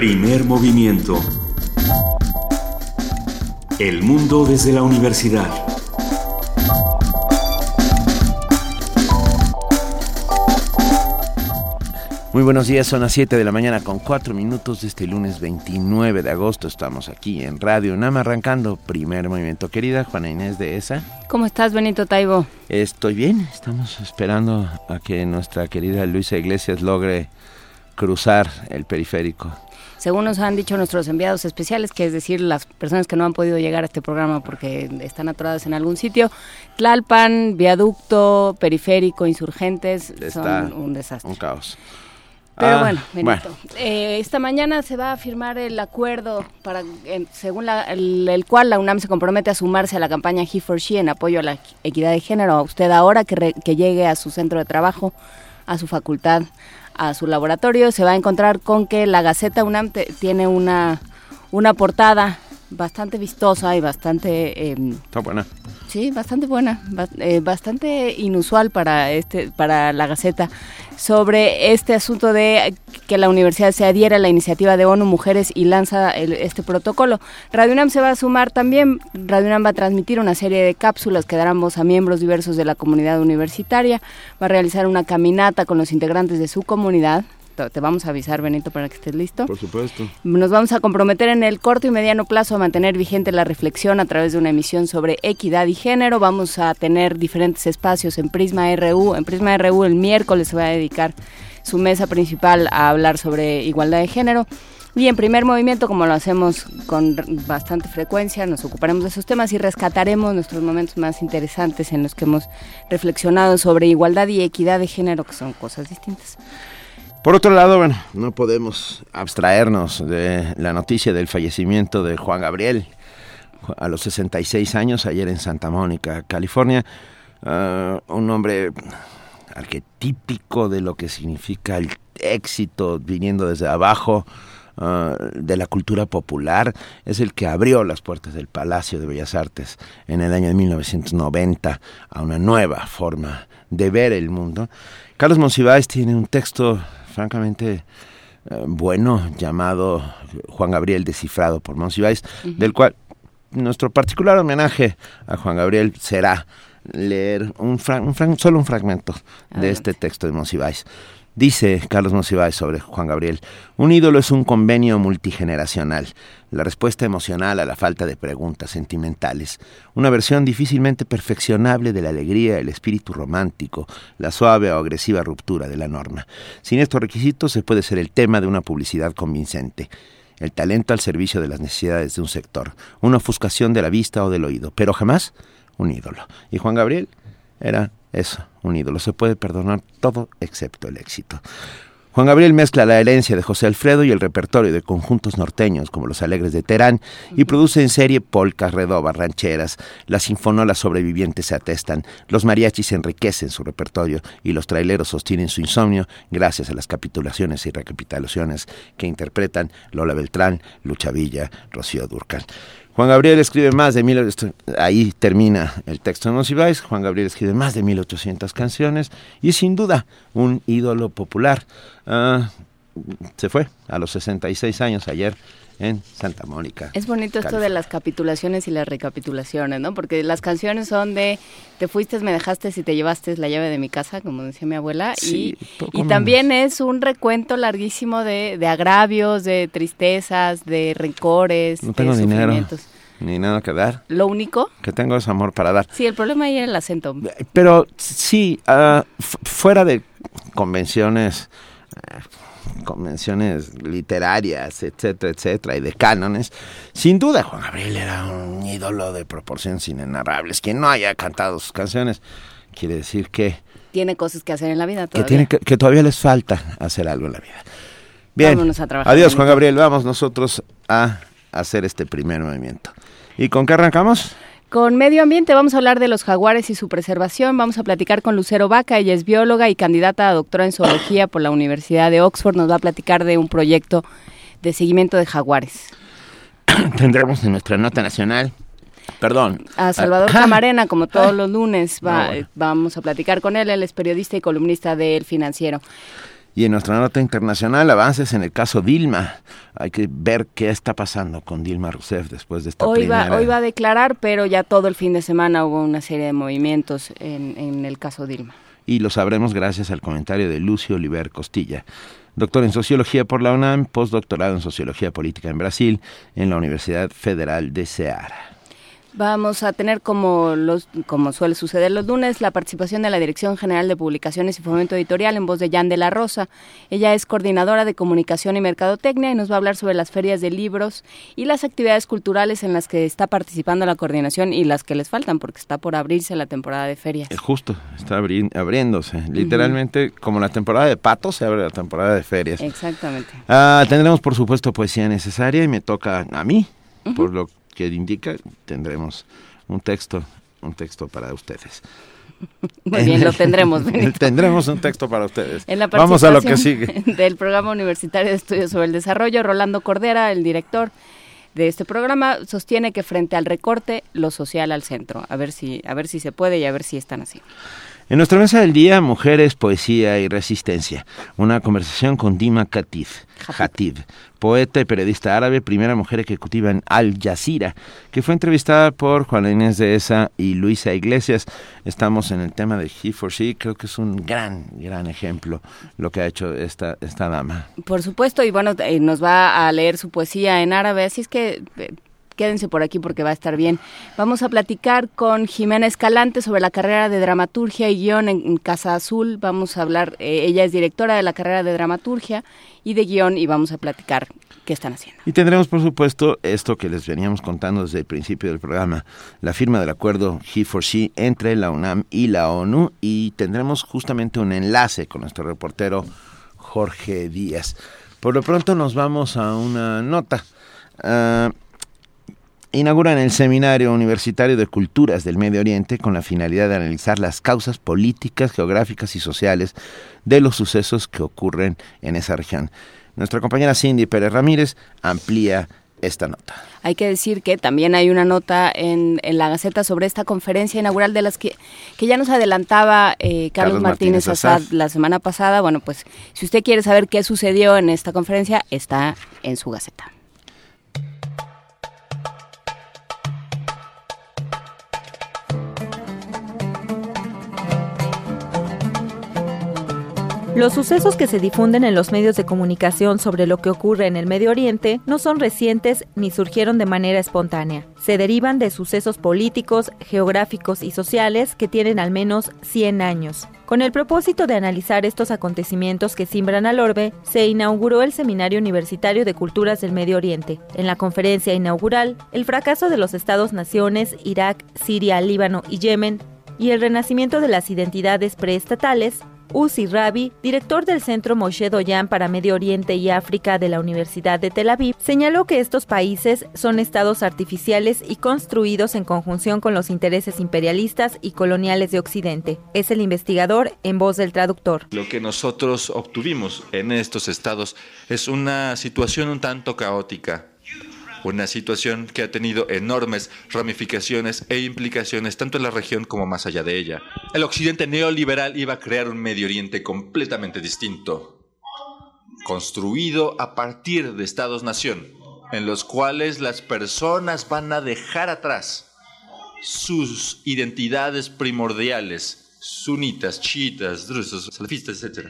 Primer movimiento. El mundo desde la universidad. Muy buenos días, son las 7 de la mañana con 4 minutos de este lunes 29 de agosto. Estamos aquí en Radio UNAM arrancando primer movimiento. Querida Juana Inés de ESA. ¿Cómo estás, Benito Taibo? Estoy bien, estamos esperando a que nuestra querida Luisa Iglesias logre cruzar el periférico. Según nos han dicho nuestros enviados especiales, que es decir, las personas que no han podido llegar a este programa porque están atoradas en algún sitio, Tlalpan, Viaducto, Periférico, Insurgentes, son un desastre. Un caos. Pero ah, bueno, Benito, eh, esta mañana se va a firmar el acuerdo para, según el, cual la UNAM se compromete a sumarse a la campaña He for She en apoyo a la equidad de género. Usted ahora que, que llegue a su centro de trabajo, a su facultad, a su laboratorio, se va a encontrar con que la Gaceta UNAM tiene una, una portada bastante vistosa y bastante... Eh, Está buena. Sí, bastante buena, eh, bastante inusual para este, para la Gaceta sobre este asunto de que la universidad se adhiera a la iniciativa de ONU Mujeres y lanza este protocolo. Radio UNAM se va a sumar también. Radio UNAM va a transmitir una serie de cápsulas que darán voz a miembros diversos de la comunidad universitaria. Va a realizar una caminata con los integrantes de su comunidad te vamos a avisar, Benito, para que estés listo. Por supuesto. Nos vamos a comprometer en el corto y mediano plazo a mantener vigente la reflexión a través de una emisión sobre equidad y género. Vamos a tener diferentes espacios en Prisma RU. En Prisma RU el miércoles se va a dedicar su mesa principal a hablar sobre igualdad de género. Y en primer movimiento, como lo hacemos con bastante frecuencia, nos ocuparemos de esos temas y rescataremos nuestros momentos más interesantes en los que hemos reflexionado sobre igualdad y equidad de género, que son cosas distintas. Por otro lado, bueno, no podemos abstraernos de la noticia del fallecimiento de Juan Gabriel a los 66 años, ayer en Santa Mónica, California. Ah, un hombre arquetípico de lo que significa el éxito viniendo desde abajo, ah, de la cultura popular, es el que abrió las puertas del Palacio de Bellas Artes en el año de 1990 a una nueva forma de ver el mundo. Carlos Monsiváis tiene un texto francamente eh, bueno llamado Juan Gabriel descifrado por Monsiváis, del cual nuestro particular homenaje a Juan Gabriel será leer un, solo un fragmento de este texto de Monsiváis. Dice Carlos Monsiváis sobre Juan Gabriel, un ídolo es un convenio multigeneracional, la respuesta emocional a la falta de preguntas sentimentales, una versión difícilmente perfeccionable de la alegría, el espíritu romántico, la suave o agresiva ruptura de la norma. Sin estos requisitos se puede ser el tema de una publicidad convincente el talento al servicio de las necesidades de un sector, una ofuscación de la vista o del oído, pero jamás un ídolo. Y Juan Gabriel era eso, un ídolo. Se puede perdonar todo excepto el éxito. Juan Gabriel mezcla la herencia de José Alfredo y el repertorio de conjuntos norteños como los Alegres de Terán y produce en serie polcas, redobas, rancheras. Las sinfonolas sobrevivientes se atestan, los mariachis enriquecen su repertorio y los traileros sostienen su insomnio gracias a las capitulaciones y recapitulaciones que interpretan Lola Beltrán, Lucha Villa, Rocío Durcal. Juan Gabriel escribe más de mil... Ahí termina el texto de Monsiváis. Juan Gabriel escribe más de 1800 canciones y sin duda un ídolo popular. Ah, se fue a los 66 años ayer en Santa Mónica. Es bonito esto de las capitulaciones y las recapitulaciones, ¿no? Porque las canciones son de te fuiste, me dejaste y te llevaste la llave de mi casa, como decía mi abuela, y, y también es un recuento larguísimo de, de, agravios, de tristezas, de rencores, no tengo de dinero. Ni nada que dar. Lo único. Que tengo es amor para dar. Sí, el problema ahí era el acento. Pero sí, uh, fuera de convenciones convenciones literarias, etcétera, etcétera, y de cánones, sin duda Juan Gabriel era un ídolo de proporciones inenarrables. Quien no haya cantado sus canciones quiere decir que... Tiene cosas que hacer en la vida todavía. Que, tiene que, todavía les falta hacer algo en la vida. Bien, adiós Juan Gabriel, vamos nosotros a hacer este primer movimiento. ¿Y con qué arrancamos? Con medio ambiente vamos a hablar de los jaguares y su preservación. Vamos a platicar con Lucero Vaca, ella es bióloga y candidata a doctora en zoología por la Universidad de Oxford. Nos va a platicar de un proyecto de seguimiento de jaguares. Tendremos en nuestra nota nacional Perdón. A Salvador ah. Camarena, como todos los lunes, va, vamos a platicar con él. Él es periodista y columnista de El Financiero. Y en nuestra nota internacional, avances en el caso Dilma. Hay que ver qué está pasando con Dilma Rousseff después de esta hoy primera... Va, hoy va a declarar, pero ya todo el fin de semana hubo una serie de movimientos en, en el caso Dilma. Y lo sabremos gracias al comentario de Lucio Oliver Costilla doctor en Sociología por la UNAM, postdoctorado en Sociología Política en Brasil, en la Universidad Federal de Ceará. Vamos a tener como los como suele suceder los lunes la participación de la Dirección General de Publicaciones y Fomento Editorial en voz de Jan de la Rosa. Ella es coordinadora de comunicación y mercadotecnia y nos va a hablar sobre las ferias de libros y las actividades culturales en las que está participando la coordinación y las que les faltan porque está por abrirse la temporada de ferias. Es justo, está abriéndose. Literalmente como la temporada de patos se abre la temporada de ferias. Exactamente. Ah, tendremos por supuesto poesía necesaria y me toca a mí, por lo que indica, tendremos un texto, un texto para ustedes. Muy bien, lo tendremos. tendremos un texto para ustedes. Vamos a lo que sigue. Del programa universitario de estudios sobre el desarrollo, Rolando Cordera, el director de este programa, sostiene que frente al recorte, lo social al centro. A ver si, a ver si se puede y a ver si están así. En nuestra mesa del día, mujeres, poesía y resistencia. Una conversación con Dima Khatib, poeta y periodista árabe, primera mujer ejecutiva en Al Jazeera, que fue entrevistada por Juana Inés de Esa y Luisa Iglesias. Estamos en el tema de He for She, creo que es un gran, gran ejemplo lo que ha hecho esta, esta dama. Por supuesto, y bueno, eh, nos va a leer su poesía en árabe, así es que eh, quédense por aquí porque va a estar bien. Vamos a platicar con Jimena Escalante sobre la carrera de dramaturgia y guion en Casa Azul. Vamos a hablar, eh, ella es directora de la carrera de dramaturgia y de guion y vamos a platicar qué están haciendo. Y tendremos, por supuesto, esto que les veníamos contando desde el principio del programa, la firma del acuerdo He for She entre la UNAM y la ONU y tendremos justamente un enlace con nuestro reportero Jorge Díaz. Por lo pronto nos vamos a una nota. Uh, inauguran el Seminario Universitario de Culturas del Medio Oriente con la finalidad de analizar las causas políticas, geográficas y sociales de los sucesos que ocurren en esa región. Nuestra compañera Cindy Pérez Ramírez amplía esta nota. Hay que decir que también hay una nota en, la Gaceta sobre esta conferencia inaugural de las que, que ya nos adelantaba eh, Carlos, Martínez, Assad la semana pasada. Bueno, pues si usted quiere saber qué sucedió en esta conferencia, está en su Gaceta. Los sucesos que se difunden en los medios de comunicación sobre lo que ocurre en el Medio Oriente no son recientes ni surgieron de manera espontánea. Se derivan de sucesos políticos, geográficos y sociales que tienen al menos 100 años. Con el propósito de analizar estos acontecimientos que simbran al orbe, se inauguró el Seminario Universitario de Culturas del Medio Oriente. En la conferencia inaugural, el fracaso de los Estados-naciones, Irak, Siria, Líbano y Yemen, y el renacimiento de las identidades preestatales, Uzi Rabi, director del Centro Moshe Doyan para Medio Oriente y África de la Universidad de Tel Aviv, señaló que estos países son estados artificiales y construidos en conjunción con los intereses imperialistas y coloniales de Occidente. Es el investigador en voz del traductor. Lo que nosotros obtuvimos en estos estados es una situación un tanto caótica una situación que ha tenido enormes ramificaciones e implicaciones tanto en la región como más allá de ella. El occidente neoliberal iba a crear un Medio Oriente completamente distinto, construido a partir de estados-nación, en los cuales las personas van a dejar atrás sus identidades primordiales, sunitas, chiitas, drusos, salafistas, etc.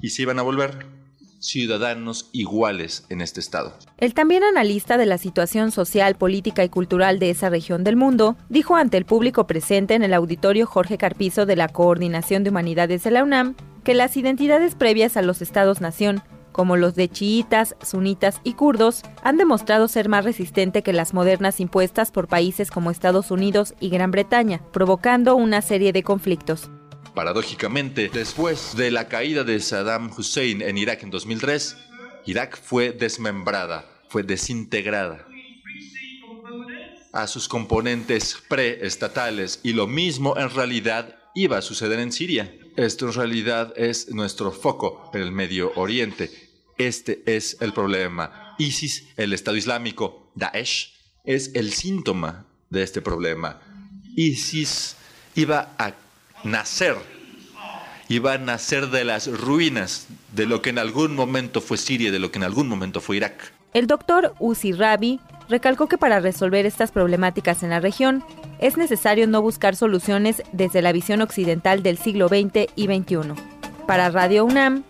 Y se iban a volver ciudadanos iguales en este Estado. El también analista de la situación social, política y cultural de esa región del mundo dijo ante el público presente en el auditorio Jorge Carpizo de la Coordinación de Humanidades de la UNAM que las identidades previas a los estados-nación, como los de chiitas, sunitas y kurdos, han demostrado ser más resistentes que las modernas impuestas por países como Estados Unidos y Gran Bretaña, provocando una serie de conflictos. Paradójicamente, después de la caída de Saddam Hussein en Irak en 2003, Irak fue desmembrada, fue desintegrada a sus componentes preestatales y lo mismo en realidad iba a suceder en Siria. Esto en realidad es nuestro foco en el Medio Oriente. Este es el problema. ISIS, el Estado Islámico, Daesh, es el síntoma de este problema. ISIS iba a nacer y va a nacer de las ruinas de lo que en algún momento fue Siria, de lo que en algún momento fue Irak. El doctor Uzi Rabi recalcó que para resolver estas problemáticas en la región es necesario no buscar soluciones desde la visión occidental del siglo XX y XXI. Para Radio UNAM,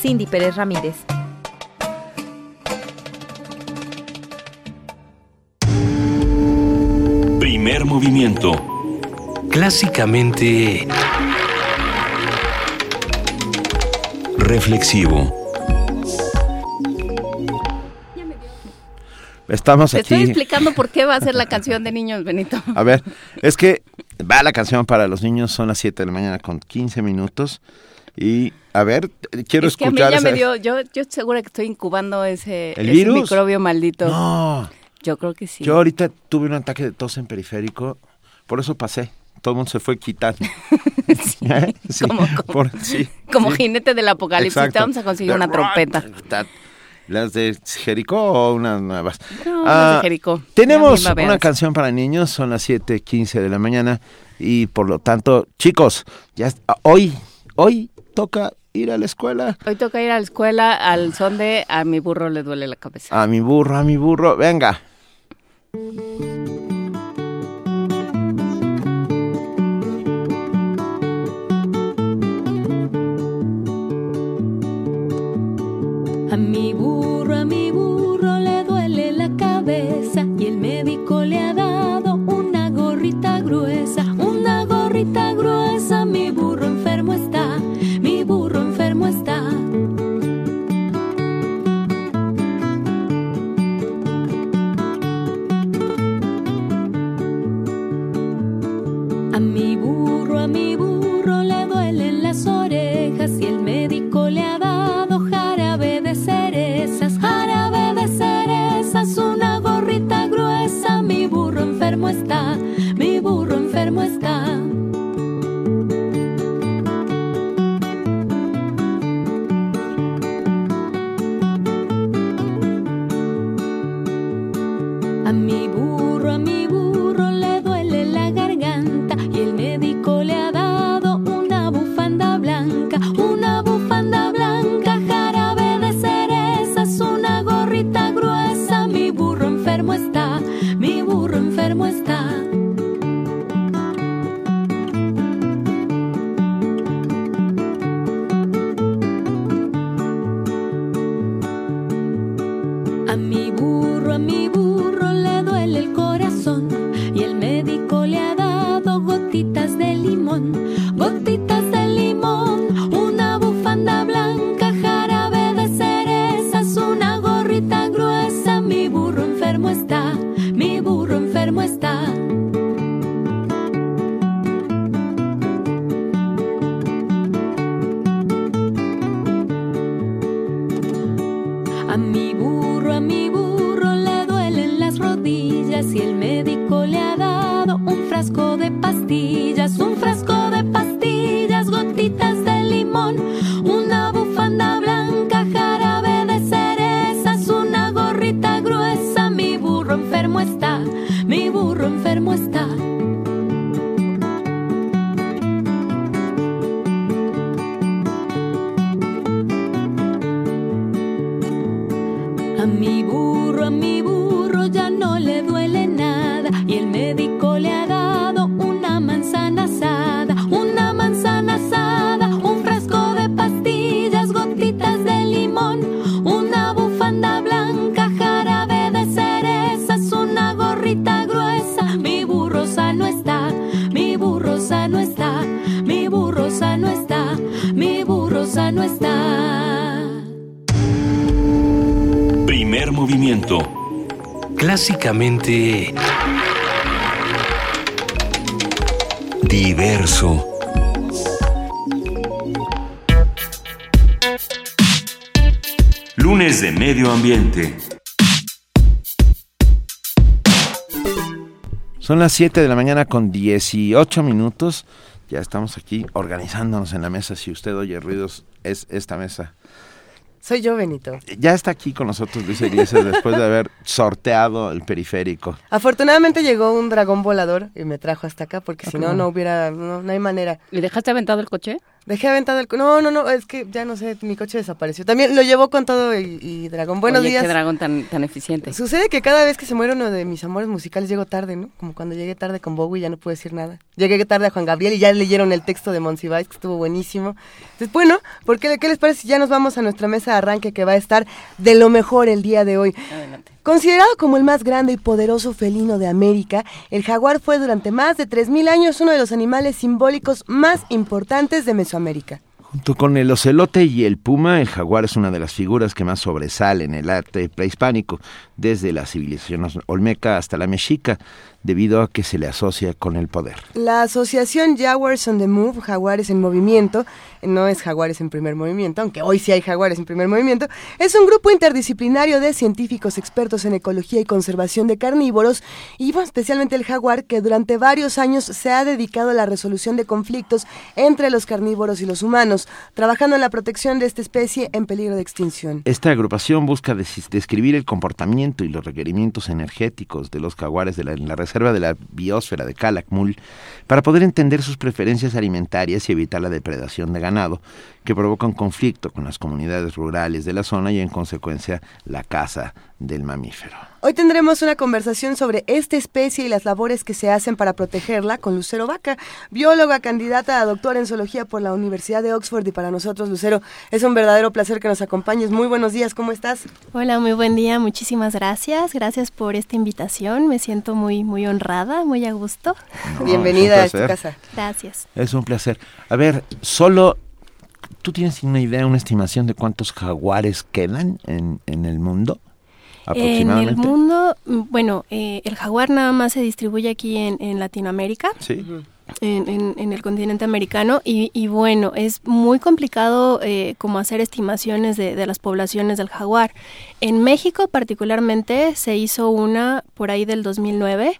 Cindy Pérez Ramírez. Primer movimiento. Clásicamente... Reflexivo. Estamos Te aquí. estoy explicando por qué va a ser la canción de niños, Benito. A ver, es que va la canción para los niños, son las 7 de la mañana con 15 minutos. Y a ver, quiero es que a mí escuchar. ya me dio, yo, yo estoy segura que estoy incubando ese, ¿El ese virus? microbio maldito. No, Yo creo que sí. yo ahorita tuve un ataque de tos en periférico, por eso pasé. Todo el mundo se fue quitando. ¿Eh? Sí, Como- como- por- sí, Como sí. jinete del apocalipsis, Exacto. te vamos a conseguir una trompeta. Ta- ¿Las de Jericó o unas nuevas? No, Ah, las de Jericó. Tenemos una canción para niños, son las 7:15 de la mañana y por lo tanto, chicos, ya ah, hoy hoy toca ir a la escuela. Hoy toca ir a la escuela al son de a mi burro le duele la cabeza. A mi burro, a mi burro, venga. A mi burro, a mi burro Clásicamente... Diverso. Lunes de Medio Ambiente. Son las 7 de la mañana con 18 minutos. Ya estamos aquí organizándonos en la mesa. Si usted oye ruidos, es esta mesa. Soy yo, Benito. Ya está aquí con nosotros Luis Iglesias después de haber sorteado el periférico. Afortunadamente llegó un dragón volador y me trajo hasta acá porque si no, no hubiera, no, no hay manera. ¿Y dejaste aventado el coche? Dejé aventado el... co- No, no, no, es que ya no sé, mi coche desapareció. También lo llevó con todo y, y Dragón. Buenos Oye, días. qué dragón tan, tan eficiente. Sucede que cada vez que se muere uno de mis amores musicales llego tarde, ¿no? Como cuando llegué tarde con Bowie ya no puedo decir nada. Llegué tarde a Juan Gabriel y ya leyeron el texto de Monsiváis que estuvo buenísimo. Entonces, bueno, ¿por qué, qué les parece si ya nos vamos a nuestra mesa de arranque que va a estar de lo mejor el día de hoy? Adelante. Considerado como el más grande y poderoso felino de América, el jaguar fue durante más de 3.000 años uno de los animales simbólicos más importantes de Mesoamérica. Junto con el ocelote y el puma, el jaguar es una de las figuras que más sobresale en el arte prehispánico, desde la civilización olmeca hasta la mexica, debido a que se le asocia con el poder. La asociación Jaguars on the Move, Jaguares en Movimiento, no es Jaguares en primer movimiento, aunque hoy sí hay Jaguares en primer movimiento, es un grupo interdisciplinario de científicos expertos en ecología y conservación de carnívoros, y especialmente el jaguar, que durante varios años se ha dedicado a la resolución de conflictos entre los carnívoros y los humanos, trabajando en la protección de esta especie en peligro de extinción. Esta agrupación busca des- describir el comportamiento y los requerimientos energéticos de los jaguares de la, en la reserva de la biosfera de Calakmul para poder entender sus preferencias alimentarias y evitar la depredación de ganado que provoca un conflicto con las comunidades rurales de la zona y en consecuencia la caza del mamífero. Hoy tendremos una conversación sobre esta especie y las labores que se hacen para protegerla con Lucero Vaca, bióloga candidata a doctora en zoología por la Universidad de Oxford. Y para nosotros, Lucero, es un verdadero placer que nos acompañes. Muy buenos días, ¿cómo estás? Hola, muy buen día, muchísimas gracias. Gracias por esta invitación. Me siento muy, muy honrada, muy a gusto. No, Bienvenida a placer. casa. Gracias. Es un placer. A ver, solo... ¿Tú tienes una idea, una estimación de cuántos jaguares quedan en, en el mundo? En el mundo, mm, bueno, eh, el jaguar nada más se distribuye aquí en, en Latinoamérica. Sí. en, en- en el continente americano y, y bueno, es muy complicado eh, como hacer estimaciones de, de las poblaciones del jaguar. En México particularmente se hizo una por ahí del 2009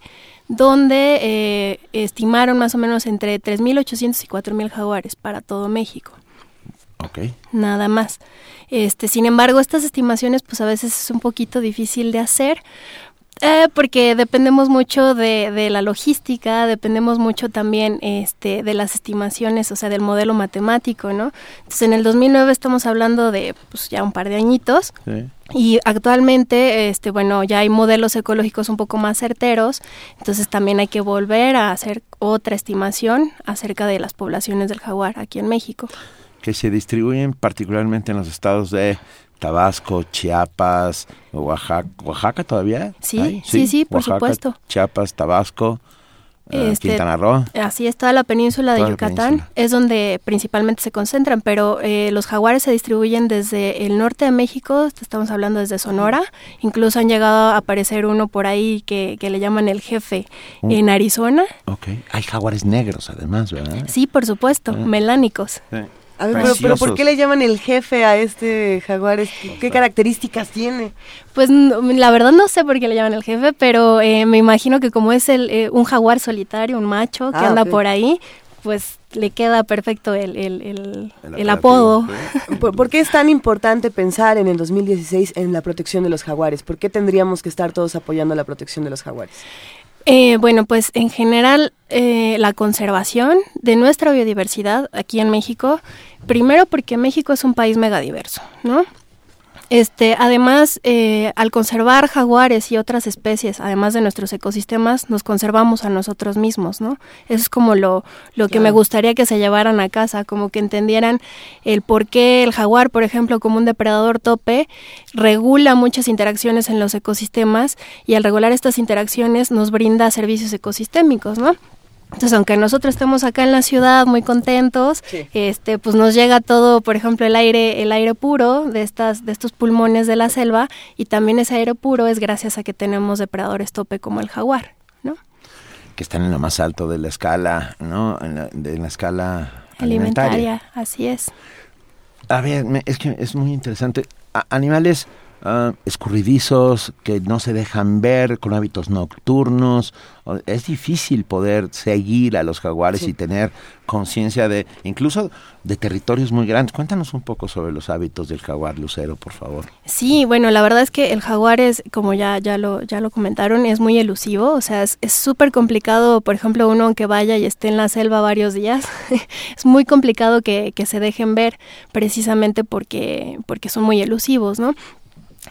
donde eh, estimaron más o menos entre 3.800 y 4.000 jaguares para todo México Ok. nada más. Este, sin embargo, estas estimaciones, pues a veces es un poquito difícil de hacer. eh, porque dependemos mucho de, de la logística, dependemos mucho también este, de las estimaciones, o sea, del modelo matemático, ¿no? Entonces, en el 2009 estamos hablando de, pues, ya un par de añitos, Sí. y actualmente, este, bueno, ya hay modelos ecológicos un poco más certeros, entonces también hay que volver a hacer otra estimación acerca de las poblaciones del jaguar aquí en México. Que se distribuyen particularmente en los estados de Tabasco, Chiapas, Oaxaca, ¿Oaxaca todavía? Sí, hay? sí, sí, por Oaxaca, supuesto. Chiapas, Tabasco, eh, Este, Quintana Roo. Así es, toda la península de Toda Yucatán península. es donde principalmente se concentran, pero eh, los jaguares se distribuyen desde el norte de México, estamos hablando desde Sonora, incluso han llegado a aparecer uno por ahí que, que le llaman el jefe en Arizona. Ok. Hay jaguares negros además, ¿verdad? Sí, por supuesto, Ah. melánicos. Sí. A ver, pero, pero ¿por qué le llaman el jefe a este jaguar? ¿Qué características tiene? Pues no, la verdad no sé por qué le llaman el jefe, pero eh, me imagino que como es el, eh, un jaguar solitario, un macho que Ah, anda por ahí, pues le queda perfecto el, el, el- El apodo. sí. ¿Por, por qué es tan importante pensar en el 2016 en la protección de los jaguares? ¿Por qué tendríamos que estar todos apoyando la protección de los jaguares? Eh, bueno, pues en general eh, la conservación de nuestra biodiversidad aquí en México, primero porque México es un país megadiverso, ¿no? Este, además, eh, al conservar jaguares y otras especies, además de nuestros ecosistemas, nos conservamos a nosotros mismos, ¿no? Eso es como lo, lo que me gustaría que se llevaran a casa, como que entendieran el por qué el jaguar, por ejemplo, como un depredador tope, regula muchas interacciones en los ecosistemas y al regular estas interacciones nos brinda servicios ecosistémicos, ¿no? Entonces, aunque nosotros estemos acá en la ciudad muy contentos, Sí. este, pues nos llega todo, por ejemplo, el aire, el aire puro de estas, de estos pulmones de la selva, y también ese aire puro es gracias a que tenemos depredadores tope como el jaguar, ¿no? Que están en lo más alto de la escala, ¿no? En la, de la escala alimentaria. Alimentaria, así es. A ver, me- es que es muy interesante. A- animales ah, escurridizos, que no se dejan ver, con hábitos nocturnos. Es difícil poder seguir a los jaguares y tener conciencia de, incluso de territorios muy grandes. Cuéntanos un poco sobre los hábitos del jaguar lucero, por favor. Sí, bueno, la verdad es que el jaguar es, como ya, ya, lo, ya lo comentaron, es muy elusivo, o sea, es es súper complicado, por ejemplo, uno aunque vaya y esté en la selva varios días, es muy complicado que, que se dejen ver precisamente porque, porque son muy elusivos, ¿no?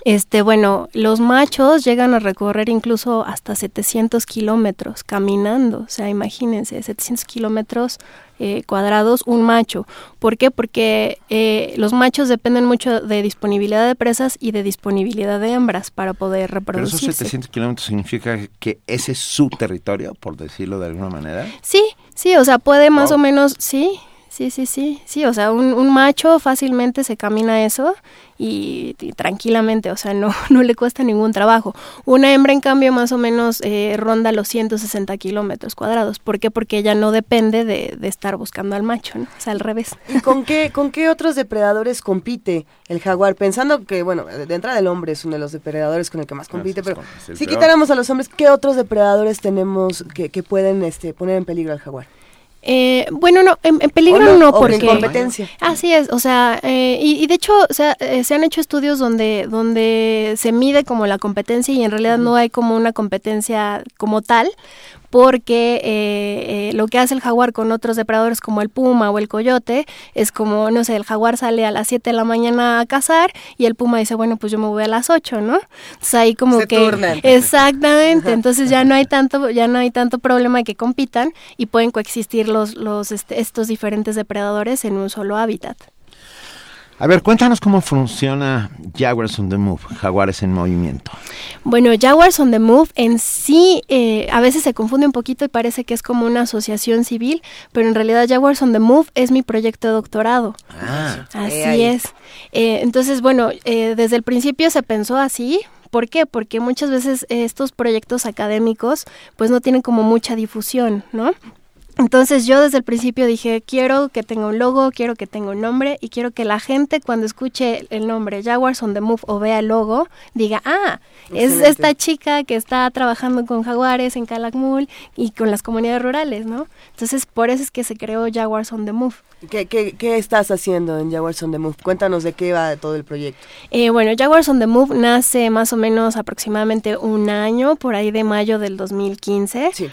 Este, bueno, los machos llegan a recorrer incluso hasta 700 kilómetros caminando, o sea, imagínense, 700 kilómetros eh, cuadrados un macho. ¿Por qué? Porque eh, los machos dependen mucho de disponibilidad de presas y de disponibilidad de hembras para poder Pero esos reproducirse. 700 kilómetros significa que ese es su territorio, por decirlo de alguna manera. Sí, sí, o sea, puede más Wow. o menos, sí, sí, sí, sí, sí, o sea, un, un macho fácilmente se camina eso y, y tranquilamente, o sea, no, no le cuesta ningún trabajo. Una hembra, en cambio, más o menos eh, ronda los 160 kilómetros cuadrados. ¿Por qué? Porque ella no depende de, de estar buscando al macho, ¿no? O sea, al revés. ¿Y con qué, con qué otros depredadores compite el jaguar? Pensando que, bueno, de entrada el hombre es uno de los depredadores con el que más compite, pero si quitáramos a los hombres, ¿qué otros depredadores tenemos que, que pueden este, poner en peligro al jaguar? Eh, bueno, no, en, en ¿O peligro no, ¿O porque... en competencia? Así es, o sea, eh, y, y de hecho o sea, eh, se han hecho estudios donde, donde se mide como la competencia y en realidad no hay como una competencia como tal, porque eh, eh, lo que hace el jaguar con otros depredadores como el puma o el coyote es como, no sé, el jaguar sale a las 7 de la mañana a cazar y el puma dice, bueno, pues yo me voy a las 8, ¿no? Entonces ahí como Se que... turnan. Exactamente, entonces ya no hay tanto, ya no hay tanto problema de que compitan y pueden coexistir los, los este, estos diferentes depredadores en un solo hábitat. A ver, cuéntanos cómo funciona Jaguars on the Move, Jaguares en Movimiento. Bueno, Jaguars on the Move en sí eh, a veces se confunde un poquito y parece que es como una asociación civil, pero en realidad Jaguars on the Move es mi proyecto de doctorado. Ah, Así Eh, ahí. es. Eh, entonces, bueno, eh, desde el principio se pensó así. ¿Por qué? Porque muchas veces estos proyectos académicos pues no tienen como mucha difusión, ¿no? Entonces yo desde el principio dije, quiero que tenga un logo, quiero que tenga un nombre y quiero que la gente cuando escuche el nombre Jaguars on the Move o vea el logo, diga, ah, es esta chica que está trabajando con jaguares en Calakmul y con las comunidades rurales, ¿no? Entonces por eso es que se creó Jaguars on the Move. ¿Qué, qué, qué estás haciendo en Jaguars on the Move? Cuéntanos de qué va todo el proyecto. Eh, bueno, Jaguars on the Move nace más o menos aproximadamente un año, por ahí de mayo del 2015. Sí.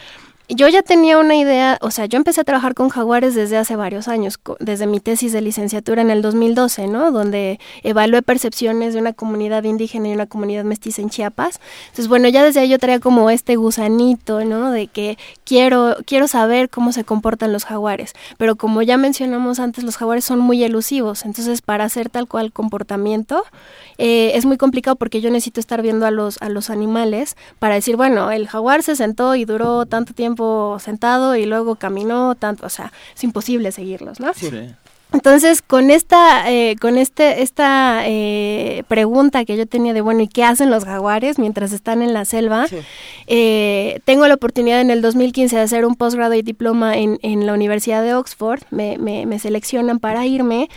Yo ya tenía una idea, o sea, yo empecé a trabajar con jaguares desde hace varios años, desde mi tesis de licenciatura en el 2012, ¿no? Donde evalué percepciones de una comunidad indígena y una comunidad mestiza en Chiapas. Entonces, bueno, ya desde ahí yo traía como este gusanito, ¿no? De que quiero, quiero saber cómo se comportan los jaguares. Pero como ya mencionamos antes, los jaguares son muy elusivos. Entonces, para hacer tal cual comportamiento, eh, es muy complicado porque yo necesito estar viendo a los, a los animales para decir, bueno, el jaguar se sentó y duró tanto tiempo sentado y luego caminó tanto, o sea, es imposible seguirlos, ¿no? Entonces, con esta, eh, con este, esta eh, pregunta que yo tenía de, bueno, ¿y qué hacen los jaguares mientras están en la selva? Sí. Eh, tengo la oportunidad en el 2015 de hacer un postgrado y diploma en, en la Universidad de Oxford. Me, me, me seleccionan para irme.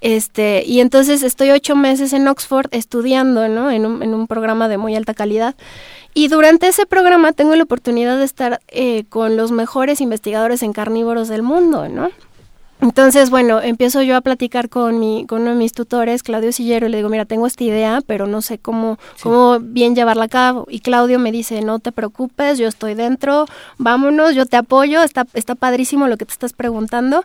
Este, y entonces estoy ocho meses en Oxford estudiando, ¿no? En un, en un programa de muy alta calidad. Y durante ese programa tengo la oportunidad de estar eh, con los mejores investigadores en carnívoros del mundo, ¿no? Entonces, bueno, empiezo yo a platicar con mi, con uno de mis tutores, Claudio Sillero, y le digo, mira, tengo esta idea, pero no sé cómo, cómo bien llevarla a cabo. Y Claudio me dice, no te preocupes, yo estoy dentro, vámonos, yo te apoyo, está, está padrísimo lo que te estás preguntando.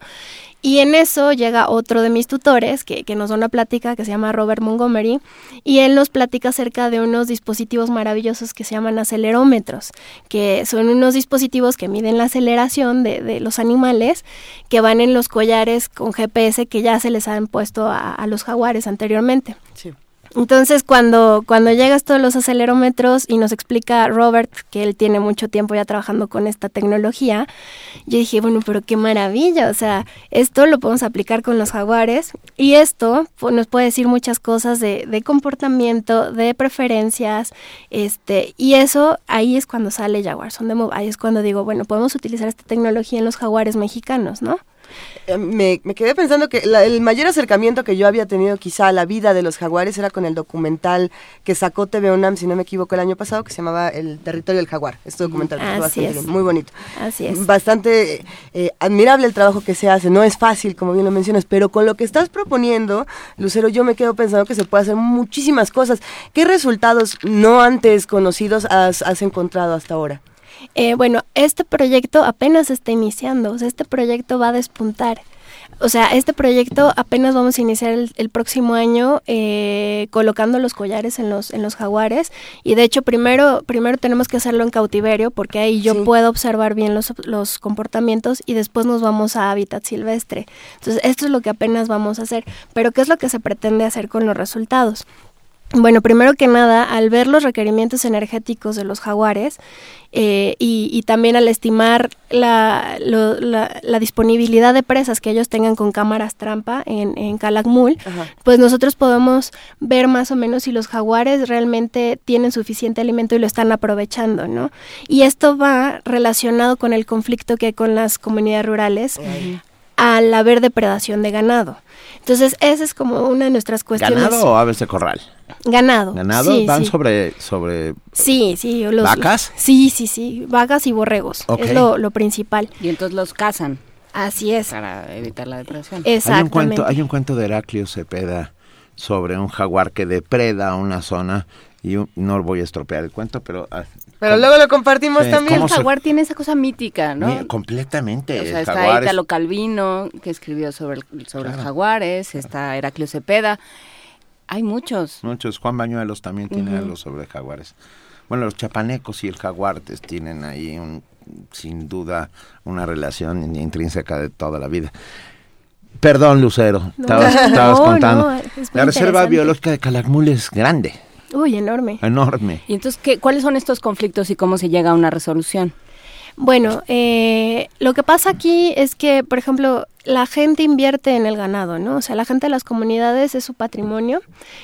Y en eso llega otro de mis tutores que, nos da una plática que se llama Robert Montgomery y él nos platica acerca de unos dispositivos maravillosos que se llaman acelerómetros, que son unos dispositivos que miden la aceleración de, de los animales que van en los collares con GPS que ya se les han puesto a, a los jaguares anteriormente. Sí. Entonces, cuando, cuando llegas todos los acelerómetros y nos explica Robert que él tiene mucho tiempo ya trabajando con esta tecnología, yo dije, bueno, pero qué maravilla, o sea, esto lo podemos aplicar con los jaguares y esto nos puede decir muchas cosas de, de comportamiento, de preferencias, este, y eso ahí es cuando sale Jaguars on the Move, ahí es cuando digo, bueno, podemos utilizar esta tecnología en los jaguares mexicanos, ¿no? Eh, me, me quedé pensando que la- el mayor acercamiento que yo había tenido quizá a la vida de los jaguares era con el documental que sacó TV UNAM, si no me equivoco, el año pasado, que se llamaba El territorio del jaguar. Este documental Así bastante es. bien, muy bonito. Así es. Bastante eh, admirable el trabajo que se hace, no es fácil, como bien lo mencionas, pero con lo que estás proponiendo, Lucero, yo me quedo pensando que se puede hacer muchísimas cosas. ¿Qué resultados no antes conocidos has, has encontrado hasta ahora? Eh, bueno, este proyecto apenas está iniciando, o sea, este proyecto va a despuntar. O sea, este proyecto apenas vamos a iniciar el, el próximo año eh, colocando los collares en los en los jaguares y de hecho primero primero tenemos que hacerlo en cautiverio porque ahí yo Sí. puedo observar bien los, los comportamientos y después nos vamos a hábitat silvestre. Entonces esto es lo que apenas vamos a hacer. Pero ¿qué es lo que se pretende hacer con los resultados? Bueno, primero que nada, al ver los requerimientos energéticos de los jaguares eh, y, y también al estimar la, lo- la- la disponibilidad de presas que ellos tengan con cámaras trampa en, en Calakmul, Ajá. pues nosotros podemos ver más o menos si los jaguares realmente tienen suficiente alimento y lo están aprovechando, ¿no? Y esto va relacionado con el conflicto que hay con las comunidades rurales al haber depredación de ganado. Entonces, esa es como una de nuestras cuestiones. ¿Ganado o aves de corral? Ganado. ¿Ganado? Sí, ¿Van sí. sobre, sobre Sí, sí. los- ¿Vacas? Sí, sí, sí. Vacas y borregos. Es lo, lo principal. Y entonces los cazan Así es. para evitar la depresión. Hay un, Exactamente. cuento, hay un cuento de Heraclio Cepeda sobre un jaguar que depreda una zona y un- no voy a estropear el cuento, pero... ah, Pero luego lo compartimos Sí, también. ¿cómo El jaguar tiene esa cosa mítica, ¿no? completamente. O sea, el está jaguar es- Italo Calvino, que escribió sobre, el- sobre los jaguares, está Heraclio Cepeda. Hay muchos. Muchos, Juan Bañuelos también tiene Ujú. algo sobre jaguares. Bueno, los chapanecos y el jaguartes tienen ahí un, sin duda una relación in- intrínseca de toda la vida. Perdón, Lucero, No, estabas, estabas no, contando. no, es muy la Reserva. Biológica de Calakmul es grande, Uy, enorme. enorme. Y entonces, ¿qué, ¿cuáles son estos conflictos y cómo se llega a una resolución? Bueno, eh, lo que pasa aquí es que, por ejemplo, la gente invierte en el ganado, ¿no? O sea, la gente de las comunidades es su patrimonio.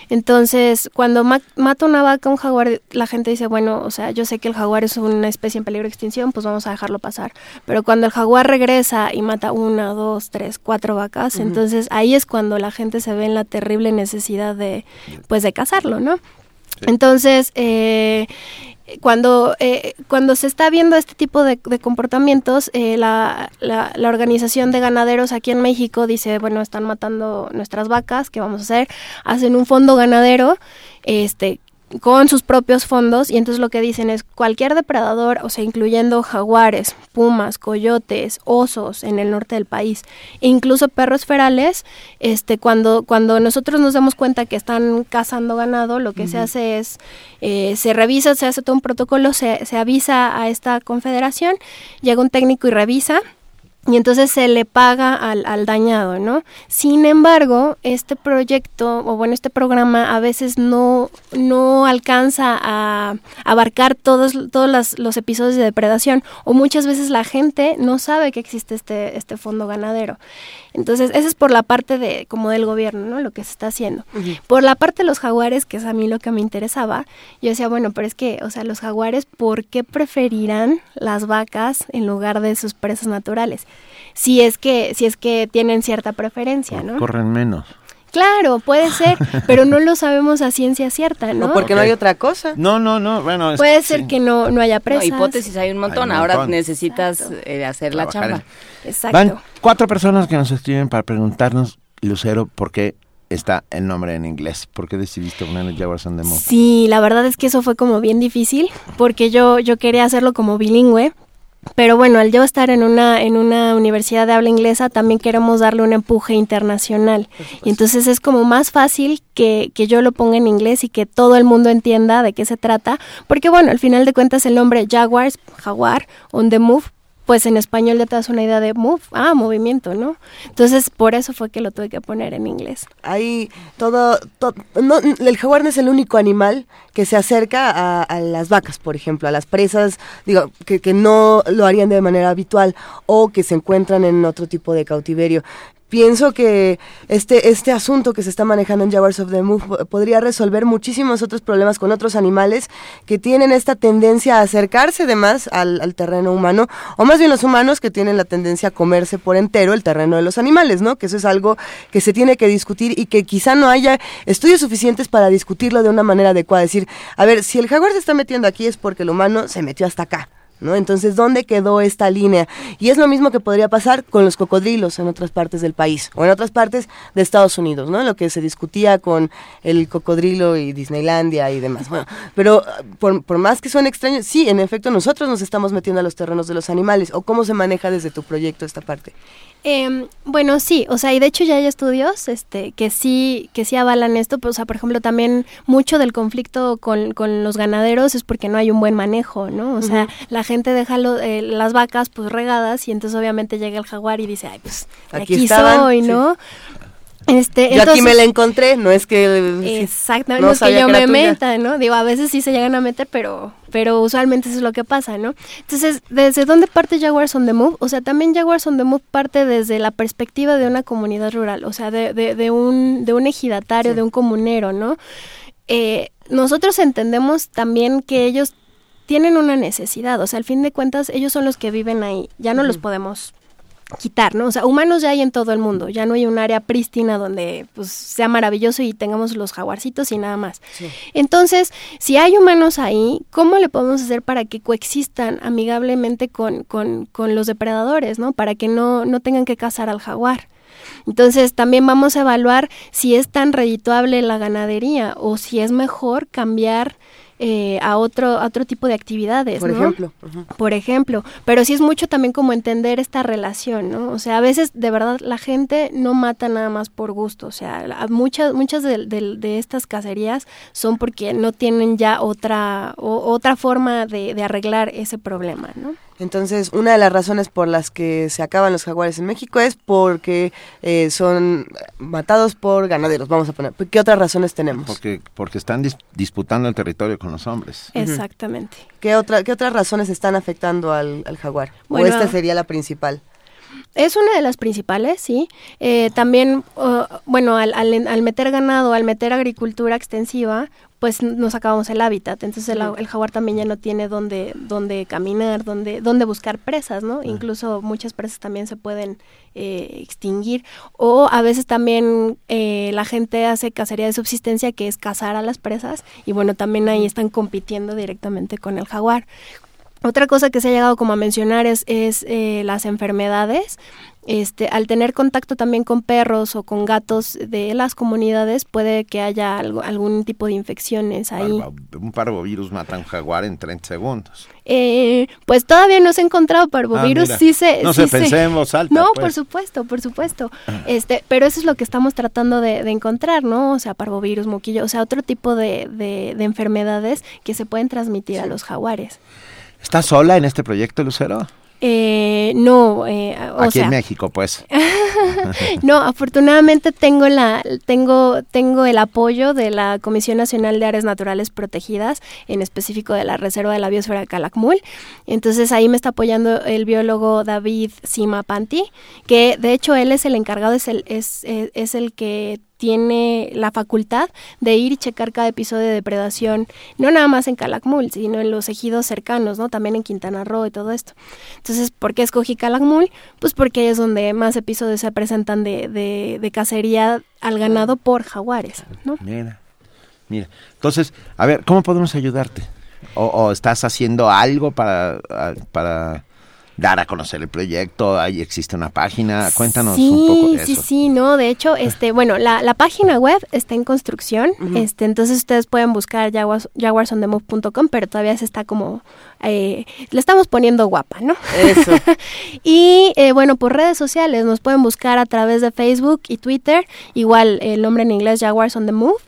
Entonces, cuando ma- mata una vaca, un jaguar, la gente dice, bueno, o sea, yo sé que el jaguar es una especie en peligro de extinción, pues vamos a dejarlo pasar. Pero cuando el jaguar regresa y mata una, dos, tres, cuatro vacas, entonces ahí es cuando la gente se ve en la terrible necesidad de, pues, de cazarlo, ¿no? Entonces, eh, cuando, eh, cuando se está viendo este tipo de, de comportamientos, eh, la, la, la organización de ganaderos aquí en México dice, bueno, están matando nuestras vacas, ¿qué vamos a hacer? Hacen un fondo ganadero, este con sus propios fondos y entonces lo que dicen es cualquier depredador, o sea, incluyendo jaguares, pumas, coyotes, osos en el norte del país, e incluso perros ferales, este cuando cuando nosotros nos damos cuenta que están cazando ganado, lo que se hace es eh, se revisa, se hace todo un protocolo, se, se avisa a esta confederación, llega un técnico y revisa y entonces se le paga al, al dañado, ¿no? Sin embargo, este proyecto, o bueno, este programa a veces no, no alcanza a abarcar todos, todos las- los episodios de depredación, o muchas veces la gente no sabe que existe este, este fondo ganadero. Entonces, esa es por la parte de, como del gobierno, ¿no? Lo que se está haciendo. Por la parte de los jaguares, que es a mí lo que me interesaba, yo decía, bueno, pero es que, o sea, los jaguares, ¿por qué preferirán las vacas en lugar de sus presas naturales? Si es que, si es que tienen cierta preferencia, ¿no? Corren menos. Claro, puede ser, pero no lo sabemos a ciencia cierta, ¿no? No, porque no hay otra cosa. No, no, no, bueno. es- Puede ser sí. que no, no haya No, presas. hipótesis hay un montón. Hay un Ahora montón. necesitas eh, hacer la Trabajar chamba. Exacto. Van cuatro personas que nos escriben para preguntarnos, Lucero, por qué está el nombre en inglés. ¿Por qué decidiste ponerle Jaguars on the Move? Sí, la verdad es que eso fue como bien difícil, porque yo, yo quería hacerlo como bilingüe, pero bueno, al yo estar en una, en una universidad de habla inglesa, también queremos darle un empuje internacional. Y entonces es como más fácil que, que yo lo ponga en inglés y que todo el mundo entienda de qué se trata, porque bueno, al final de cuentas el nombre Jaguars, jaguar, on the move, pues en español ya das una idea de move, ah, movimiento, ¿no? Entonces por eso fue que lo tuve que poner en inglés. Hay todo, el jaguar no es el único animal que se acerca a, a las vacas, por ejemplo, a las presas, digo, que, que no lo harían de manera habitual o que se encuentran en otro tipo de cautiverio. Pienso que este, este asunto que se está manejando en Jaguars of the Move podría resolver muchísimos otros problemas con otros animales que tienen esta tendencia a acercarse de más al, al, terreno humano, o más bien los humanos que tienen la tendencia a comerse por entero el terreno de los animales, ¿no? Que eso es algo que se tiene que discutir y que quizá no haya estudios suficientes para discutirlo de una manera adecuada. Decir, a ver, si el jaguar se está metiendo aquí es porque el humano se metió hasta acá. ¿No? Entonces, ¿dónde quedó esta línea? Y es lo mismo que podría pasar con los cocodrilos en otras partes del país o en otras partes de Estados Unidos, ¿no? Lo que se discutía con el cocodrilo y Disneylandia y demás. Bueno, pero por, por más que suene extraño, sí, en efecto, nosotros nos estamos metiendo a los terrenos de los animales. ¿O cómo se maneja desde tu proyecto esta parte? Eh, bueno, sí, o sea, y de hecho ya hay estudios este, que sí que sí avalan esto, pues, o sea, por ejemplo, también mucho del conflicto con, con los ganaderos es porque no hay un buen manejo, ¿no? O sea, la gente deja lo, eh, las vacas pues regadas y entonces obviamente llega el jaguar y dice, ay, pues aquí, aquí soy, ¿no? Este, Yo entonces, aquí me la encontré, no es que... Exacto, no, es que yo me meta, ¿no? Digo, a veces sí se llegan a meter, pero, pero usualmente eso es lo que pasa, ¿no? Entonces, ¿desde dónde parte Jaguars on the Move? O sea, también Jaguars on the Move parte desde la perspectiva de una comunidad rural, o sea, de, de, de un, de un ejidatario, sí. de un comunero, ¿no? Eh, nosotros entendemos también que ellos tienen una necesidad, o sea, al fin de cuentas, ellos son los que viven ahí, ya no uh -huh. los podemos quitar, ¿no? O sea, humanos ya hay en todo el mundo, ya no hay un área prístina donde pues sea maravilloso y tengamos los jaguarcitos y nada más. Sí. Entonces, si hay humanos ahí, ¿cómo le podemos hacer para que coexistan amigablemente con, con, con los depredadores, ¿no? Para que no, no tengan que cazar al jaguar. Entonces también vamos a evaluar si es tan redituable la ganadería o si es mejor cambiar eh, a otro a otro tipo de actividades, por ¿no? ejemplo, uh -huh. por ejemplo, pero sí es mucho también como entender esta relación, ¿no? O sea, a veces de verdad la gente no mata nada más por gusto, o sea, muchas muchas de, de, de estas cacerías son porque no tienen ya otra o, otra forma de, de arreglar ese problema, ¿no? Entonces, una de las razones por las que se acaban los jaguares en México es porque eh, son matados por ganaderos, vamos a poner. ¿Qué otras razones tenemos? Porque, porque están dis disputando el territorio con los hombres. Exactamente. ¿Qué, otra, ¿Qué otras razones están afectando al, al jaguar? Bueno, ¿O esta sería la principal? Es una de las principales, sí. Eh, también, uh, bueno, al, al, al, meter ganado, al meter agricultura extensiva, pues nos acabamos el hábitat. Entonces el, el, jaguar también ya no tiene dónde, dónde caminar, dónde, dónde buscar presas, ¿no? Incluso muchas presas también se pueden eh, extinguir. O a veces también eh, la gente hace cacería de subsistencia, que es cazar a las presas, y bueno, también ahí están compitiendo directamente con el jaguar. Otra cosa que se ha llegado como a mencionar es, es eh, las enfermedades. Este, al tener contacto también con perros o con gatos de las comunidades, puede que haya algo, algún tipo de infecciones ahí. Parvo, un parvovirus mata a un jaguar en 30 segundos. Eh, pues todavía no se ha encontrado parvovirus, ah, sí se... No sí se pensemos alta, No, pues. por supuesto, por supuesto. Este, pero eso es lo que estamos tratando de, de encontrar, ¿no? O sea, parvovirus, moquillo, o sea, otro tipo de, de, de enfermedades que se pueden transmitir sí. a los jaguares. ¿Estás sola en este proyecto, Lucero? Eh, no, eh, o aquí sea, en México, pues. no, afortunadamente tengo la, tengo, tengo el apoyo de la Comisión Nacional de Áreas Naturales Protegidas, en específico de la Reserva de la Biosfera de Calakmul. Entonces ahí me está apoyando el biólogo David Simapanti, que de hecho él es el encargado, es el, es, es, es el que tiene la facultad de ir y checar cada episodio de depredación, no nada más en Calakmul, sino en los ejidos cercanos, ¿no? También en Quintana Roo y todo esto. Entonces, ¿por qué escogí Calakmul? Pues porque es donde más episodios se presentan de, de, de cacería al ganado por jaguares, ¿no? Mira, mira. Entonces, a ver, ¿cómo podemos ayudarte? ¿O, o estás haciendo algo para, para dar a conocer el proyecto, ahí existe una página, cuéntanos sí, un poco de sí, eso. Sí, sí, no, de hecho, este, bueno, la, la página web está en construcción, uh -huh. este, entonces ustedes pueden buscar jaguars, jaguarsondemove.com, pero todavía se está como, eh, le estamos poniendo guapa, ¿no? Eso. y eh, bueno, por redes sociales nos pueden buscar a través de Facebook y Twitter, igual el nombre en inglés Jaguars on the Move,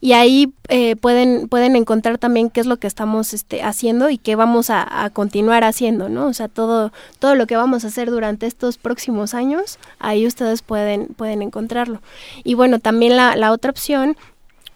y ahí eh, pueden pueden encontrar también qué es lo que estamos este, haciendo y qué vamos a, a, continuar haciendo, ¿no? O sea, todo todo lo que vamos a hacer durante estos próximos años, ahí ustedes pueden pueden encontrarlo. Y bueno, también la, la otra opción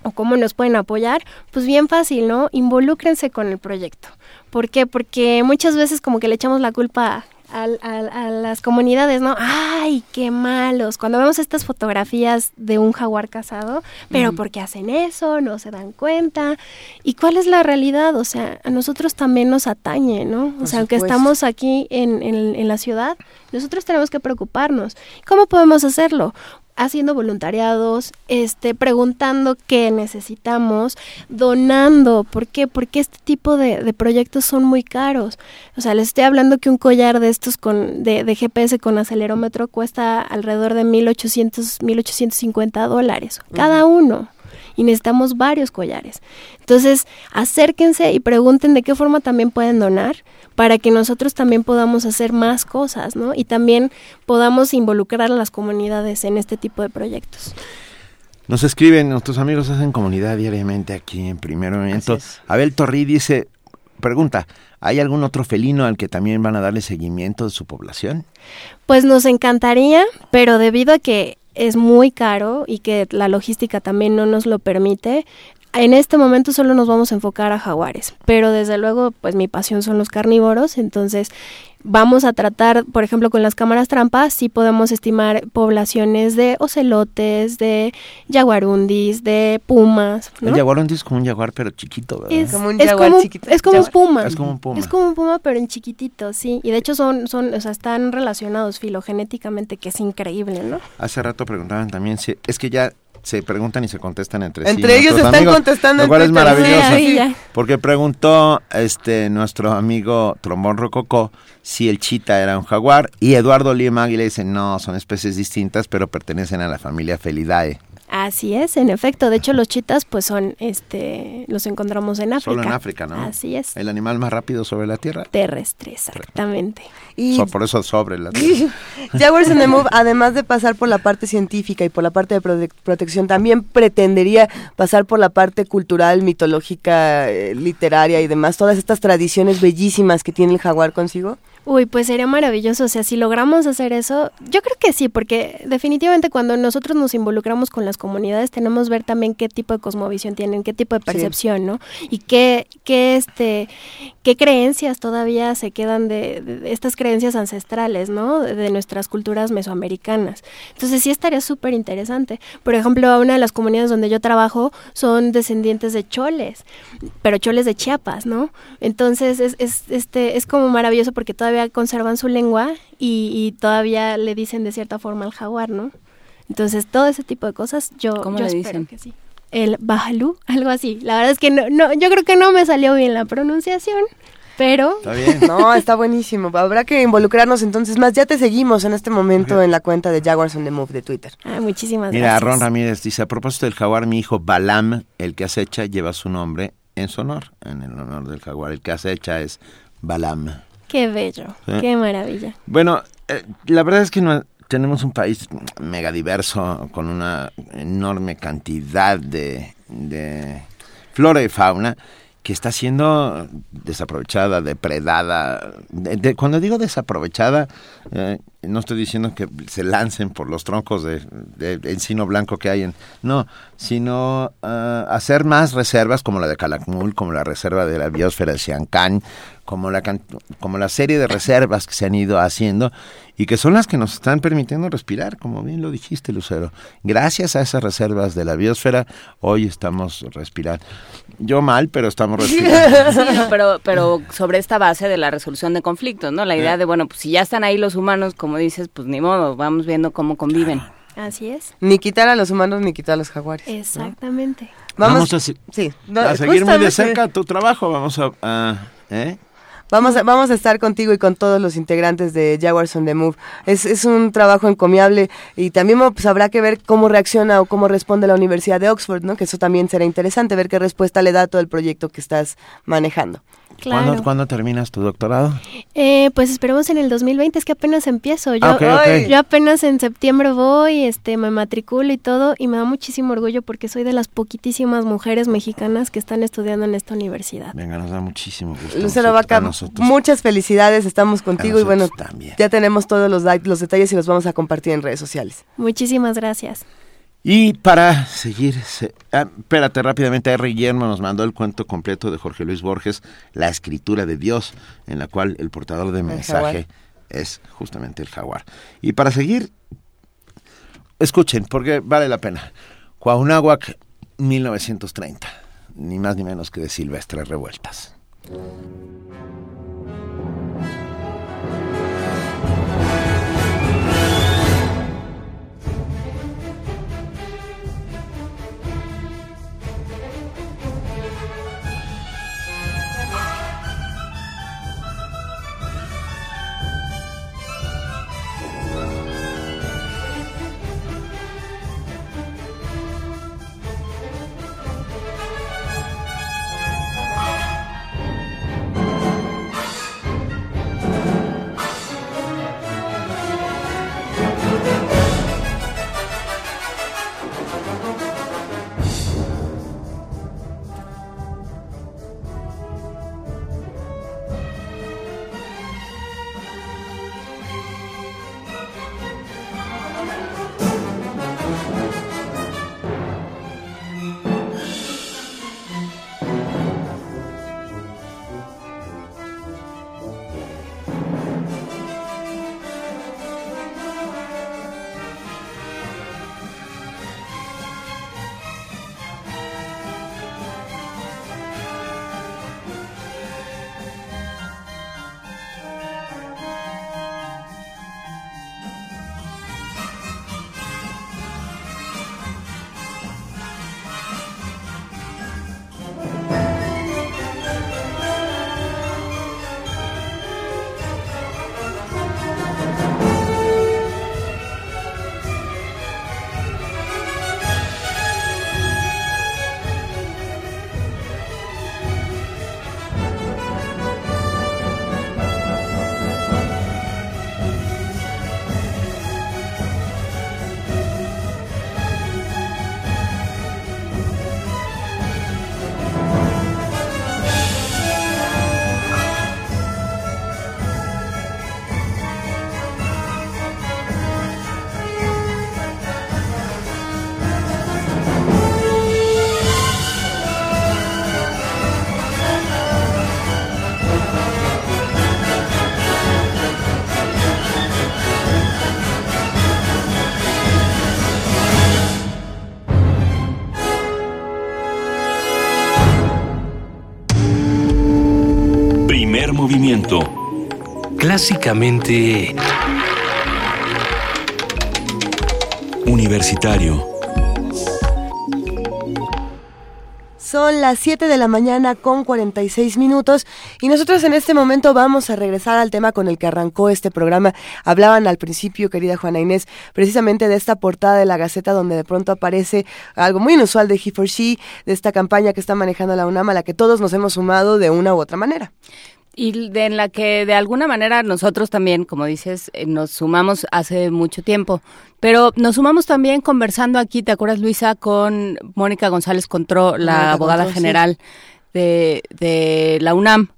o cómo nos pueden apoyar, pues bien fácil, ¿no? Involúcrense con el proyecto. ¿Por qué? Porque muchas veces como que le echamos la culpa al- al- a las comunidades, ¿no? ¡Ay, qué malos! Cuando vemos estas fotografías de un jaguar casado, pero Ujú. ¿por qué hacen eso? No se dan cuenta. ¿Y cuál es la realidad? O sea, a nosotros también nos atañe, ¿no? O Por sea, aunque estamos aquí en, en- en la ciudad, nosotros tenemos que preocuparnos. ¿Cómo podemos hacerlo? Haciendo voluntariados, este, preguntando qué necesitamos, donando, ¿por qué? Porque este tipo de, de proyectos son muy caros. O sea, les estoy hablando que un collar de estos con, de, de GPS con acelerómetro cuesta alrededor de 1.800, 1.850 dólares, cada uno. Y necesitamos varios collares. Entonces, acérquense y pregunten de qué forma también pueden donar para que nosotros también podamos hacer más cosas, ¿no? Y también podamos involucrar a las comunidades en este tipo de proyectos. Nos escriben, nuestros amigos hacen comunidad diariamente aquí en Primer Movimiento. Abel Torri dice, pregunta, ¿hay algún otro felino al que también van a darle seguimiento de su población? Pues nos encantaría, pero debido a que es muy caro y que la logística también no nos lo permite, en este momento solo nos vamos a enfocar a jaguares, pero desde luego, pues mi pasión son los carnívoros, entonces vamos a tratar, por ejemplo, con las cámaras trampas, sí podemos estimar poblaciones de ocelotes, de jaguarundis, de pumas. ¿no? El jaguarundi es como un jaguar, pero chiquito, ¿verdad? Es como un, es como, es como un puma. Es como un puma. Es como un puma, pero en chiquitito, sí. Y de hecho son, son, o sea, están relacionados filogenéticamente, que es increíble, ¿no? Hace rato preguntaban también si es que ya se preguntan y se contestan entre, Entre sí. ellos nuestros están amigos, contestando Lo cual en es maravilloso. Porque preguntó este nuestro amigo Trombón Rococó si el chita era un jaguar y Eduardo Lima Águila dice no, son especies distintas pero pertenecen a la familia Felidae. Así es, en efecto. De hecho, los chitas, pues son, este, los encontramos en África. Solo en África, ¿no? Así es. El animal más rápido sobre la Tierra. Terrestre, exactamente. Y So- por eso sobre la Tierra. Jaguars on the Move, además de pasar por la parte científica y por la parte de prote- protección, también pretendería pasar por la parte cultural, mitológica, eh, literaria y demás, todas estas tradiciones bellísimas que tiene el jaguar consigo. Uy, pues sería maravilloso. O sea, si logramos hacer eso, yo creo que sí, porque definitivamente cuando nosotros nos involucramos con las comunidades, tenemos que ver también qué tipo de cosmovisión tienen, qué tipo de percepción, ¿no? Y qué, qué, este, qué creencias todavía se quedan de, de- de estas creencias ancestrales, ¿no? De, de nuestras culturas mesoamericanas. Entonces sí estaría súper interesante. Por ejemplo, una de las comunidades donde yo trabajo son descendientes de choles, pero choles de Chiapas, ¿no? Entonces es, es, este, es como maravilloso porque todavía conservan su lengua y, y todavía le dicen de cierta forma al jaguar, ¿no? Entonces todo ese tipo de cosas yo, ¿Cómo yo le espero dicen? que sí. El bajalú, algo así. La verdad es que no, no, yo creo que no me salió bien la pronunciación, pero Está bien. No, está buenísimo. Habrá que involucrarnos entonces más. Ya te seguimos en este momento en la cuenta de Jaguars on the Move de Twitter. ah, muchísimas Mira, gracias. Ron Ramírez dice, a propósito del jaguar, mi hijo Balam, el que acecha, lleva su nombre en su honor, en el honor del jaguar. El que acecha es Balam. Qué bello, Sí. qué maravilla. Bueno, eh, la verdad es que no, tenemos un país mega diverso, con una enorme cantidad de, de flora y fauna que está siendo desaprovechada, depredada. De- de- cuando digo desaprovechada, eh, no estoy diciendo que se lancen por los troncos de, de- de encino blanco que hay en... No, sino ah, hacer más reservas como la de Calakmul, como la reserva de la biosfera de Siancán, como la, como la serie de reservas que se han ido haciendo y que son las que nos están permitiendo respirar, como bien lo dijiste, Lucero. Gracias a esas reservas de la biosfera, hoy estamos respirando. Yo mal, pero estamos respirando. Sí, pero, pero sobre esta base de la resolución de conflictos, ¿no? La idea de, bueno, pues si ya están ahí los humanos, como dices, pues ni modo, vamos viendo cómo conviven. Así es. Ni quitar a los humanos ni quitar a los jaguares. ¿no? Exactamente. Vamos, a, se- sí, no, a seguir muy de cerca tu trabajo. Vamos a... a- ¿eh? Vamos a, vamos a estar contigo y con todos los integrantes de Jaguars on the Move. Es, es un trabajo encomiable y también pues, habrá que ver cómo reacciona o cómo responde la Universidad de Oxford, ¿no? Que eso también será interesante, ver qué respuesta le da a todo el proyecto que estás manejando. Claro. ¿Cuándo, cuándo terminas tu doctorado? Eh, pues esperemos en el 2020, es que apenas empiezo. Yo, Ah, yo apenas en septiembre voy, este, me matriculo y todo, y me da muchísimo orgullo porque soy de las poquitísimas mujeres mexicanas que están estudiando en esta universidad. Venga, nos da muchísimo gusto. Lucero Vaca, muchas felicidades, estamos contigo y bueno, también. ya tenemos todos los detalles y los vamos a compartir en redes sociales. Muchísimas gracias. Y para seguir, se- ah, espérate rápidamente, R. Guillermo nos mandó el cuento completo de Jorge Luis Borges, La escritura de Dios, en la cual el portador de mensaje es justamente el jaguar. Y para seguir, escuchen, porque vale la pena. Cuauhnáhuac, 1930, ni más ni menos que de Silvestre Revueltas. Clásicamente... Universitario. Son las 7 de la mañana con 46 minutos y nosotros en este momento vamos a regresar al tema con el que arrancó este programa. Hablaban al principio, querida Juana Inés, precisamente de esta portada de la Gaceta donde de pronto aparece algo muy inusual de He for She, de esta campaña que está manejando la UNAM a la que todos nos hemos sumado de una u otra manera y de, en la que de alguna manera nosotros también, como dices, eh, nos sumamos hace mucho tiempo. Pero nos sumamos también conversando aquí, ¿te acuerdas, Luisa, con Mónica González Contró, la Mónica abogada Contró, sí. general de, de la UNAM,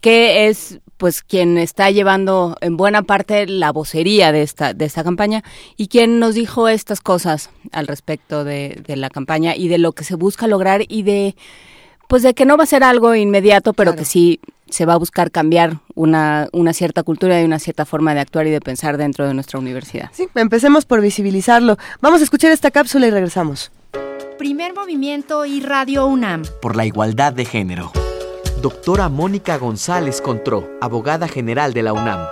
que es pues quien está llevando en buena parte la vocería de esta, de esta campaña y quien nos dijo estas cosas al respecto de, de la campaña y de lo que se busca lograr y de pues de que no va a ser algo inmediato, pero que sí se va a buscar cambiar una, una cierta cultura y una cierta forma de actuar y de pensar dentro de nuestra universidad. Sí, empecemos por visibilizarlo. Vamos a escuchar esta cápsula y regresamos. Primer movimiento y Radio UNAM. por la igualdad de género. Doctora Mónica González Contró, abogada general de la UNAM.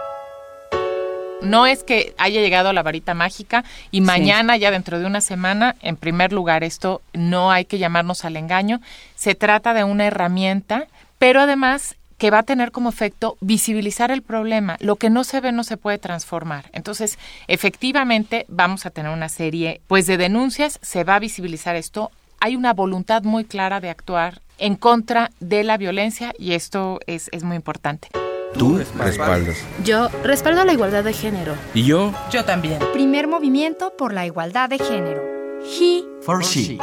No es que haya llegado la varita mágica y mañana, ya dentro de una semana, en primer lugar, esto no hay que llamarnos al engaño. Se trata de una herramienta, pero además que va a tener como efecto visibilizar el problema. Lo que no se ve no se puede transformar. Entonces, efectivamente, vamos a tener una serie pues de denuncias, se va a visibilizar esto. Hay una voluntad muy clara de actuar en contra de la violencia y esto es, es muy importante. Tú respaldas. Yo respaldo la igualdad de género. Y yo, Yo también. Primer movimiento por la igualdad de género. He For she.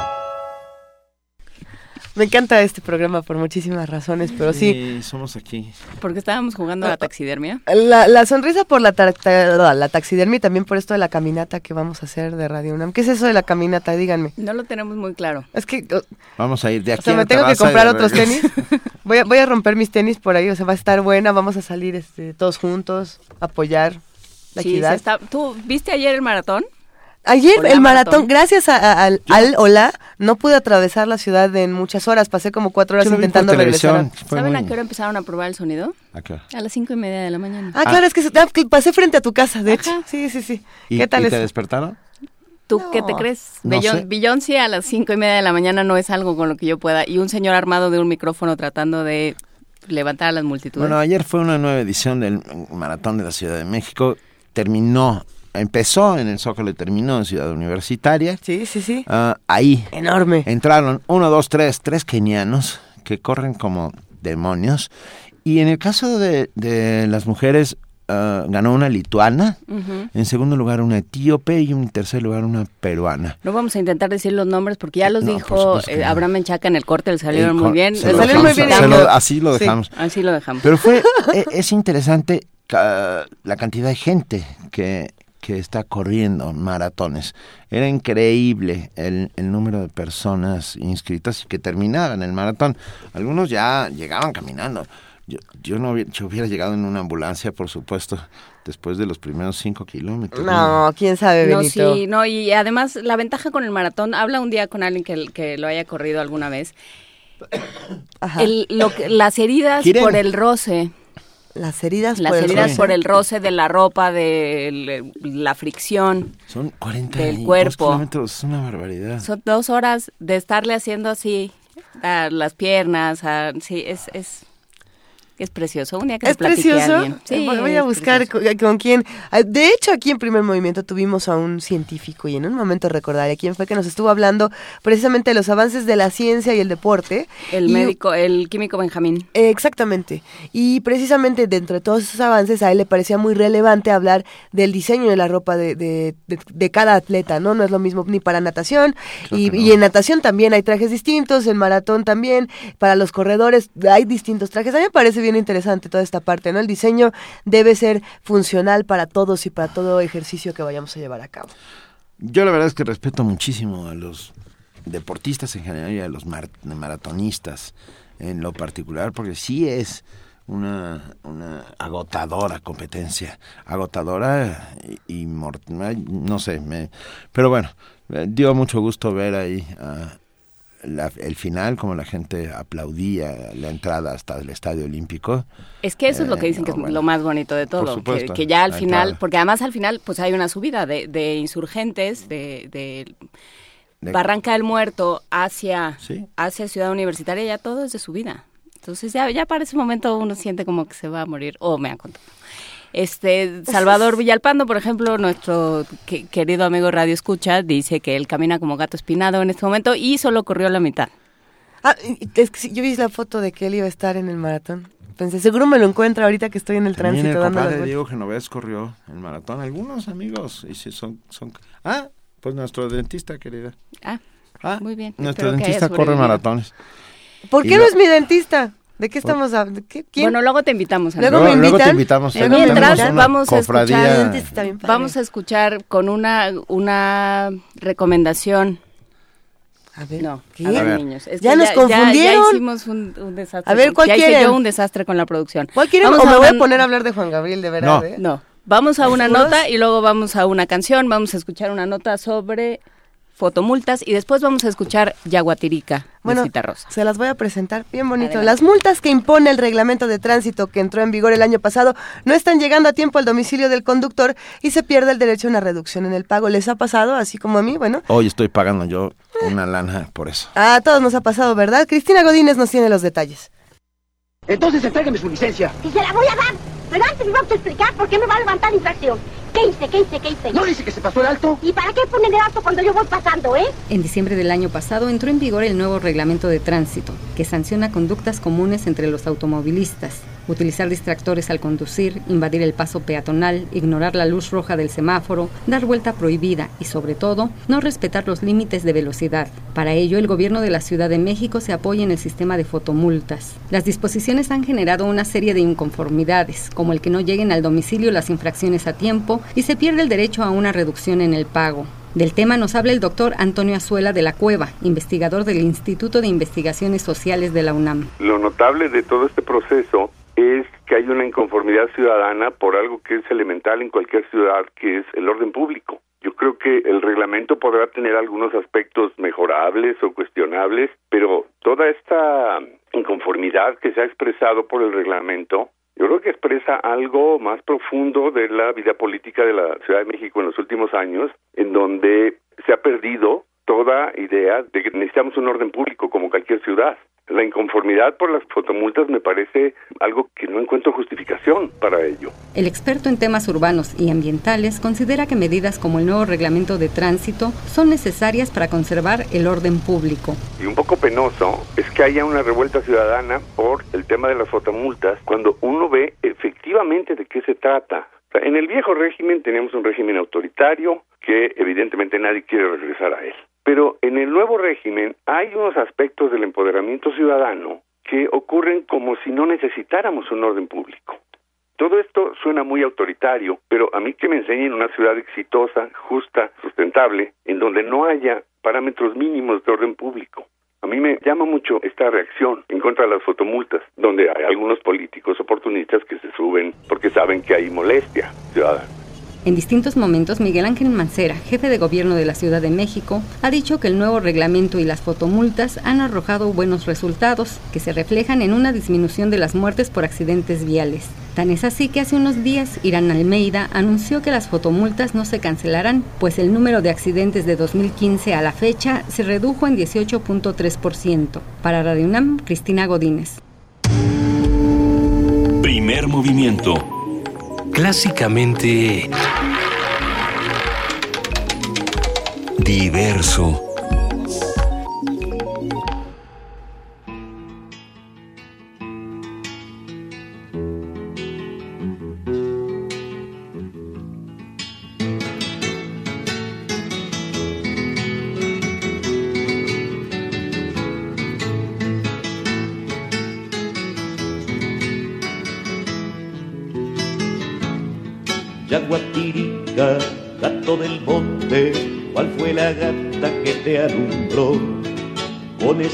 Me encanta este programa por muchísimas razones, pero sí. Sí, somos aquí. Porque estábamos jugando a la taxidermia. La, la sonrisa por la, ta- ta- la taxidermia y también por esto de la caminata que vamos a hacer de Radio UNAM. ¿Qué es eso de la caminata? Díganme. No lo tenemos muy claro. Es que, Vamos a ir de aquí o sea, a me tengo que comprar otros tenis. Voy a, voy a romper mis tenis por ahí, o sea, va a estar buena. Vamos a salir este, todos juntos, apoyar la Sí, equidad. está- ¿Tú viste ayer el maratón? Ayer Hola, el maratón, maratón. gracias a- a- al, al Hola, no pude atravesar la ciudad en muchas horas. Pasé como cuatro horas intentando regresar. televisión. Fue ¿Saben muy- a qué hora empezaron a probar el sonido? ¿A qué hora? A las cinco y media de la mañana. Ah, claro, es que, pasé frente a tu casa, de hecho. Sí, sí, sí. ¿Y, ¿Qué tal y es? te despertaron? ¿Tú qué te crees? No. Beyoncé a las cinco y media de la mañana no es algo con lo que yo pueda. Y un señor armado de un micrófono tratando de levantar a las multitudes. Bueno, ayer fue una nueva edición del Maratón de la Ciudad de México. Terminó, empezó en el Zócalo y terminó en Ciudad Universitaria. Sí, sí, sí. Ah, ahí Enorme. entraron uno, dos, tres, tres kenianos que corren como demonios. Y en el caso de, de las mujeres, ah, ganó una lituana, en segundo lugar una etíope y en tercer lugar una peruana. No vamos a intentar decir los nombres porque ya los No, dijo eh, no. Abraham Menchaca en el corte, le salieron muy bien. Le salieron muy bien. lo- así lo Sí, dejamos. así lo dejamos. Pero fue, e- es interesante la cantidad de gente que, que está corriendo maratones. Era increíble el, el número de personas inscritas y que terminaban el maratón. Algunos ya llegaban caminando. Yo, yo no hubiera, yo hubiera llegado en una ambulancia, por supuesto, después de los primeros cinco kilómetros. No, quién sabe, No, Benito. sí, no, y además la ventaja con el maratón, habla un día con alguien que, que lo haya corrido alguna vez. Ajá. El- lo que- las heridas Quieren. por el roce, Las heridas las por el heridas roce. por el roce de la ropa, de la fricción, Son 40 Del y dos cuerpo. kilómetros, es una barbaridad. son dos horas de estarle haciendo así a las piernas, a- sí, es, es, es precioso. Un día que Es se platique a precioso. alguien. Sí, Eh, voy voy a buscar con, con quién. Ah, De hecho, aquí en Primer Movimiento tuvimos a un científico y en un momento recordaré quién fue que nos estuvo hablando precisamente de los avances de la ciencia y el deporte. El Y- médico, el químico Benjamín. Exactamente. Y precisamente dentro de todos esos avances a él le parecía muy relevante hablar del diseño de la ropa de, de- de- de cada atleta, ¿no? No es lo mismo ni para natación y, y en natación también hay trajes distintos, en maratón también, para los corredores hay distintos trajes. A mí me parece bien interesante toda esta parte, ¿no? El diseño debe ser funcional para todos y para todo ejercicio que vayamos a llevar a cabo. Yo la verdad es que respeto muchísimo a los deportistas en general y a los mar- maratonistas en lo particular, porque sí es una, una agotadora competencia, agotadora y, y no sé, me, pero bueno, eh, dio mucho gusto ver ahí ah, la- el final, como la gente aplaudía la entrada hasta el Estadio Olímpico. Es que eso es lo que Eh, dicen que es bueno, lo más bonito de todo, que, supuesto, que ya al la final, entrada. porque además al final pues hay una subida de, de insurgentes de, de De- Barranca del Muerto hacia, Sí. hacia Ciudad Universitaria, ya todo es de subida. Entonces ya, ya para ese momento uno siente como que se va a morir, o me han contado. Este, Salvador Villalpando, por ejemplo, nuestro que- querido amigo Radio Escucha, dice que él camina como gato espinado en este momento y solo corrió la mitad. Ah, y- es que yo vi la foto de que él iba a estar en el maratón. Pensé, seguro me lo encuentro ahorita que estoy en el También tránsito el dando compadre vueltas. Diego Genovés corrió el maratón. Algunos amigos y son, son... Ah, pues nuestro dentista, querida. Ah, Ah, muy bien. Nuestro dentista corre maratones. ¿Por Y qué lo- no es mi dentista? ¿De qué estamos hablando? ¿Qué- ¿Quién? Bueno, luego te invitamos. Luego Andrea. me Luego te invitan. invitamos. Eh, Luego me Mientras invitan. vamos a escuchar, vamos a escuchar con una una recomendación. A ver, No, ¿qué? a ver, A ver. niños. es Ya que nos confundieron. Ya, hicimos un, un desastre. A ver, ¿cuál ya hice quieren? yo un desastre con la producción. ¿Cuál quieren? Vamos o me a voy a poner a hablar de Juan Gabriel, de verdad, No. ¿eh? No, vamos a una nota y luego vamos a una canción. Vamos a escuchar una nota sobre fotomultas y después vamos a escuchar Yaguatirica Bueno, de Cita Rosa. se las voy a presentar bien bonito. Adelante. Las multas que impone el reglamento de tránsito que entró en vigor el año pasado no están llegando a tiempo al domicilio del conductor y se pierde el derecho a una reducción en el pago. ¿Les ha pasado, así como a mí? Bueno, Hoy estoy pagando yo una lana por eso. a todos nos ha pasado, ¿verdad? Cristina Godínez nos tiene los detalles. Entonces entrégueme su licencia. Y se la voy a dar. Pero antes me va a explicar por qué me va a levantar infracción. ¿Qué hice? ¿Qué hice? ¿Qué hice? ¿No dice que se pasó el alto? ¿Y para qué ponen el alto cuando yo voy pasando, eh? En diciembre del año pasado entró en vigor el nuevo reglamento de tránsito, que sanciona conductas comunes entre los automovilistas. Utilizar distractores al conducir, invadir el paso peatonal, ignorar la luz roja del semáforo, dar vuelta prohibida y, sobre todo, no respetar los límites de velocidad. Para ello, el gobierno de la Ciudad de México se apoya en el sistema de fotomultas. Las disposiciones han generado una serie de inconformidades, como el que no lleguen al domicilio las infracciones a tiempo y se pierde el derecho a una reducción en el pago. Del tema nos habla el doctor Antonio Azuela de la Cueva, investigador del Instituto de Investigaciones Sociales de la UNAM. Lo notable de todo este proceso es que hay una inconformidad ciudadana por algo que es elemental en cualquier ciudad, que es el orden público. Yo creo que el reglamento podrá tener algunos aspectos mejorables o cuestionables, pero toda esta inconformidad que se ha expresado por el reglamento, yo creo que expresa algo más profundo de la vida política de la Ciudad de México en los últimos años, en donde se ha perdido toda idea de que necesitamos un orden público como cualquier ciudad. La inconformidad por las fotomultas me parece algo que no encuentro justificación para ello. El experto en temas urbanos y ambientales considera que medidas como el nuevo reglamento de tránsito son necesarias para conservar el orden público. Y un poco penoso es que haya una revuelta ciudadana por el tema de las fotomultas cuando uno ve efectivamente de qué se trata. en el viejo régimen teníamos un régimen autoritario que evidentemente nadie quiere regresar a él. Pero en el nuevo régimen hay unos aspectos del empoderamiento ciudadano que ocurren como si no necesitáramos un orden público. Todo esto suena muy autoritario, pero a mí que me enseñen una ciudad exitosa, justa, sustentable, en donde no haya parámetros mínimos de orden público. A mí me llama mucho esta reacción en contra de las fotomultas, donde hay algunos políticos oportunistas que se suben porque saben que hay molestia ciudadana. En distintos momentos, Miguel Ángel Mancera, jefe de gobierno de la Ciudad de México, ha dicho que el nuevo reglamento y las fotomultas han arrojado buenos resultados, que se reflejan en una disminución de las muertes por accidentes viales. Tan es así que hace unos días Irán Almeida anunció que las fotomultas no se cancelarán, pues el número de accidentes de 2015 a la fecha se redujo en 18.3%. Para Radio UNAM, Cristina Godínez. Primer movimiento clásicamente diverso.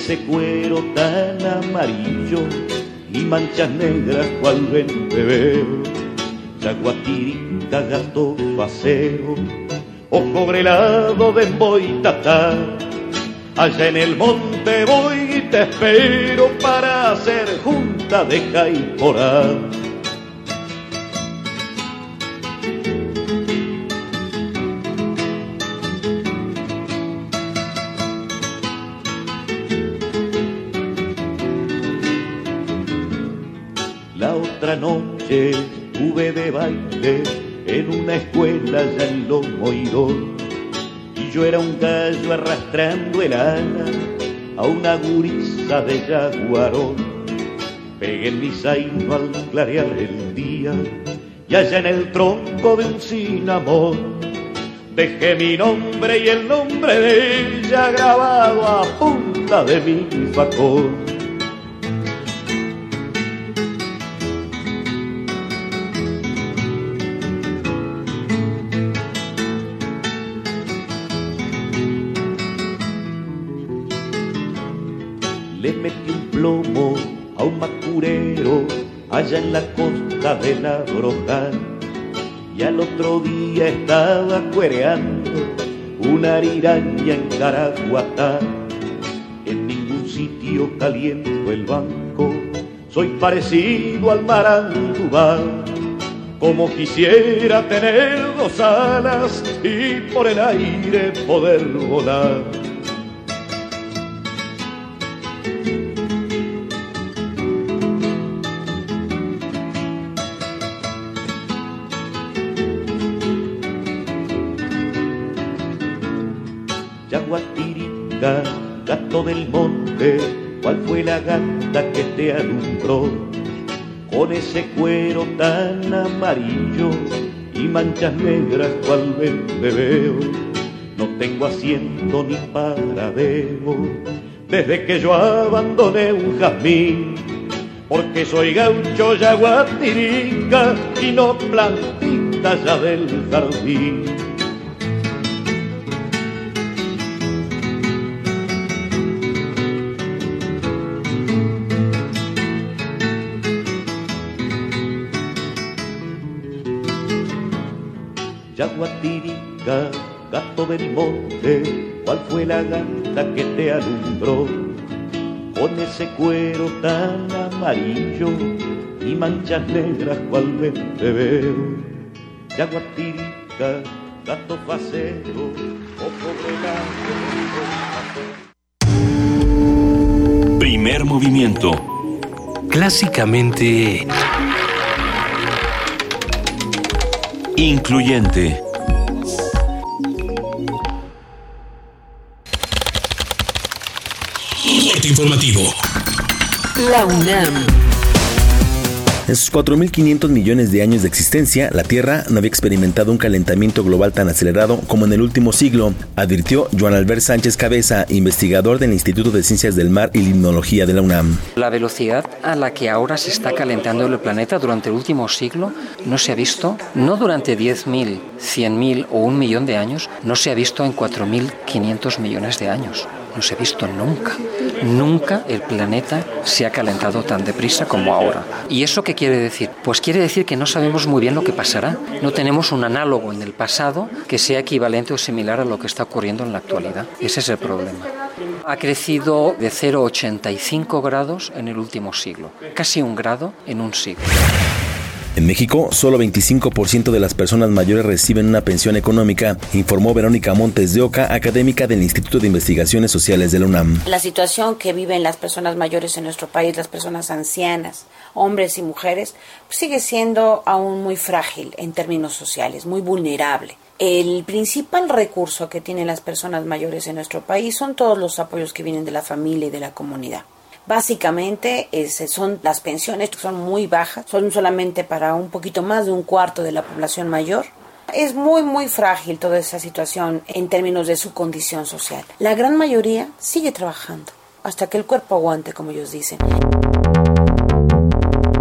Ese cuero tan amarillo y manchas negras cual bebé. Yaguatirica, gato paseo, ojo grelado de Boitatá. Allá en el monte voy y te espero para hacer junta de Caiporá. Tuve de baile en una escuela ya en Lomoirón y yo era un gallo arrastrando el ala a una gurisa de jaguarón. Pegué en mi zaino al clarear el día y allá en el tronco de un cinamón dejé mi nombre y el nombre de ella grabado a punta de mi facón. En la costa de la Broja y al otro día estaba cuereando una ariraña en Caraguatá. En ningún sitio caliento el banco, soy parecido al marandubá. Como quisiera tener dos alas y por el aire poder volar. Y manchas negras cual verde veo, no tengo asiento ni paradero desde que yo abandoné un jazmín, porque soy gaucho yaguatirica y no plantita ya del jardín. Ese cuero tan amarillo y manchas negras cual te veo. Yaguatirica, gato facero, o pobre gato. Primer movimiento. Clásicamente... Incluyente. Informativo. La UNAM. En sus 4.500 millones de años de existencia, la Tierra no había experimentado un calentamiento global tan acelerado como en el último siglo, advirtió Joan Albert Sánchez Cabeza, investigador del Instituto de Ciencias del Mar y Limnología de la UNAM. La velocidad a la que ahora se está calentando el planeta durante el último siglo no se ha visto, no durante 10.000, 100.000 o un millón de años, no se ha visto en 4.500 millones de años no se ha visto nunca. Nunca el planeta se ha calentado tan deprisa como ahora. ¿Y eso qué quiere decir? Pues quiere decir que no sabemos muy bien lo que pasará. No tenemos un análogo en el pasado que sea equivalente o similar a lo que está ocurriendo en la actualidad. Ese es el problema. Ha crecido de 0,85 grados en el último siglo. Casi un grado en un siglo. En México, solo 25% de las personas mayores reciben una pensión económica, informó Verónica Montes de Oca, académica del Instituto de Investigaciones Sociales de la UNAM. La situación que viven las personas mayores en nuestro país, las personas ancianas, hombres y mujeres, sigue siendo aún muy frágil en términos sociales, muy vulnerable. El principal recurso que tienen las personas mayores en nuestro país son todos los apoyos que vienen de la familia y de la comunidad. Básicamente son las pensiones que son muy bajas, son solamente para un poquito más de un cuarto de la población mayor. Es muy, muy frágil toda esa situación en términos de su condición social. La gran mayoría sigue trabajando hasta que el cuerpo aguante, como ellos dicen.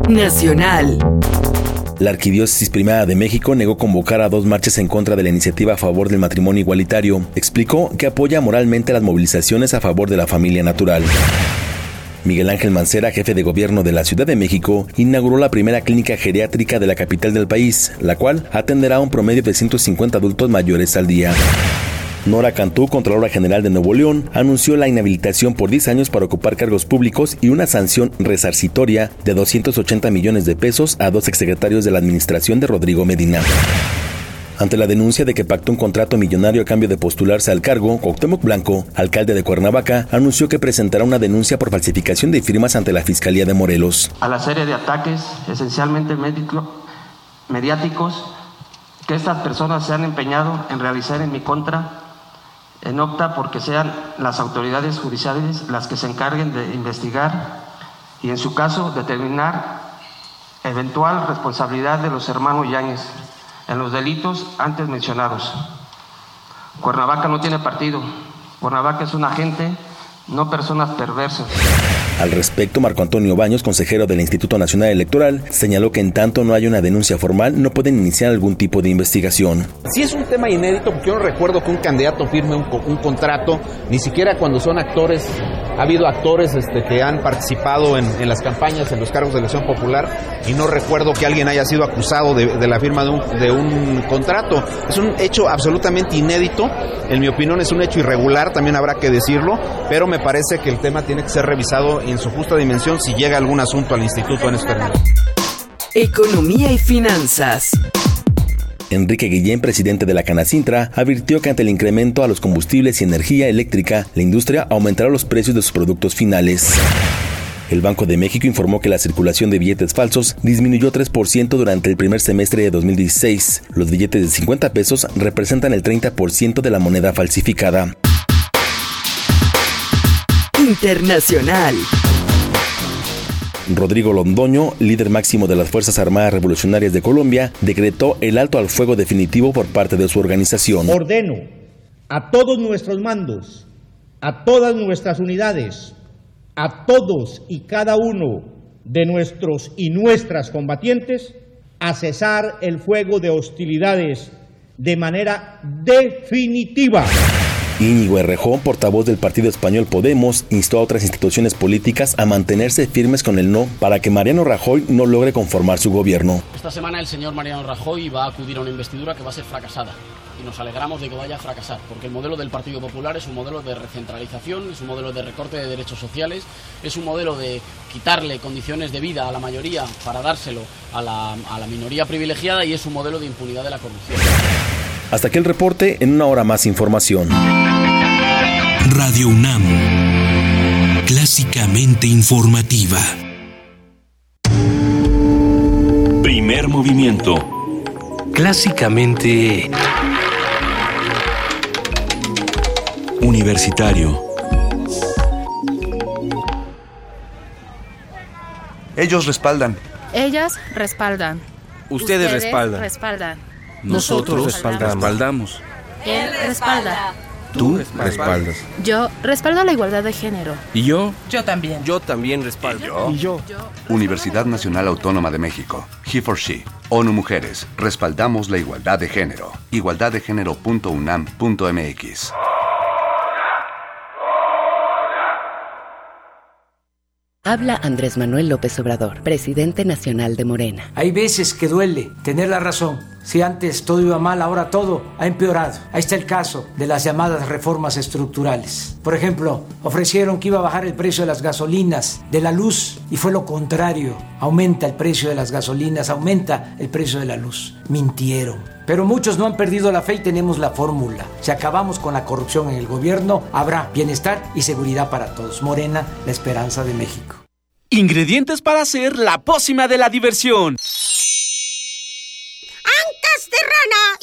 Nacional. La Arquidiócesis Primada de México negó convocar a dos marchas en contra de la iniciativa a favor del matrimonio igualitario. Explicó que apoya moralmente las movilizaciones a favor de la familia natural. Miguel Ángel Mancera, jefe de gobierno de la Ciudad de México, inauguró la primera clínica geriátrica de la capital del país, la cual atenderá a un promedio de 150 adultos mayores al día. Nora Cantú, Contralora General de Nuevo León, anunció la inhabilitación por 10 años para ocupar cargos públicos y una sanción resarcitoria de 280 millones de pesos a dos exsecretarios de la administración de Rodrigo Medina. Ante la denuncia de que pactó un contrato millonario a cambio de postularse al cargo, Cuauhtémoc Blanco, alcalde de Cuernavaca, anunció que presentará una denuncia por falsificación de firmas ante la Fiscalía de Morelos. A la serie de ataques, esencialmente mediáticos, que estas personas se han empeñado en realizar en mi contra, en opta porque sean las autoridades judiciales las que se encarguen de investigar y en su caso determinar eventual responsabilidad de los hermanos Yáñez en los delitos antes mencionados. Cuernavaca no tiene partido. Cuernavaca es un agente, no personas perversas. Al respecto, Marco Antonio Baños, consejero del Instituto Nacional Electoral, señaló que en tanto no hay una denuncia formal, no pueden iniciar algún tipo de investigación. Si es un tema inédito, porque yo no recuerdo que un candidato firme un, un contrato, ni siquiera cuando son actores, ha habido actores este, que han participado en, las campañas, en los cargos de elección popular, y no recuerdo que alguien haya sido acusado de, de la firma de un, de un contrato. Es un hecho absolutamente inédito, en mi opinión es un hecho irregular, también habrá que decirlo, pero me parece que el tema tiene que ser revisado en su justa dimensión si llega algún asunto al instituto en este términos. Economía y finanzas. Enrique Guillén, presidente de la Canacintra, advirtió que ante el incremento a los combustibles y energía eléctrica, la industria aumentará los precios de sus productos finales. El Banco de México informó que la circulación de billetes falsos disminuyó 3% durante el primer semestre de 2016. Los billetes de 50 pesos representan el 30% de la moneda falsificada. Internacional. Rodrigo Londoño, líder máximo de las Fuerzas Armadas Revolucionarias de Colombia, decretó el alto al fuego definitivo por parte de su organización. Ordeno a todos nuestros mandos, a todas nuestras unidades, a todos y cada uno de nuestros y nuestras combatientes a cesar el fuego de hostilidades de manera definitiva. Íñigo Errejón, portavoz del partido español Podemos, instó a otras instituciones políticas a mantenerse firmes con el no para que Mariano Rajoy no logre conformar su gobierno. Esta semana el señor Mariano Rajoy va a acudir a una investidura que va a ser fracasada y nos alegramos de que vaya a fracasar, porque el modelo del Partido Popular es un modelo de recentralización, es un modelo de recorte de derechos sociales, es un modelo de quitarle condiciones de vida a la mayoría para dárselo a la, a la minoría privilegiada y es un modelo de impunidad de la corrupción. Hasta aquí el reporte, en una hora más información. Radio UNAM, clásicamente informativa. Primer movimiento. Clásicamente universitario. Ellos respaldan. Ellas respaldan. Ustedes respaldan. respaldan. Nosotros respaldamos. Él respalda. Tú respaldas. Yo respaldo la igualdad de género. ¿Y yo? Yo también. Yo también respaldo. ¿Y yo? Universidad Nacional Autónoma de México. He for She. ONU Mujeres. Respaldamos la igualdad de género. Igualdaddegénero.unam.mx. Habla Andrés Manuel López Obrador, presidente nacional de Morena. Hay veces que duele tener la razón. Si antes todo iba mal, ahora todo ha empeorado. Ahí está el caso de las llamadas reformas estructurales. Por ejemplo, ofrecieron que iba a bajar el precio de las gasolinas, de la luz, y fue lo contrario. Aumenta el precio de las gasolinas, aumenta el precio de la luz. Mintieron. Pero muchos no han perdido la fe y tenemos la fórmula. Si acabamos con la corrupción en el gobierno, habrá bienestar y seguridad para todos. Morena, la esperanza de México. Ingredientes para hacer la pócima de la diversión.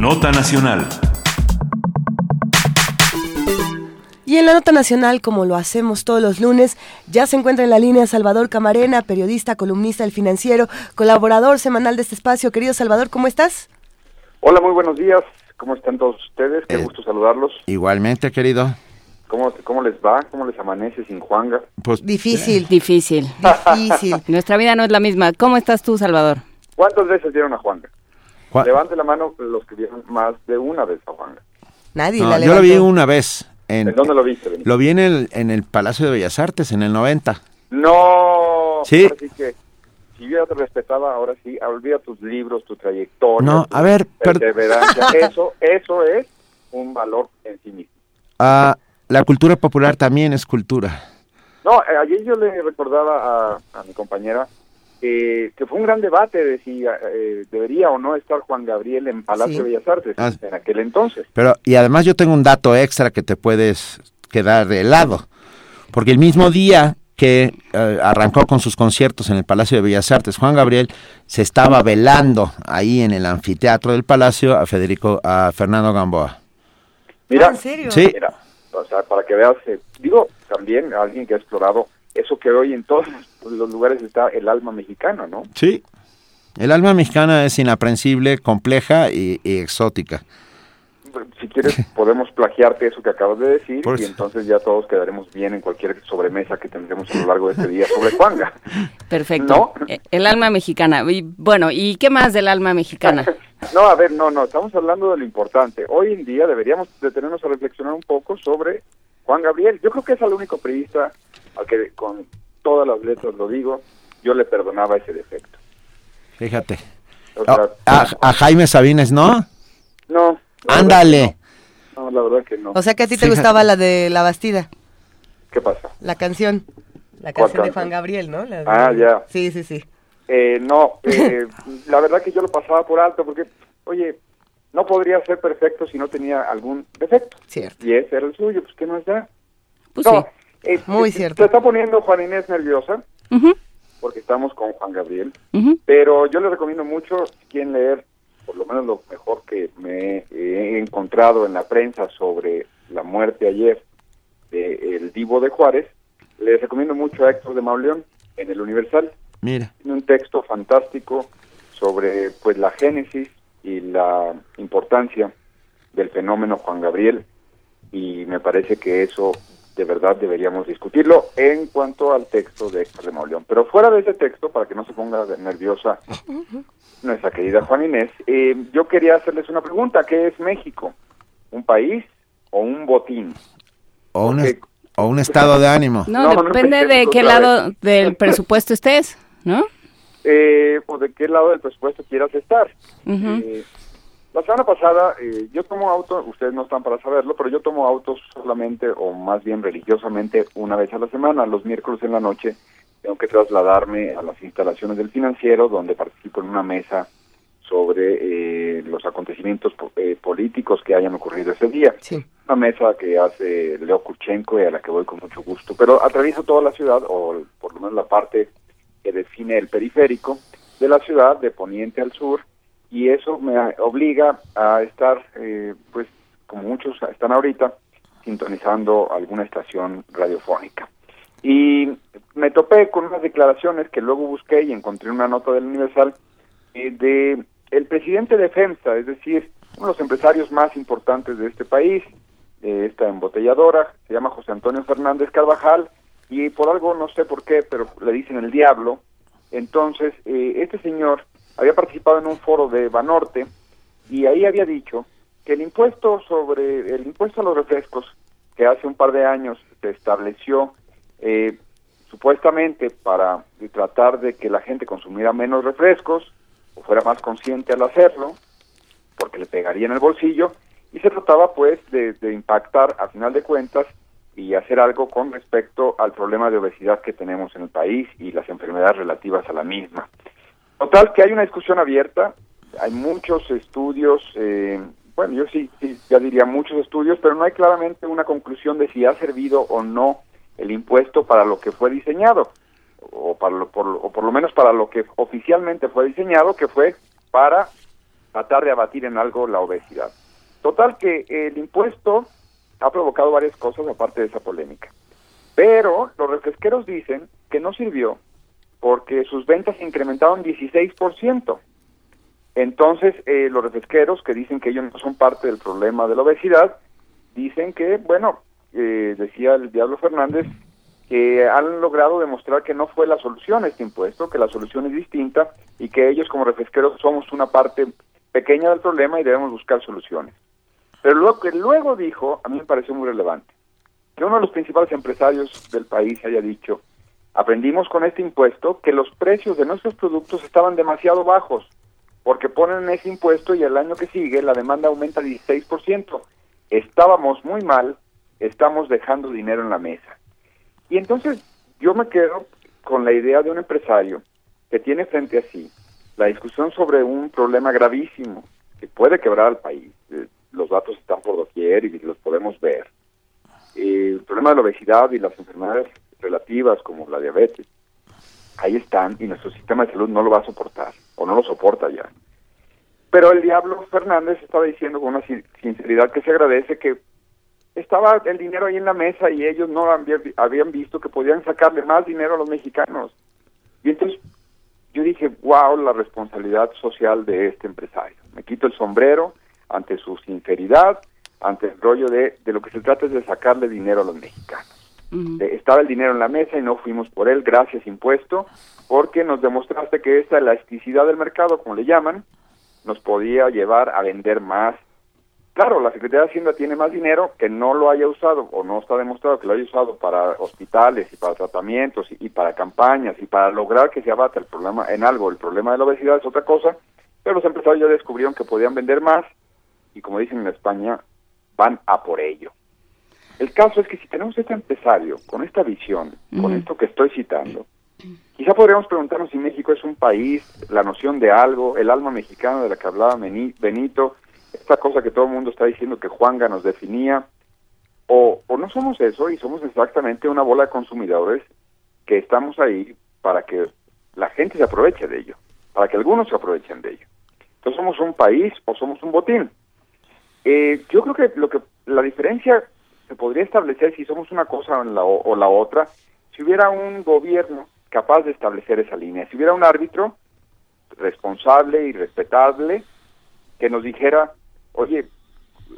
Nota nacional. Y en la nota nacional, como lo hacemos todos los lunes, ya se encuentra en la línea Salvador Camarena, periodista, columnista del Financiero, colaborador semanal de este espacio. Querido Salvador, ¿cómo estás? Hola, muy buenos días. ¿Cómo están todos ustedes? Qué gusto saludarlos. Igualmente, querido. ¿Cómo, ¿Cómo les va? ¿Cómo les amanece sin Juanga? Pues difícil, difícil, difícil. Nuestra vida no es la misma. ¿Cómo estás tú, Salvador? ¿Cuántas veces vieron a Juanga? Levante la mano los que vieron más de una vez a Juanga. Nadie No, la yo lo vi una vez. En, ¿En dónde lo viste, Benito? Lo vi en el, en el Palacio de Bellas Artes, en el 90. No. Sí. Ahora sí que, si yo ya te respetaba, ahora sí, olvida tus libros, tu trayectoria. No, tu a ver, per- perseverancia. eso, eso es un valor en sí mismo. Ah, la cultura popular también es cultura. No, eh, ayer yo le recordaba a, a mi compañera eh, que fue un gran debate de si eh, debería o no estar Juan Gabriel en Palacio Sí. de Bellas Artes Ah. en aquel entonces. Pero, y además yo tengo un dato extra que te puedes quedar de helado. Porque el mismo día que eh, arrancó con sus conciertos en el Palacio de Bellas Artes, Juan Gabriel se estaba velando ahí en el anfiteatro del Palacio a Federico, a Fernando Gamboa. Mira, Sí. Mira, o sea, para que veas, eh, digo, también alguien que ha explorado eso que hoy en todos los lugares está el alma mexicana, ¿no? Sí. El alma mexicana es inaprensible, compleja y, y exótica. si quieres podemos plagiarte eso que acabas de decir Por y eso. entonces ya todos quedaremos bien en cualquier sobremesa que tendremos a lo largo de este día sobre Juanga. Perfecto. Eh, El alma mexicana. Y, bueno, ¿y qué más del alma mexicana? No, a ver, no, no, estamos hablando de lo importante. Hoy en día deberíamos detenernos a reflexionar un poco sobre Juan Gabriel. Yo creo que es el único periodista que con todas las letras lo digo, yo le perdonaba ese defecto. Fíjate. O sea, a, a Jaime Sabines, ¿no? no. Ándale. No, no, la verdad que no. O sea que a ti te Fíjate. gustaba la de La Bastida, ¿Qué pasa? la canción. La ¿Cuál canción de? Juan Gabriel, ¿no? La de- Ah, ya. Sí, sí, sí. Eh, no, eh, la verdad que yo lo pasaba por alto porque, oye, no podría ser perfecto si no tenía algún defecto. Cierto. Y ese era el suyo, pues ¿qué más da? Pues no, sí. Eh, Muy eh, cierto. Se está poniendo Juan Inés nerviosa porque estamos con Juan Gabriel, pero yo le recomiendo mucho, si quieren leer, por lo menos lo mejor que me he encontrado en la prensa sobre la muerte ayer del Divo de Juárez, les recomiendo mucho a Héctor de Mauleón en el Universal. Mira. Tiene un texto fantástico sobre pues la génesis y la importancia del fenómeno Juan Gabriel y me parece que eso de verdad deberíamos discutirlo en cuanto al texto de Héctor de Mauleón. Pero fuera de ese texto, para que no se ponga nerviosa nuestra querida Juan Inés, eh, yo quería hacerles una pregunta. ¿Qué es México? ¿Un país o un botín? O un, es- o un estado de ánimo. No, No, no depende de qué lado del presupuesto estés, ¿no? Eh, ¿O de qué lado del presupuesto quieras estar? Eh, la semana pasada eh, yo tomo auto, ustedes no están para saberlo, pero yo tomo autos solamente o más bien religiosamente una vez a la semana, los miércoles en la noche. Tengo que trasladarme a las instalaciones del financiero donde participo en una mesa sobre eh, los acontecimientos eh, políticos que hayan ocurrido ese día. Sí. Una mesa que hace Leo Kurchenko y a la que voy con mucho gusto. Pero atravieso toda la ciudad, o por lo menos la parte que define el periférico de la ciudad, de poniente al sur, y eso me obliga a estar, eh, pues, como muchos están ahorita, sintonizando alguna estación radiofónica. Y me topé con unas declaraciones que luego busqué y encontré una nota del Universal eh, de el presidente de FEMSA, es decir, uno de los empresarios más importantes de este país, eh, esta embotelladora, se llama José Antonio Fernández Carvajal, y por algo no sé por qué, pero le dicen el diablo. Entonces, eh, este señor había participado en un foro de Banorte y ahí había dicho que el impuesto sobre el impuesto a los refrescos que hace un par de años se estableció eh, supuestamente para tratar de que la gente consumiera menos refrescos o fuera más consciente al hacerlo, porque le pegaría en el bolsillo, y se trataba pues de, de impactar a final de cuentas y hacer algo con respecto al problema de obesidad que tenemos en el país y las enfermedades relativas a la misma. Total, que hay una discusión abierta, hay muchos estudios, eh, bueno, yo sí, sí, ya diría muchos estudios, pero no hay claramente una conclusión de si ha servido o no el impuesto para lo que fue diseñado, o, para lo, por, o por lo menos para lo que oficialmente fue diseñado, que fue para tratar de abatir en algo la obesidad. Total que el impuesto ha provocado varias cosas aparte de esa polémica. Pero los refresqueros dicen que no sirvió porque sus ventas incrementaron 16%. Entonces, eh, los refresqueros que dicen que ellos no son parte del problema de la obesidad, dicen que, bueno, eh, decía el Diablo Fernández, que han logrado demostrar que no fue la solución este impuesto, que la solución es distinta y que ellos como refresqueros somos una parte pequeña del problema y debemos buscar soluciones. Pero lo que luego dijo, a mí me pareció muy relevante, que uno de los principales empresarios del país haya dicho, aprendimos con este impuesto que los precios de nuestros productos estaban demasiado bajos, porque ponen ese impuesto y el año que sigue la demanda aumenta 16%. Estábamos muy mal, estamos dejando dinero en la mesa. Y entonces yo me quedo con la idea de un empresario que tiene frente a sí la discusión sobre un problema gravísimo que puede quebrar al país. Eh, Los datos están por doquier y los podemos ver. Eh, el problema de la obesidad y las enfermedades relativas como la diabetes, ahí están y nuestro sistema de salud no lo va a soportar o no lo soporta ya. Pero el diablo Fernández estaba diciendo con una sin- sinceridad que se agradece que estaba el dinero ahí en la mesa y ellos no habían, habían visto que podían sacarle más dinero a los mexicanos. Y entonces yo dije, wow, la responsabilidad social de este empresario. Me quito el sombrero, ante su sinceridad, ante el rollo de, de lo que se trata es de sacarle dinero a los mexicanos. Eh, estaba el dinero en la mesa y no fuimos por él, gracias impuesto, porque nos demostraste que esta elasticidad del mercado, como le llaman, nos podía llevar a vender más. Claro, la Secretaría de Hacienda tiene más dinero que no lo haya usado o no está demostrado que lo haya usado para hospitales y para tratamientos y, y para campañas y para lograr que se abata el problema en algo. El problema de la obesidad es otra cosa, pero los empresarios ya descubrieron que podían vender más y como dicen en España, van a por ello. El caso es que si tenemos este empresario con esta visión, con esto que estoy citando, quizá podríamos preguntarnos si México es un país, la noción de algo, el alma mexicana de la que hablaba Benito, esta cosa que todo el mundo está diciendo que Juanga nos definía, o, o no somos eso y somos exactamente una bola de consumidores que estamos ahí para que la gente se aproveche de ello, para que algunos se aprovechen de ello. Entonces somos un país o somos un botín. Eh, yo creo que lo que la diferencia se podría establecer si somos una cosa o la, otra, si hubiera un gobierno capaz de establecer esa línea, si hubiera un árbitro responsable y respetable que nos dijera, oye,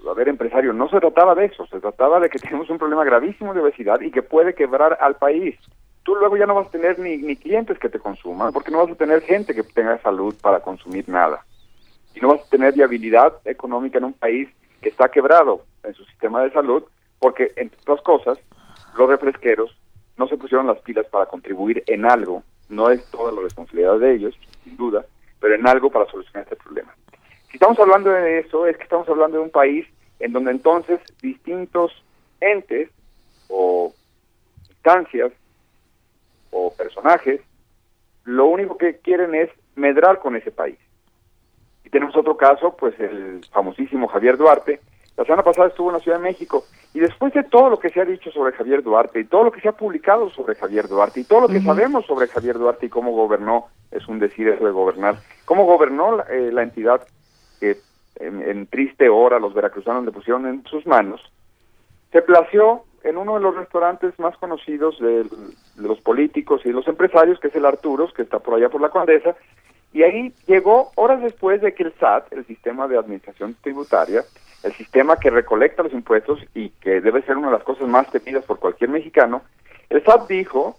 a ver, empresario, no se trataba de eso, se trataba de que tenemos un problema gravísimo de obesidad y que puede quebrar al país. Tú luego ya no vas a tener ni clientes que te consuman, porque no vas a tener gente que tenga salud para consumir nada. Y no vas a tener viabilidad económica en un país que está quebrado en su sistema de salud, porque, entre otras cosas, los refresqueros no se pusieron las pilas para contribuir en algo, no es toda la responsabilidad de ellos, sin duda, pero en algo para solucionar este problema. Si estamos hablando de eso, es que estamos hablando de un país en donde entonces distintos entes o instancias o personajes lo único que quieren es medrar con ese país. Y tenemos otro caso, pues el famosísimo Javier Duarte. La semana pasada estuvo en la Ciudad de México. Y después de todo lo que se ha dicho sobre Javier Duarte y todo lo que se ha publicado sobre Javier Duarte y todo lo que sabemos sobre Javier Duarte y cómo gobernó, es un decir eso de gobernar, cómo gobernó la, eh, la entidad que en, en triste hora los veracruzanos le pusieron en sus manos, se plació en uno de los restaurantes más conocidos de, de los políticos y de los empresarios, que es el Arturos, que está por allá por la Condesa, y ahí llegó horas después de que el SAT, el Sistema de Administración Tributaria, el sistema que recolecta los impuestos y que debe ser una de las cosas más temidas por cualquier mexicano, el SAT dijo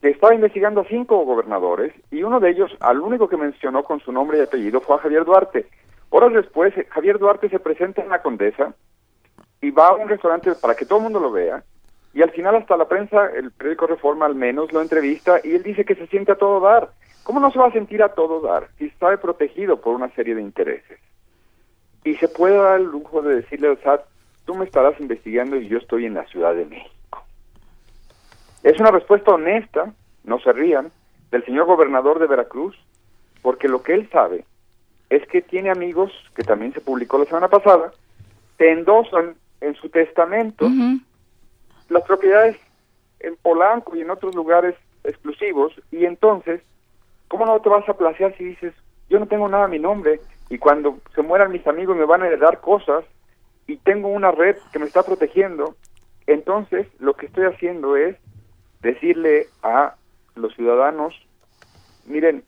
que estaba investigando a cinco gobernadores y uno de ellos, al único que mencionó con su nombre y apellido, fue a Javier Duarte. Horas después, Javier Duarte se presenta en la Condesa y va a un restaurante para que todo el mundo lo vea y al final hasta la prensa, el periódico Reforma al menos, lo entrevista y él dice que se siente a todo dar. ¿Cómo no se va a sentir a todo dar si está protegido por una serie de intereses? Y se puede dar el lujo de decirle al SAT, tú me estarás investigando y yo estoy en la Ciudad de México. Es una respuesta honesta, no se rían, del señor gobernador de Veracruz, porque lo que él sabe es que tiene amigos, que también se publicó la semana pasada, te endosan en su testamento las propiedades en Polanco y en otros lugares exclusivos, y entonces, ¿cómo no te vas a placear si dices, yo no tengo nada a mi nombre, y cuando se mueran mis amigos me van a heredar cosas, y tengo una red que me está protegiendo, entonces lo que estoy haciendo es decirle a los ciudadanos, miren,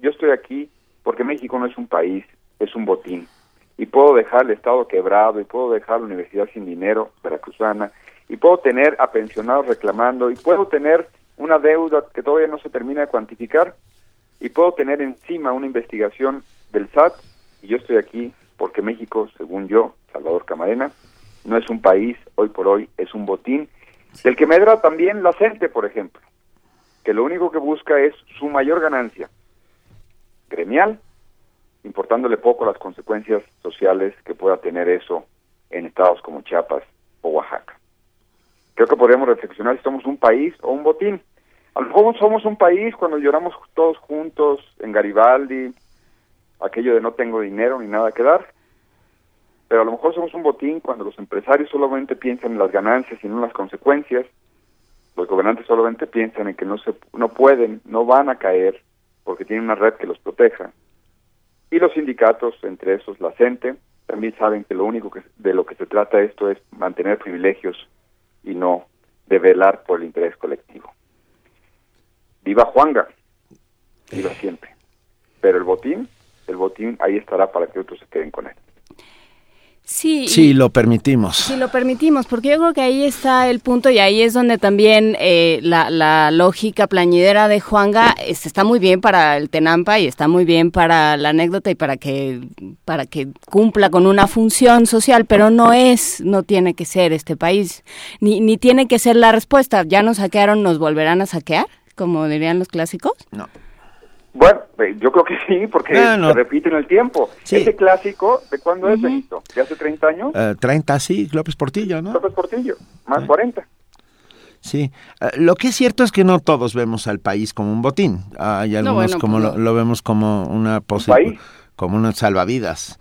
yo estoy aquí porque México no es un país, es un botín. Y puedo dejar el Estado quebrado, y puedo dejar la universidad sin dinero, veracruzana, y puedo tener a pensionados reclamando, y puedo tener una deuda que todavía no se termina de cuantificar, y puedo tener encima una investigación del SAT, y yo estoy aquí porque México, según yo, Salvador Camarena, no es un país, hoy por hoy es un botín, del que medra también la gente, por ejemplo, que lo único que busca es su mayor ganancia gremial, importándole poco las consecuencias sociales que pueda tener eso en estados como Chiapas o Oaxaca. Creo que podríamos reflexionar si somos un país o un botín. A lo mejor somos un país cuando lloramos todos juntos en Garibaldi, aquello de no tengo dinero ni nada que dar, pero a lo mejor somos un botín cuando los empresarios solamente piensan en las ganancias y no en las consecuencias, los gobernantes solamente piensan en que no se no pueden, no van a caer porque tienen una red que los proteja. Y los sindicatos, entre esos la CENTE, también saben que lo único que de lo que se trata esto es mantener privilegios y no de velar por el interés colectivo. Viva Juanga, viva siempre. Pero el botín, el botín ahí estará para que otros se queden con él. Sí, sí, lo permitimos. Sí, lo permitimos, porque yo creo que ahí está el punto y ahí es donde también eh, la, la, lógica plañidera de Juanga este, está muy bien para el Tenampa y está muy bien para la anécdota y para que, para que cumpla con una función social, pero no es, no tiene que ser este país, ni, ni tiene que ser la respuesta. Ya nos saquearon, nos volverán a saquear, como dirían los clásicos. No. Bueno, eh, yo creo que sí, porque Ah, no. se repite en el tiempo. Sí. Ese clásico, ¿de cuándo es, Benito? ¿De hace 30 años? Eh, 30, sí, López Portillo, ¿no? López Portillo, más 40. Sí, Eh, lo que es cierto es que no todos vemos al país como un botín. Hay algunos bueno, como pues lo, lo vemos como una posibilidad, como una salvavidas.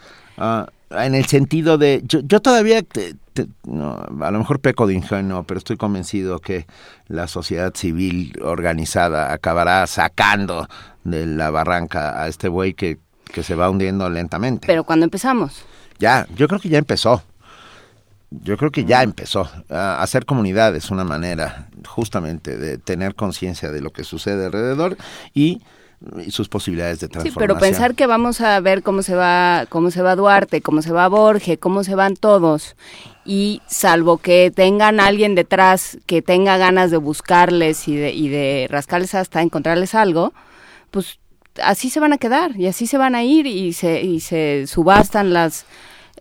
Ah, en el sentido de, yo, yo todavía, te- te- no, a lo mejor peco de ingenuo, pero estoy convencido que la sociedad civil organizada acabará sacando de la barranca a este güey que, que se va hundiendo lentamente. Pero cuando empezamos. Ya, yo creo que ya empezó. Yo creo que ya empezó. A hacer comunidad es una manera justamente de tener conciencia de lo que sucede alrededor y, y sus posibilidades de Sí, transformación. pero pensar que vamos a ver cómo se va, cómo se va Duarte, cómo se va Borges, cómo se van todos, y salvo que tengan alguien detrás que tenga ganas de buscarles y de, y de rascarles hasta encontrarles algo, pues así se van a quedar y así se van a ir y se, y se subastan las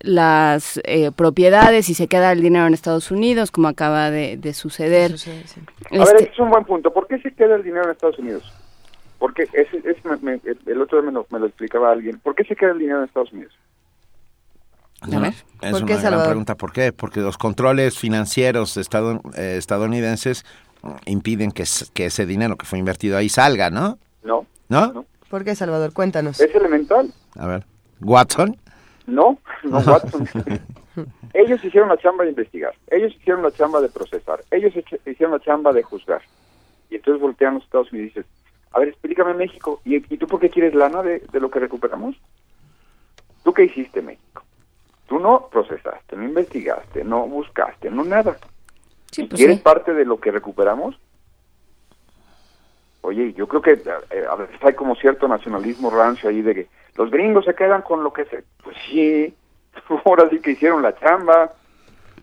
las eh, propiedades y se queda el dinero en Estados Unidos, como acaba de, de suceder. A ver, Este- ese es un buen punto. ¿Por qué se queda el dinero en Estados Unidos? Porque ese, ese me- me- el otro día me lo, me lo explicaba alguien. ¿Por qué se queda el dinero en Estados Unidos? Es una, es ¿Por una qué, gran Salvador? pregunta. ¿Por qué? Porque los controles financieros eh, estadounidenses impiden que, que ese dinero que fue invertido ahí salga, ¿no? No. ¿No? ¿Por qué, Salvador? Cuéntanos. Es elemental. A ver. ¿Watson? No, no, Watson. Ellos hicieron la chamba de investigar. Ellos hicieron la chamba de procesar. Ellos hicieron la chamba de juzgar. Y entonces voltean los Estados Unidos y dices, a ver, explícame México. ¿Y, y tú por qué quieres lana de, de lo que recuperamos? ¿Tú qué hiciste, México? Tú no procesaste, no investigaste, no buscaste, no nada. Sí, ¿Y pues quieres sí. parte de lo que recuperamos? Oye, yo creo que eh, a veces hay como cierto nacionalismo rancio ahí de que los gringos se quedan con lo que se... Pues sí, ahora sí que hicieron la chamba.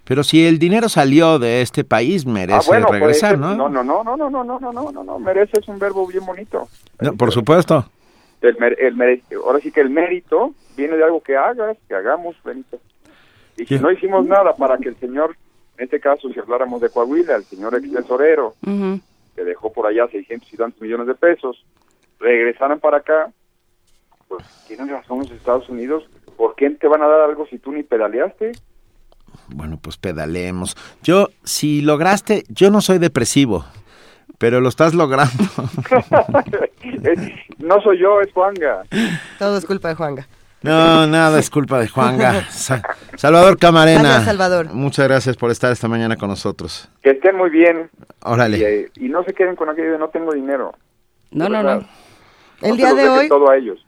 Pero si el dinero salió de este país, merece ah, bueno, regresar, ¿no? No, no, no, no, no, no, no, no, no, no, no, merece es un verbo bien bonito. No, por supuesto. El mer- el mere- ahora sí que el mérito viene de algo que hagas, que hagamos, Benito. Y si no hicimos nada para que el señor, en este caso, si habláramos de Coahuila, el señor ex tesorero, Ujú. que dejó por allá 600 y tantos millones de pesos, regresaran para acá, pues tienen razón los Estados Unidos. ¿Por qué te van a dar algo si tú ni pedaleaste? Bueno, pues pedaleemos. Yo, si lograste, yo no soy depresivo, pero lo estás logrando. No soy yo, es Juanga. Todo es culpa de Juanga. No, nada es culpa de Juanga. Sa- Salvador Camarena. Gracias, Salvador. Muchas gracias por estar esta mañana con nosotros. Que estén muy bien. Órale. Y, eh, y no se queden con aquello de no tengo dinero. No, no, no. El No día de hoy- todo a ellos.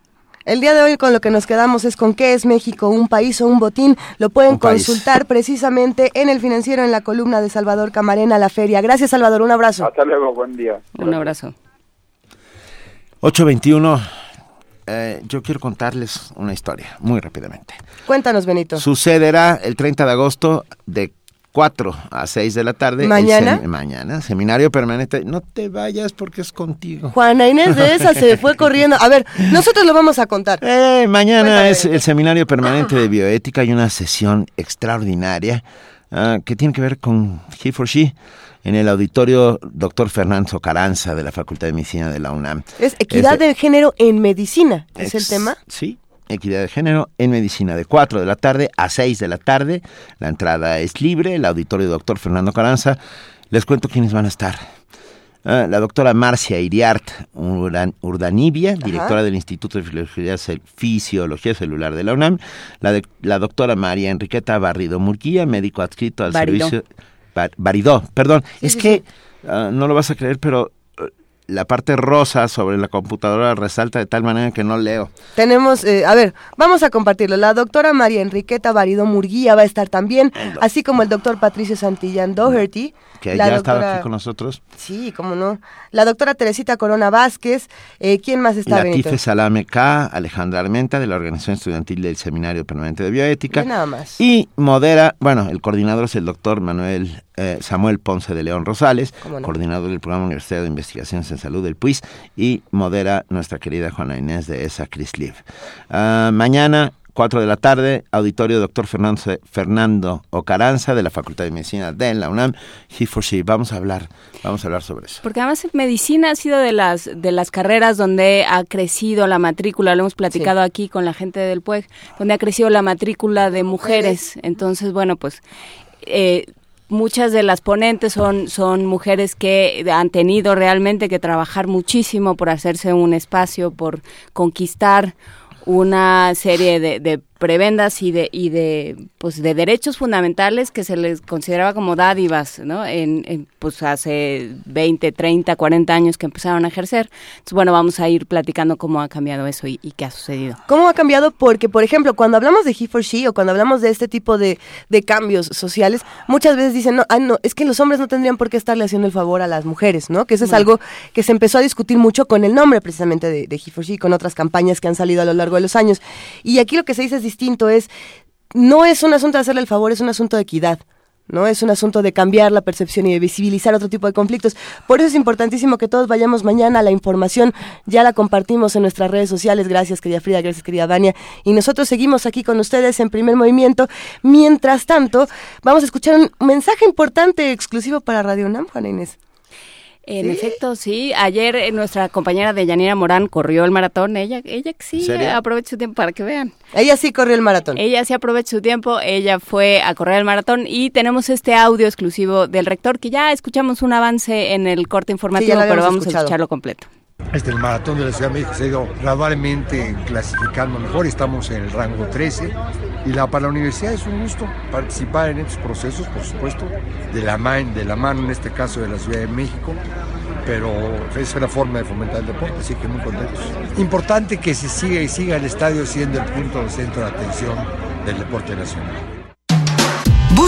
El día de hoy con lo que nos quedamos es con qué es México, un país o un botín. Lo pueden Un país. consultar precisamente en el financiero en la columna de Salvador Camarena, la feria. Gracias, Salvador. Un abrazo. Hasta luego, buen día. Un abrazo. 821. eh, yo quiero contarles una historia, muy rápidamente. Cuéntanos, Benito. Sucederá el 30 de agosto de 4 a 6 de la tarde. ¿Mañana? mañana, seminario permanente. No te vayas porque es contigo. Juana Inés de esa se fue corriendo. A ver, nosotros lo vamos a contar. Eh, mañana Cuéntame. es el seminario permanente de bioética y una sesión extraordinaria ah, que tiene que ver con He for She en el auditorio Dr. Fernando Caranza de la Facultad de Medicina de la UNAM. Es equidad Este- de género en medicina. ¿Es el tema? Sí, equidad de género en medicina de 4 de la tarde a 6 de la tarde. La entrada es libre, el auditorio Dr. Fernando Caranza. Les cuento quiénes van a estar. Ah, la doctora Marcia Iriart Urdan- Urdanibia, directora del Instituto de Fisiología, Fisiología Celular de la UNAM. La, de- la doctora María Enriqueta Barrido Murquía, médico adscrito al servicio... Ba- Baridó, perdón. es sí, que ah, no lo vas a creer, pero la parte rosa sobre la computadora resalta de tal manera que no leo. Tenemos, eh, a ver, vamos a compartirlo. La doctora María Enriqueta Varido Murguía va a estar también, así como el doctor Patricio Santillán Doherty. Que la ya estaba doctora- aquí con nosotros. Sí, cómo no. La doctora Teresita Corona Vázquez. Eh, ¿Quién más está? Latife Salame K, Alejandra Armenta, de la Organización Estudiantil del Seminario Permanente de Bioética. Ve nada más. Y modera, bueno, el coordinador es el doctor Manuel eh, Samuel Ponce de León Rosales, coordinador del Programa Universitario de Investigaciones en Salud del PUIS, y modera nuestra querida Juana Inés de esa Crisliv. Ah, mañana, 4 de la tarde, auditorio doctor Fernando, Fernando Ocaranza de la Facultad de Medicina de la UNAM, He for She. Vamos a hablar, vamos a hablar sobre eso. Porque además medicina ha sido de las de las carreras donde ha crecido la matrícula, lo hemos platicado aquí con la gente del PUEG, donde ha crecido la matrícula de mujeres. Entonces, bueno, pues eh, muchas de las ponentes son, son mujeres que han tenido realmente que trabajar muchísimo por hacerse un espacio, por conquistar una serie de, de prebendas y de y de pues de derechos fundamentales que se les consideraba como dádivas no en, en, pues hace 20 30 40 años que empezaron a ejercer entonces bueno vamos a ir platicando cómo ha cambiado eso y, y qué ha sucedido ¿Cómo ha cambiado? Porque, por ejemplo, cuando hablamos de he for she o cuando hablamos de este tipo de, de cambios sociales, muchas veces dicen, no, ah, no, es que los hombres no tendrían por qué estarle haciendo el favor a las mujeres, ¿no? Que eso es No. algo que se empezó a discutir mucho con el nombre precisamente de, de he for she, con otras campañas que han salido a lo largo de los años. Y aquí lo que se dice es distinto, es, no es un asunto de hacerle el favor, es un asunto de equidad. ¿no? Es un asunto de cambiar la percepción y de visibilizar otro tipo de conflictos. Por eso es importantísimo que todos vayamos mañana. La información ya la compartimos en nuestras redes sociales. Gracias, querida Frida, gracias, querida Vania. Y nosotros seguimos aquí con ustedes en primer movimiento. Mientras tanto, vamos a escuchar un mensaje importante exclusivo para Radio UNAM, Juana Inés. En ¿Sí? efecto, sí. Ayer eh, nuestra compañera de Yanira Morán corrió el maratón. Ella, ella sí aprovecha su tiempo para que vean. Ella sí corrió el maratón. Ella sí aprovecha su tiempo. Ella fue a correr el maratón y tenemos este audio exclusivo del rector que ya escuchamos un avance en el corte informativo, pero vamos escuchado. a escucharlo completo. Este, el maratón de la Ciudad de México se ha ido gradualmente clasificando mejor, estamos en el rango 13 y la, para la universidad es un gusto participar en estos procesos, por supuesto, de la, man- de la mano en este caso de la Ciudad de México, pero es una forma de fomentar el deporte, así que muy contentos. Importante que se siga y siga el estadio siendo el punto de centro de atención del deporte nacional.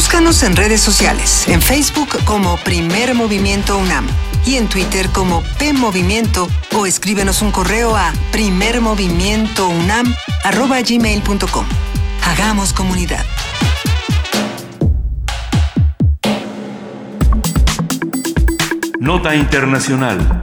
Búscanos en redes sociales, en Facebook como Primer Movimiento UNAM y en Twitter como P Movimiento o escríbenos un correo a primermovimientounam@gmail.com. Hagamos comunidad. Nota Internacional.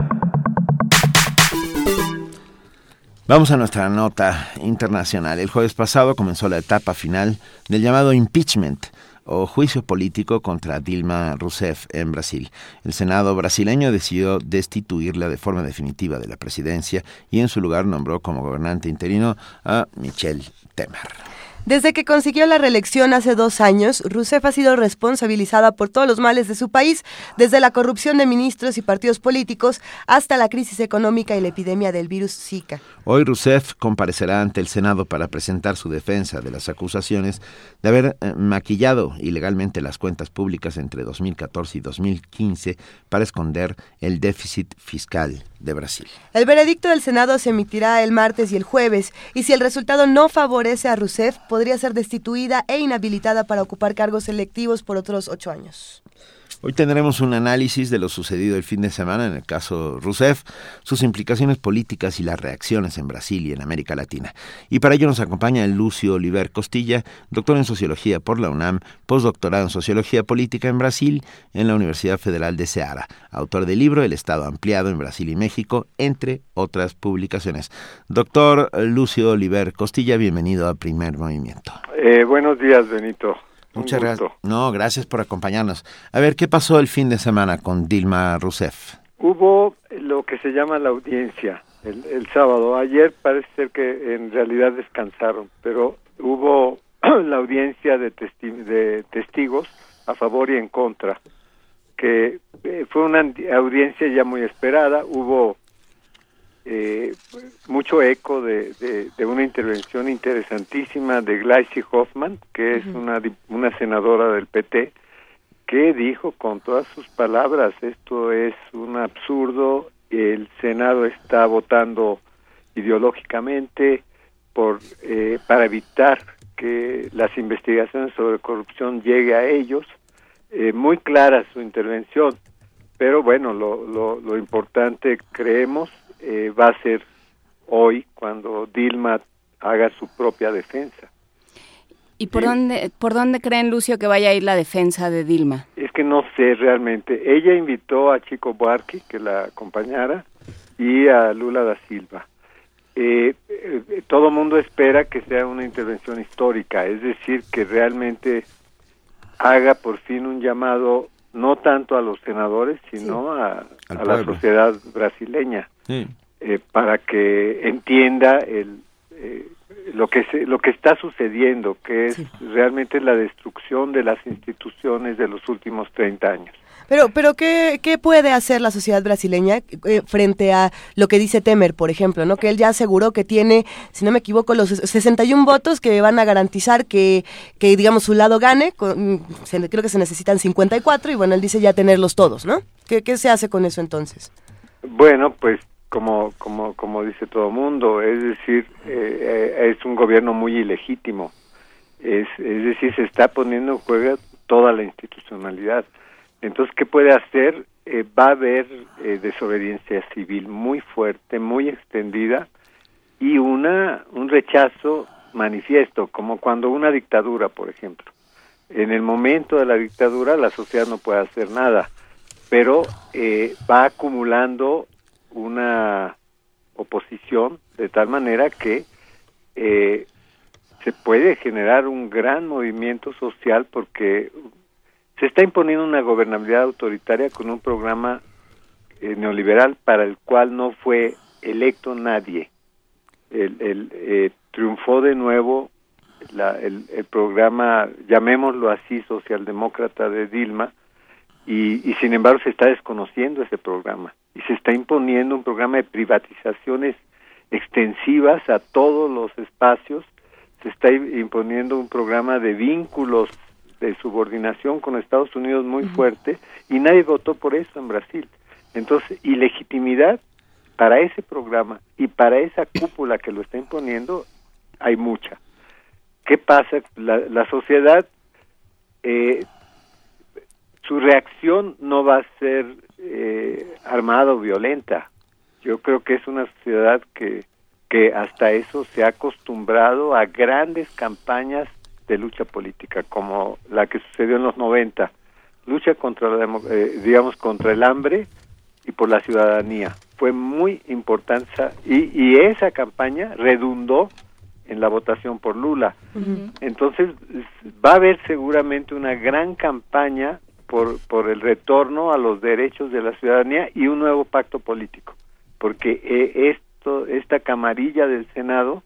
Vamos a nuestra nota internacional. El jueves pasado comenzó la etapa final del llamado impeachment o juicio político contra Dilma Rousseff en Brasil. El Senado brasileño decidió destituirla de forma definitiva de la presidencia y en su lugar nombró como gobernante interino a Michel Temer. Desde que consiguió la reelección hace dos años, Rousseff ha sido responsabilizada por todos los males de su país, desde la corrupción de ministros y partidos políticos hasta la crisis económica y la epidemia del virus Zika. Hoy Rousseff comparecerá ante el Senado para presentar su defensa de las acusaciones de haber eh, maquillado ilegalmente las cuentas públicas entre 2014 y 2015 para esconder el déficit fiscal de Brasil. El veredicto del Senado se emitirá el martes y el jueves, y si el resultado no favorece a Rousseff, podría ser destituida e inhabilitada para ocupar cargos electivos por otros ocho años. Hoy tendremos un análisis de lo sucedido el fin de semana en el caso Rousseff, sus implicaciones políticas y las reacciones en Brasil y en América Latina. Y para ello nos acompaña Lucio Oliver Costilla, doctor en Sociología por la UNAM, postdoctorado en Sociología Política en Brasil en la Universidad Federal de Ceará, autor del libro El Estado Ampliado en Brasil y México, entre otras publicaciones. Doctor Lucio Oliver Costilla, bienvenido a Primer Movimiento. Eh, buenos días, Benito. Muchas gracias. No, gracias por acompañarnos. A ver, ¿qué pasó el fin de semana con Dilma Rousseff? Hubo lo que se llama la audiencia el, el sábado. Ayer parece ser que en realidad descansaron, pero hubo la audiencia de, testi- de testigos a favor y en contra, que eh, fue una audiencia ya muy esperada. Hubo eh, mucho eco de, de- de una intervención interesantísima de Gleisi Hoffman, que es una, di- una senadora del PT, que dijo con todas sus palabras, esto es un absurdo el Senado está votando ideológicamente por eh, para evitar que las investigaciones sobre corrupción llegue a ellos. Eh, muy clara su intervención, pero bueno, lo, lo, lo importante creemos eh, va a ser hoy cuando Dilma haga su propia defensa. ¿Y por dónde por dónde creen Lucio que vaya a ir la defensa de Dilma? Es que no sé realmente. Ella invitó a Chico Buarque que la acompañara y a Lula da Silva. Eh, eh, todo mundo espera que sea una intervención histórica, es decir, que realmente haga por fin un llamado no tanto a los senadores, sino a, la sociedad brasileña, Sí. eh, para que entienda el, eh, lo que se, lo que está sucediendo, que es realmente la destrucción de las instituciones de los últimos 30 años. Pero, pero ¿qué, qué puede hacer la sociedad brasileña eh, frente a lo que dice Temer, por ejemplo, no? Que él ya aseguró que tiene, si no me equivoco, los 61 votos que van a garantizar que, que digamos, su lado gane. con- creo que se necesitan 54 y bueno, él dice ya tenerlos todos, ¿no? ¿Qué, qué se hace con eso entonces? Bueno, pues como como como dice todo mundo, es decir, eh, eh, es un gobierno muy ilegítimo. Es, es decir, se está poniendo en juego toda la institucionalidad. Entonces, ¿qué puede hacer? Eh, va a haber eh, desobediencia civil muy fuerte, muy extendida y una un rechazo manifiesto, como cuando una dictadura, por ejemplo. En el momento de la dictadura, la sociedad no puede hacer nada pero eh, va acumulando una oposición de tal manera que eh, se puede generar un gran movimiento social porque se está imponiendo una gobernabilidad autoritaria con un programa eh, neoliberal para el cual no fue electo nadie. El, el, eh, triunfó de nuevo la- el, el programa, llamémoslo así, socialdemócrata de Dilma, y, y sin embargo se está desconociendo ese programa y se está imponiendo un programa de privatizaciones extensivas a todos los espacios, se está imponiendo un programa de vínculos de subordinación con Estados Unidos muy fuerte y nadie votó por eso en Brasil. Entonces, ilegitimidad para ese programa y para esa cúpula que lo está imponiendo hay mucha. ¿Qué pasa? La, la sociedad eh, su reacción no va a ser eh, armada o violenta. Yo creo que es una sociedad que, que hasta eso se ha acostumbrado a grandes campañas de lucha política, como la que sucedió en los 90, lucha contra la eh, digamos contra el hambre y por la ciudadanía. Fue muy importante y, y esa campaña redundó en la votación por Lula. Entonces va a haber seguramente una gran campaña por, por el retorno a los derechos de la ciudadanía y un nuevo pacto político, porque eh, esto, esta camarilla del Senado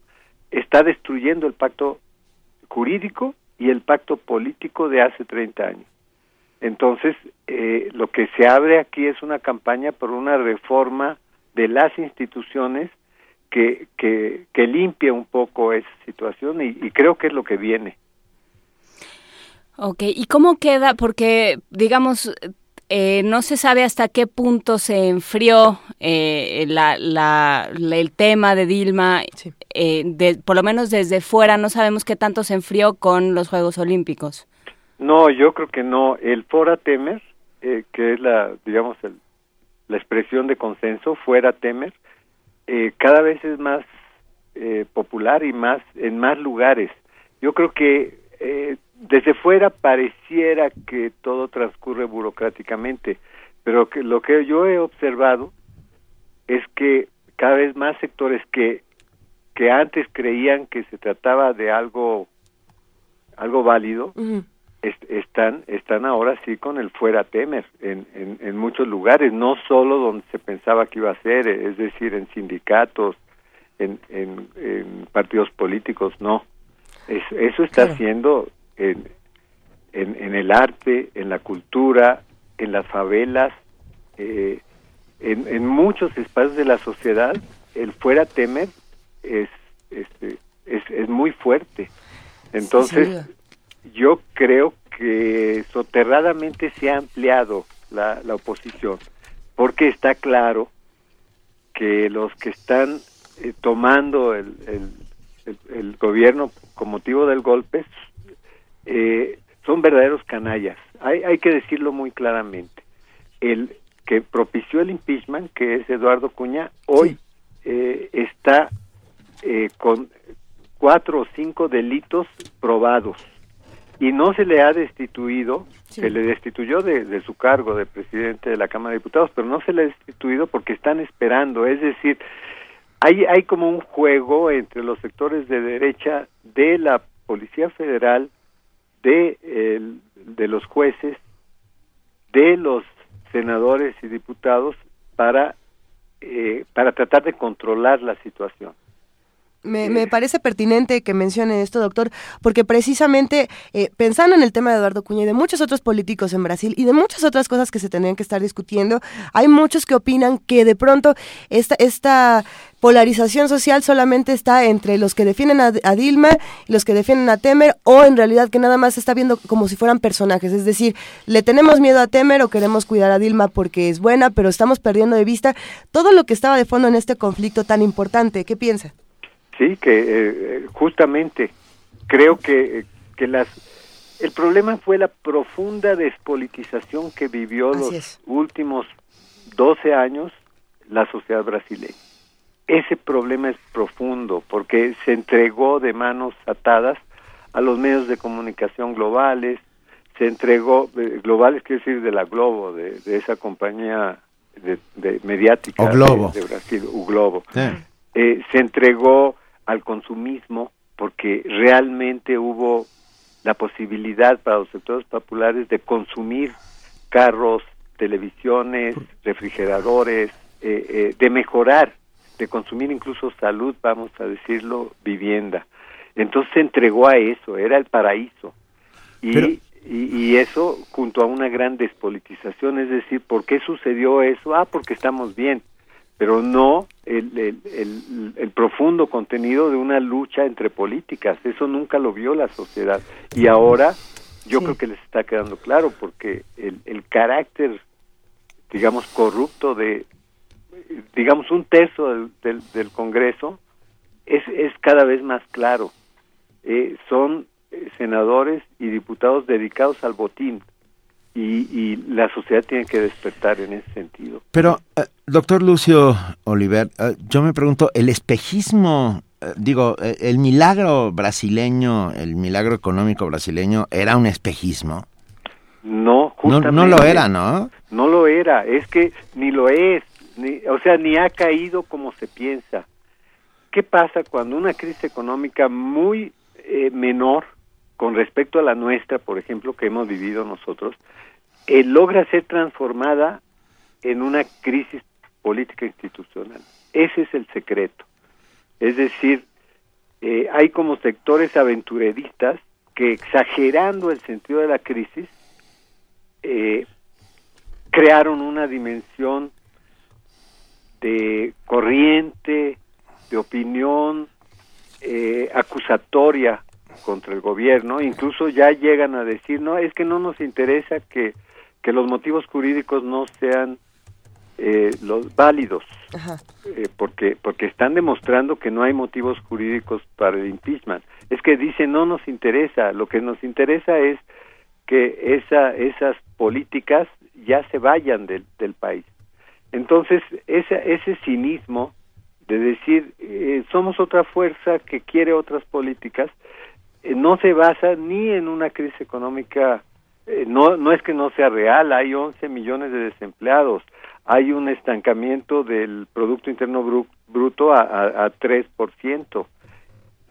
está destruyendo el pacto jurídico y el pacto político de hace 30 años. Entonces, eh, lo que se abre aquí es una campaña por una reforma de las instituciones que, que, que un poco esa situación y, y creo que es lo que viene. Ok, ¿y cómo queda? Porque, digamos, eh, no se sabe hasta qué punto se enfrió eh, la, la- la- el tema de Dilma, eh, de- por lo menos desde fuera, no sabemos qué tanto se enfrió con los Juegos Olímpicos. No, yo creo que no. El fora temer, eh, que es la, digamos, el- la expresión de consenso, fuera temer, eh, cada vez es más eh, popular y más en más lugares. Yo creo que eh, desde fuera pareciera que todo transcurre burocráticamente, pero que lo que yo he observado es que cada vez más sectores que que antes creían que se trataba de algo algo válido est- están están ahora sí con el fuera temer en, en, en muchos lugares no solo donde se pensaba que iba a ser es decir en sindicatos en, en, en partidos políticos no Es- eso está Claro. haciendo en, en, en el arte en la cultura en las favelas eh, en, en muchos espacios de la sociedad el fuera temer es este es, es muy fuerte. Entonces yo creo que soterradamente se ha ampliado la, la oposición porque está claro que los que están eh, tomando el, el, el, gobierno con motivo del golpe eh, son verdaderos canallas. Hay, hay que decirlo muy claramente. El que propició el impeachment, que es Eduardo Cuña, hoy eh, está eh, con cuatro o cinco delitos probados y no se le ha destituido, se le destituyó de, de, su cargo de presidente de la Cámara de Diputados, pero no se le ha destituido porque están esperando, es decir, hay, hay como un juego entre los sectores de derecha de la Policía Federal, de, de los jueces, de los senadores y diputados para, eh, para tratar de controlar la situación. Me, me, parece pertinente que mencione esto, doctor, porque precisamente eh, pensando en el tema de Eduardo Cuña y de muchos otros políticos en Brasil y de muchas otras cosas que se tendrían que estar discutiendo, hay muchos que opinan que de pronto esta, esta polarización social solamente está entre los que defienden a, a, Dilma y los que defienden a Temer, o en realidad que nada más se está viendo como si fueran personajes. Es decir, le tenemos miedo a Temer o queremos cuidar a Dilma porque es buena, pero estamos perdiendo de vista todo lo que estaba de fondo en este conflicto tan importante. ¿Qué piensa? Sí, que eh, justamente creo que, que las el problema fue la profunda despolitización que vivió Así los es. últimos 12 años la sociedad brasileña. Ese problema es profundo porque se entregó de manos atadas a los medios de comunicación globales, se entregó, eh, globales quiere decir de la Globo, de, de esa compañía de, de mediática O Globo. De, de Brasil, U Globo. Sí. Eh, se entregó al consumismo porque realmente hubo la posibilidad para los sectores populares de consumir carros, televisiones, refrigeradores, eh, eh, de mejorar, de consumir incluso salud, vamos a decirlo, vivienda. Entonces se entregó a eso, era el paraíso. Y, Pero- y, y eso junto a una gran despolitización, es decir, ¿por qué sucedió eso? Ah, porque estamos bien pero no el, el, el, el, profundo contenido de una lucha entre políticas. Eso nunca lo vio la sociedad. Y ahora yo Sí. creo que les está quedando claro porque el, el carácter, digamos, corrupto de, digamos, un tercio del, del, del Congreso es, es cada vez más claro. Eh, son eh, senadores y diputados dedicados al botín. Y, y la sociedad tiene que despertar en ese sentido. Pero, eh, doctor Lucio Oliver, eh, yo me pregunto, el espejismo, eh, digo, el milagro brasileño, el milagro económico brasileño, ¿era un espejismo? No, justamente. no lo era, ¿no? No lo era, es que ni lo es, ni, o sea, ni ha caído como se piensa. ¿Qué pasa cuando una crisis económica muy eh, menor con respecto a la nuestra, por ejemplo, que hemos vivido nosotros, eh, logra ser transformada en una crisis política institucional? Ese es el secreto. Es decir, eh, hay como sectores aventureristas que exagerando el sentido de la crisis, eh, crearon una dimensión de corriente, de opinión eh, acusatoria contra el gobierno, incluso ya llegan a decir, no, es que no nos interesa que, que los motivos jurídicos no sean eh, los válidos, eh, porque, porque están demostrando que no hay motivos jurídicos para el impeachment. Es que dicen, no nos interesa, lo que nos interesa es que esa, esas políticas ya se vayan del, del país. Entonces, esa, ese cinismo de decir, eh, somos otra fuerza que quiere otras políticas, eh, no se basa ni en una crisis económica, eh, no, no es que no sea real, hay 11 millones de desempleados, hay un estancamiento del Producto Interno Bru- Bruto a, a, a 3%,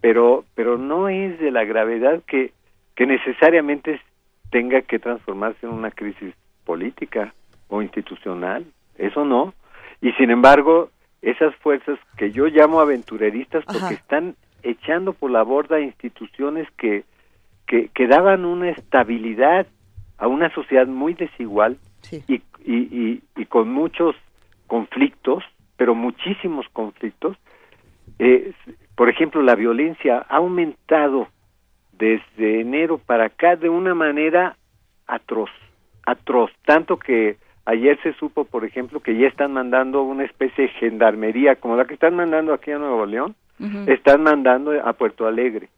pero, pero no es de la gravedad que, que necesariamente tenga que transformarse en una crisis política o institucional, eso no. Y sin embargo, esas fuerzas que yo llamo aventureristas porque Ajá. están echando por la borda instituciones que, que, que daban una estabilidad a una sociedad muy desigual Sí. y, y, y, y con muchos conflictos, pero muchísimos conflictos. Eh, por ejemplo, la violencia ha aumentado desde enero para acá de una manera atroz, atroz, tanto que Ayer se supo, por ejemplo, que ya están mandando una especie de gendarmería, como la que están mandando aquí a Nuevo León, están mandando a Puerto Alegre.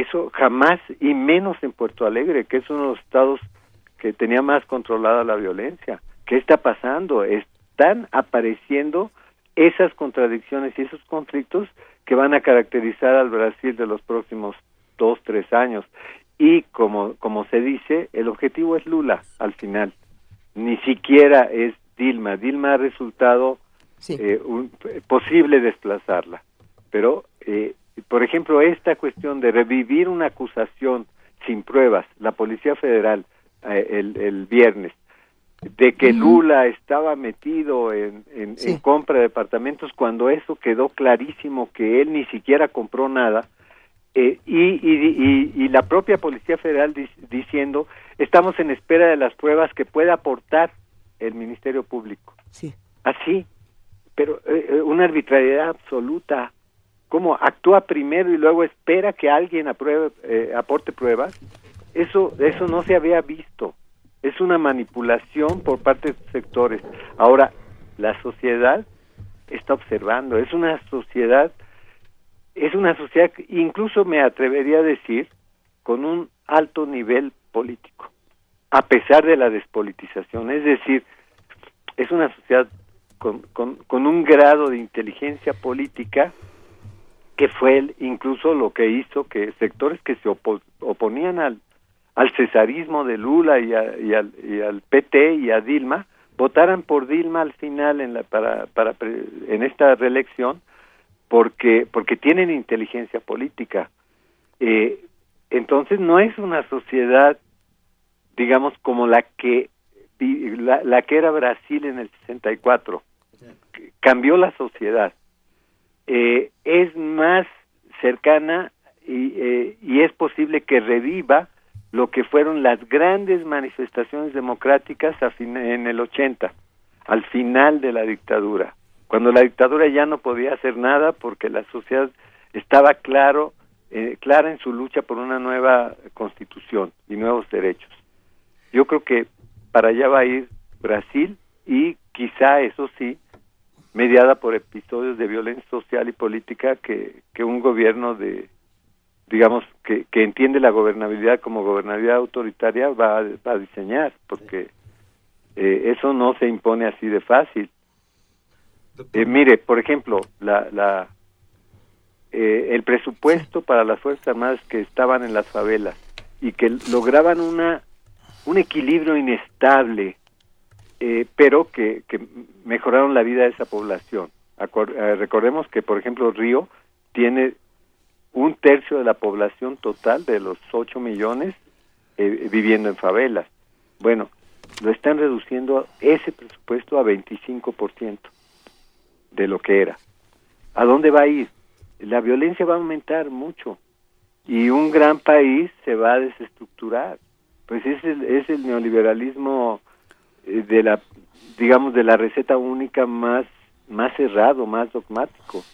Eso jamás, y menos en Puerto Alegre, que es uno de los estados que tenía más controlada la violencia. ¿Qué está pasando? Están apareciendo esas contradicciones y esos conflictos que van a caracterizar al Brasil de los próximos dos, tres años. Y como, como se dice, el objetivo es Lula al final. Ni siquiera es Dilma. Dilma ha resultado eh, un- posible desplazarla. Pero, eh, por ejemplo, esta cuestión de revivir una acusación sin pruebas, la Policía Federal eh, el, el viernes, de que Lula estaba metido en, en- en compra de departamentos cuando eso quedó clarísimo que él ni siquiera compró nada eh, y, y, y- y la propia Policía Federal dic- diciendo estamos en espera de las pruebas que pueda aportar el Ministerio Público. Sí. Así, pero eh, una arbitrariedad absoluta. ¿Cómo actúa primero y luego espera que alguien apruebe, eh, aporte pruebas? Eso, eso no se había visto. Es una manipulación por parte de sectores. Ahora, la sociedad está observando. Es una sociedad, es una sociedad, incluso me atrevería a decir, con un alto nivel político, a pesar de la despolitización. Es decir, es una sociedad con, con, con un grado de inteligencia política que fue el- incluso lo que hizo que sectores que se opo- oponían al, al cesarismo de Lula y, a- y al, y al PT y a Dilma votaran por Dilma al final en la para, para pre- en esta reelección porque porque tienen inteligencia política. Eh, entonces no es una sociedad digamos como la que la, la que era Brasil en el 64 cambió la sociedad eh, es más cercana y, eh, y es posible que reviva lo que fueron las grandes manifestaciones democráticas a en el 80, al final de la dictadura, cuando la dictadura ya no podía hacer nada porque la sociedad estaba claro, eh, clara en su lucha por una nueva constitución y nuevos derechos. Yo creo que para allá va a ir Brasil y quizá eso sí, mediada por episodios de violencia social y política que, que un gobierno de, digamos, que, que entiende la gobernabilidad como gobernabilidad autoritaria va, a- va a diseñar, porque eh, eso no se impone así de fácil. Eh, mire, por ejemplo, la, la, eh, el presupuesto para las Fuerzas Armadas que estaban en las favelas y que lograban una un equilibrio inestable eh, pero que, que mejoraron la vida de esa población. Eh, recordemos que, por ejemplo, Río tiene un tercio de la población total de los 8 millones eh, viviendo en favelas. Bueno, lo están reduciendo ese presupuesto a 25% de lo que era. ¿A dónde va a ir? La violencia va a aumentar mucho y un gran país se va a desestructurar. Pues es el, es el neoliberalismo de la digamos de la receta única más más cerrado, más dogmático.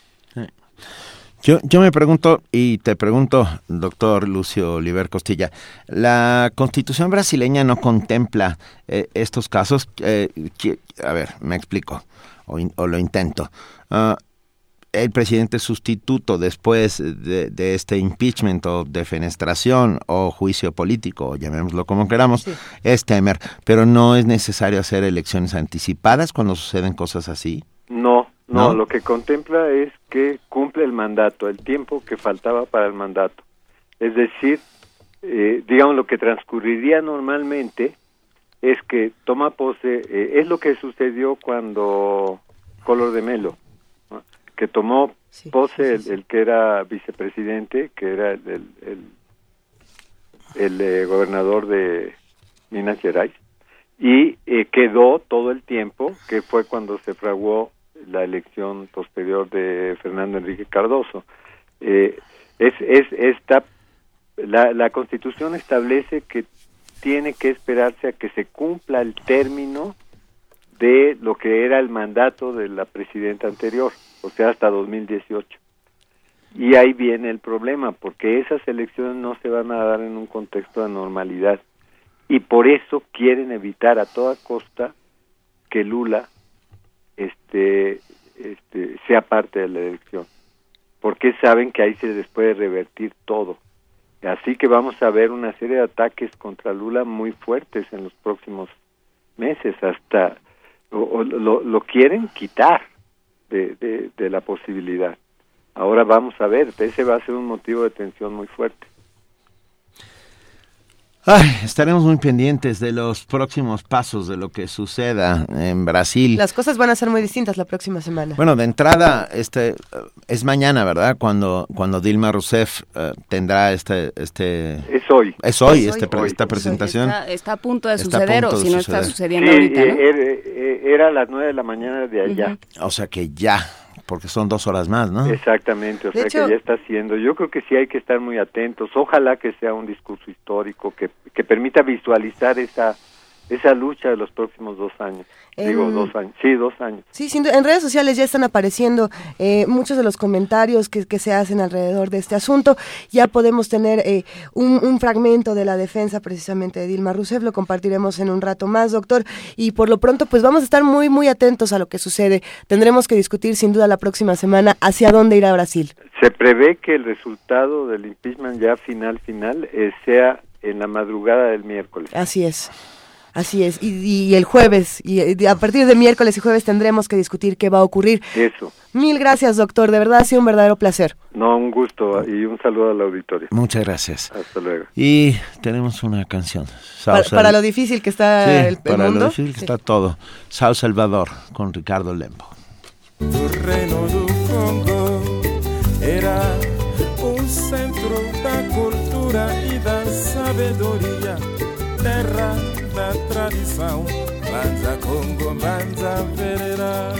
Yo, yo me pregunto, y te pregunto, doctor Lucio Oliver Costilla, ¿la constitución brasileña no contempla eh, estos casos? Eh, a ver, me explico, o lo intento. Ah, el presidente sustituto después de, de este impeachment o defenestración o juicio político, llamémoslo como queramos, es Temer, pero no es necesario hacer elecciones anticipadas cuando suceden cosas así. No, no, ¿No? lo que contempla es que cumple el mandato, el tiempo que faltaba para el mandato. Es decir, eh, digamos lo que transcurriría normalmente es que toma pose, eh, es lo que sucedió cuando Color de Melo. Que tomó pose el, el que era vicepresidente, que era el, el, el- el, eh, gobernador de Minas Gerais, y eh, quedó todo el tiempo, que fue cuando se fraguó la elección posterior de Fernando Enrique Cardoso. Eh, es, es esta, la, la Constitución establece que tiene que esperarse a que se cumpla el término de lo que era el mandato de la presidenta anterior, o sea, hasta 2018. Y ahí viene el problema, porque esas elecciones no se van a dar en un contexto de normalidad. y por eso quieren evitar a toda costa que Lula este, este sea parte de la elección porque saben que ahí se les puede revertir todo así que vamos a ver una serie de ataques contra Lula muy fuertes en los próximos meses hasta o, lo, lo quieren quitar de, de, la posibilidad. Ahora vamos a ver ese va a ser un motivo de tensión muy fuerte Ay, estaremos muy pendientes de los próximos pasos de lo que suceda en Brasil. Las cosas van a ser muy distintas la próxima semana. Bueno, de entrada, este es mañana, ¿verdad? Cuando cuando Dilma Rousseff uh, tendrá este este es hoy es hoy, este, hoy. esta presentación está, está, a punto de suceder punto o si no suceder. está sucediendo sí, ahorita. ¿no? Era, era, a las nueve de la mañana de allá. Uh -huh. O sea que ya porque son dos horas más, ¿no? Exactamente, o de sea hecho, que ya está haciendo. Yo creo que sí hay que estar muy atentos. Ojalá que sea un discurso histórico que, que permita visualizar esa esa lucha de los próximos dos años. En, Digo, dos años. Sí, dos años. Sí, sin, en redes sociales ya están apareciendo eh, muchos de los comentarios que, que, se hacen alrededor de este asunto. Ya podemos tener eh, un, un, fragmento de la defensa precisamente de Dilma Rousseff. Lo compartiremos en un rato más, doctor. Y por lo pronto, pues vamos a estar muy, muy atentos a lo que sucede. Tendremos que discutir sin duda la próxima semana hacia dónde irá Brasil. Se prevé que el resultado del impeachment ya final, final, eh, sea en la madrugada del miércoles. Así es. Así es, y, y, el jueves, y a partir de miércoles y jueves tendremos que discutir qué va a ocurrir. Eso. Mil gracias, doctor, de verdad ha sido un verdadero placer. No, un gusto y un saludo al auditorio. Muchas gracias. Hasta luego. Y tenemos una canción. Para, para, lo difícil que está sí, el, el para mundo. lo difícil que sí. está todo. Sao Salvador con Ricardo Lembo. Reino do Congo era un centro da cultura y sabedoria. Tradição. Banza Congo, Banza Pereira.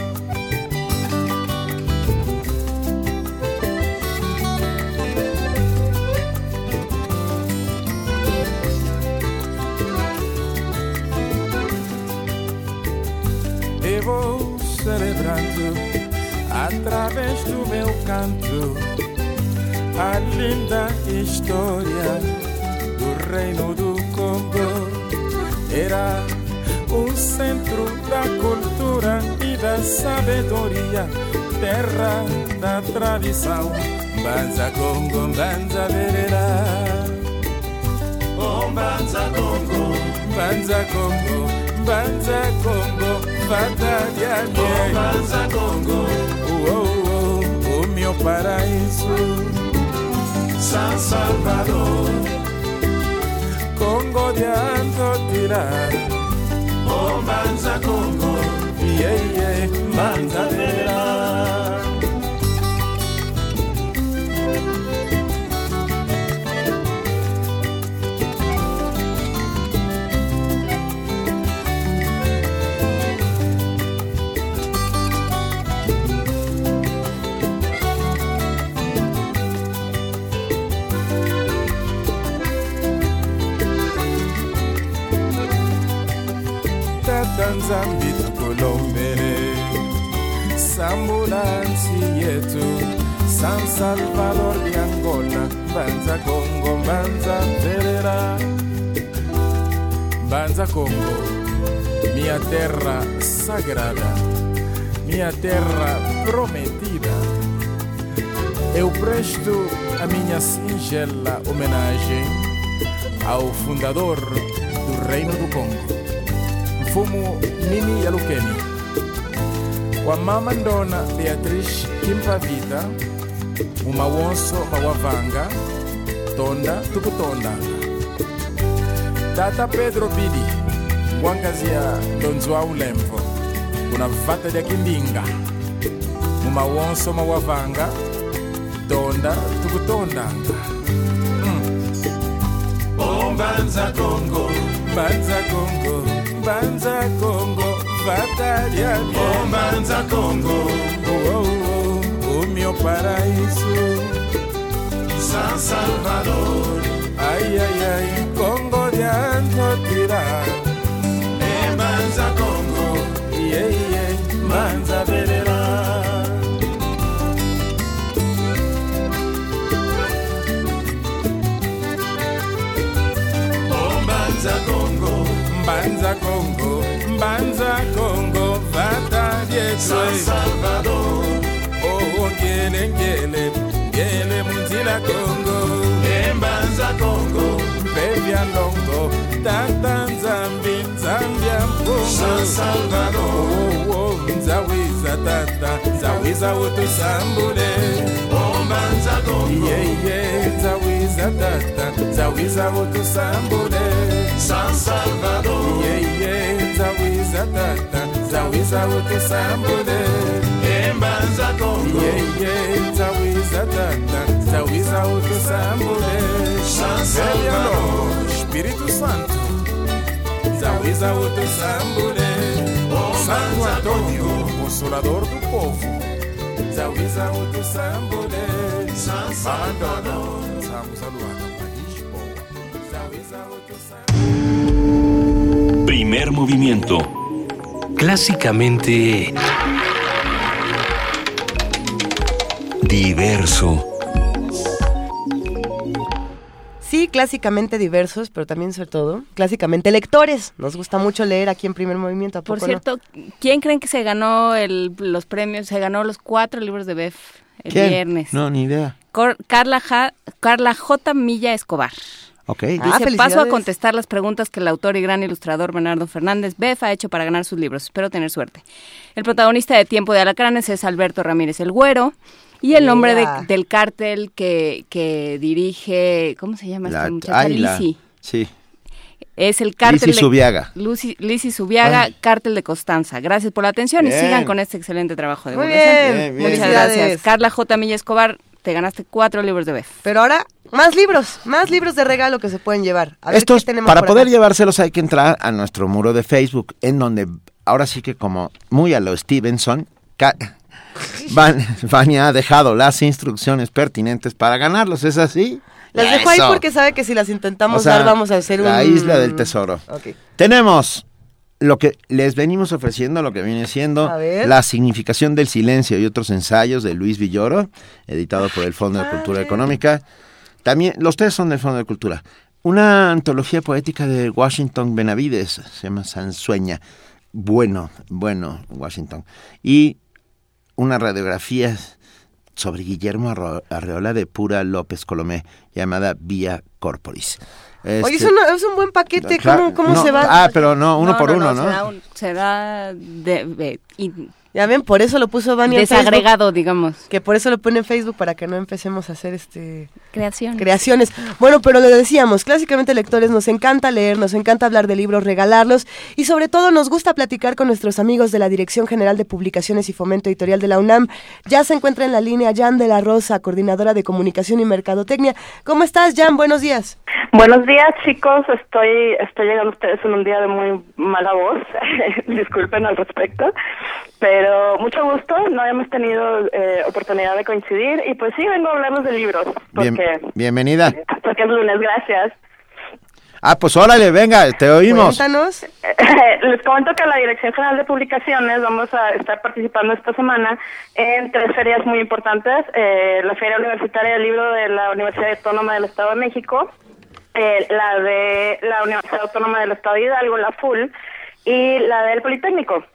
Eu vou celebrando através do meu canto a linda história do reino do Congo era um centro da cultura e da sabedoria, terra da tradição. Banza Congo, Banza Verera. Oh, Banza Congo, Banza Congo, Banza Congo, batalha minha. Oh, Banza Congo, oh, oh, oh, o meu paraíso. San Salvador. Congo de tirar Oh Manza Congo. Yeah yeah Manza Vera nzambi tukolombele sambulansi yetu san salvador de angola banza congo banza verera banza congo minha terra sagrada minha terra prometida. Eu presto a minha singela homenagem ao fundador do reino do congo mfumu nini ya Lukemia. Wa mama ndona Beatrice kimpa mawavanga tonda tukutondanga tata Pedro Bidi wangazia ndonzwa ulemvo kuna vata lya kindinga. Mu mawonso mawavanga tonda tukutondanga mm. oh, mbanza Kongo. Banza Congo, batalha oh, Banza Congo, oh, oh, oh, o meu paraíso, San Salvador, ai, ai, ai, Congo de Antotira, é Banza Congo, yeah, yeah, Banza Verera. Congo, Banza Congo, vata San Salvador. Oh, oh, ngele ngele, ngele munzila Congo. Banza Congo, baby Longo, Tata Nzambi, Zambia Mpungu. San Salvador. Oh, oh, oh, nzawiza tata, nzawiza utusambule. Oh, Banza Congo. Yeah, yeah, nzawiza tata, nzawiza utusambule. San Salvador. Yeye, zawi zatata, zawi zawuti sambude. Embanza Congo. Yeye, zawi zatata, zawi zawuti sambude. San Salvador. Espírito Santo. Zawi zawuti sambude. Oh, Santo Antônio, consolador do povo. Zawi zawuti sambude. San Salvador. Vamos a Primer movimiento. Clásicamente diverso. Sí, clásicamente diversos, pero también sobre todo clásicamente lectores. Nos gusta mucho leer aquí en Primer Movimiento. ¿a Por no? cierto, ¿quién creen que se ganó el- los premios? Se ganó los cuatro libros de Bef el ¿Quién? viernes. No, ni idea. Cor- Carla, Ja- Carla J. Milla Escobar. Ok. Dice, Ah, paso a contestar las preguntas que el autor y gran ilustrador Bernardo Fernández Beff ha hecho para ganar sus libros. Espero tener suerte. El protagonista de Tiempo de Alacranes es Alberto Ramírez el Güero. Y el nombre de- del cártel que, que dirige, ¿cómo se llama La- esta muchacha? ay, la- Lisi. Sí. Es el cártel Lisi. Lucy- Lisi Zubiaga, Ay. cártel de Constanza. Gracias por la atención Bien. y sigan con este excelente trabajo de Muy bien, Bien, bien. Muchas gracias. Carla J. Milla Escobar, te ganaste cuatro libros de Bef. Pero ahora, más libros, más libros de regalo que se pueden llevar. A ver Estos, qué tenemos para poder acá. llevárselos hay que entrar a nuestro muro de Facebook, en donde ahora sí que como muy a lo Stevenson, Van- Vania ha dejado las instrucciones pertinentes para ganarlos, ¿es así? Las dejo ahí porque sabe que si las intentamos O sea, dar vamos a hacer un... La isla del tesoro. Tenemos lo que les venimos ofreciendo, lo que viene siendo la significación del silencio y otros ensayos de Luis Villoro, editado por el Fondo de Cultura Económica. También, los tres son del Fondo de Cultura. Una antología poética de Washington Benavides, se llama Sansueña. Bueno, bueno, Washington. Y una radiografía sobre Guillermo Arreola de Pura López Colomé, llamada Vía Corporis. Oye, Este- es, una- es un buen paquete, ¿cómo, cómo no, se va? Ah, pero no, uno por uno, ¿no? Se da, un- se da de- de- in- Ya ven, por eso lo puso Vania en desagregado, digamos. Facebook, que por eso lo pone en Facebook para que no empecemos a hacer este Creación. creaciones. Bueno, pero lo decíamos, clásicamente lectores nos encanta leer, nos encanta hablar de libros, regalarlos y sobre todo nos gusta platicar con nuestros amigos de la Dirección General de Publicaciones y Fomento Editorial de la UNAM. Ya se encuentra en la línea Jan de la Rosa, coordinadora de Comunicación y Mercadotecnia. ¿Cómo estás, Jan? Buenos días. Buenos días, chicos. Estoy, estoy llegando a ustedes en un día de muy mala voz. Disculpen al respecto. Pero mucho gusto. No habíamos tenido eh, oportunidad de coincidir. Y pues sí, vengo a hablarles de libros. Bien- Porque, bienvenida. porque es lunes. Gracias. Ah, pues órale, venga, te oímos. Cuéntanos. Les comento que la Dirección General de Publicaciones vamos a estar participando esta semana en tres ferias muy importantes. Eh, la Feria Universitaria del Libro de la Universidad Autónoma del Estado de México, eh, la de la Universidad Autónoma del Estado de Hidalgo, la FUL, y la del Politécnico.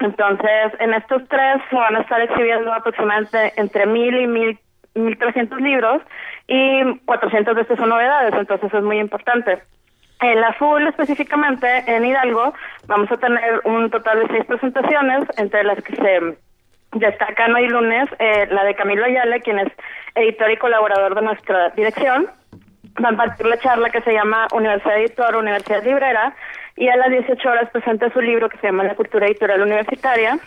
Entonces, en estos tres se van a estar exhibiendo aproximadamente entre mil y mil, mil trescientos libros y 400 de estos son novedades, entonces es muy importante. En la FUL específicamente, en Hidalgo, vamos a tener un total de seis presentaciones, entre las que se destacan hoy lunes eh, la de Camilo Ayala, quien es editor y colaborador de nuestra dirección. Va a impartir la charla que se llama Universidad Editor, Universidad Librera, y a las 18 horas presenta su libro que se llama La Cultura Editorial Universitaria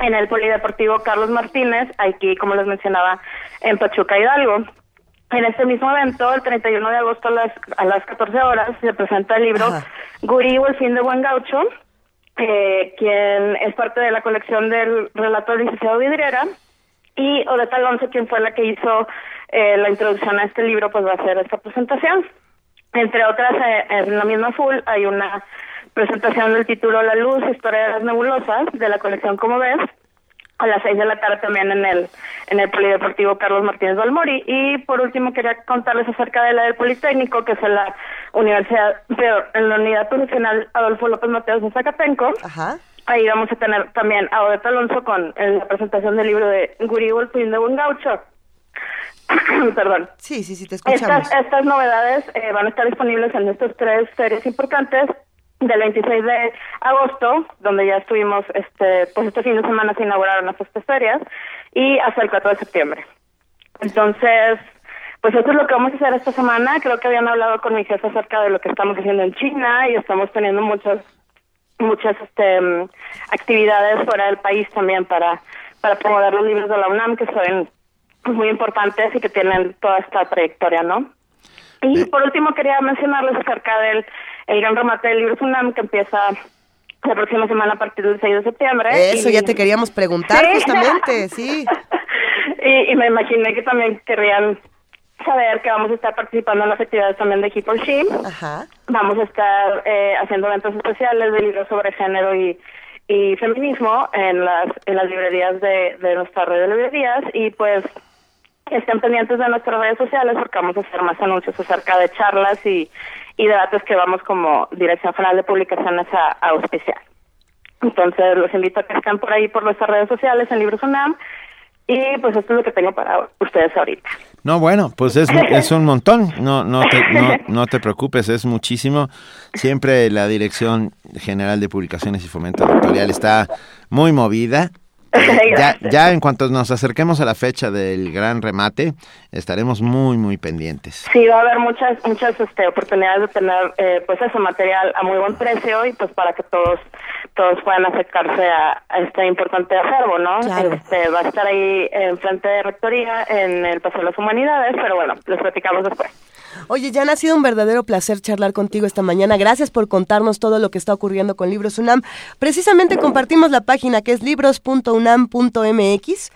en el Polideportivo Carlos Martínez, aquí, como les mencionaba, en Pachuca, Hidalgo. En este mismo evento, el 31 de agosto a las, a las 14 horas, se presenta el libro Gurí o el fin de Buen Gaucho, eh, quien es parte de la colección del relato del licenciado Vidriera, y Odeta Alonso, quien fue la que hizo eh, la introducción a este libro, pues va a hacer esta presentación. Entre otras, eh, en la misma full hay una presentación del título La Luz, Historia de las Nebulosas, de la colección Como ves, a las seis de la tarde también en el en el Polideportivo Carlos Martínez Balmori. Y por último quería contarles acerca de la del Politécnico, que es en la Universidad, pero en la Unidad Profesional Adolfo López Mateos de Zacatenco. Ahí vamos a tener también a Odeta Alonso con la presentación del libro de Gurí el fin de Buen Gaucho. perdón. Sí, sí, sí, te escuchamos. Estas, estas novedades eh, van a estar disponibles en estas tres series importantes del 26 de agosto, donde ya estuvimos, este, pues este fin de semana se inauguraron las estas ferias, y hasta el 4 de septiembre. Entonces, pues eso es lo que vamos a hacer esta semana. Creo que habían hablado con mi jefe acerca de lo que estamos haciendo en China y estamos teniendo muchas muchas este, actividades fuera del país también para para promover los libros de la UNAM que son muy importantes y que tienen toda esta trayectoria, ¿no? Y por último quería mencionarles acerca del el gran remate del libro UNAM que empieza la próxima semana a partir del 6 de septiembre. Eso y- ya te queríamos preguntar Sí. justamente, sí. y, y me imaginé que también querrían saber que vamos a estar participando en las actividades también de Keep She. Ajá. Vamos a estar eh, haciendo eventos especiales de libros sobre género y, y feminismo en las en las librerías de, de nuestra red de librerías y pues estén pendientes de nuestras redes sociales porque vamos a hacer más anuncios acerca de charlas y, y debates que vamos como Dirección General de Publicaciones a, auspiciar. Entonces los invito a que estén por ahí por nuestras redes sociales en Libros UNAM y pues esto es lo que tengo para ustedes ahorita. No, bueno, pues es, es un montón. No, no, te, no, no te preocupes, es muchísimo. Siempre la Dirección General de Publicaciones y Fomento Editorial está muy movida. Ya, ya en cuanto nos acerquemos a la fecha del gran remate, estaremos muy, muy pendientes. Sí, va a haber muchas muchas este, oportunidades de tener eh, pues ese material a muy buen precio y pues para que todos todos puedan acercarse a, a este importante acervo, ¿no? Claro. Este, va a estar ahí en frente de Rectoría en el Paseo de las Humanidades, pero bueno, les platicamos después. Oye, Jan, ha sido un verdadero placer charlar contigo esta mañana. Gracias por contarnos todo lo que está ocurriendo con Libros UNAM. Precisamente compartimos la página que es libros.unam.mx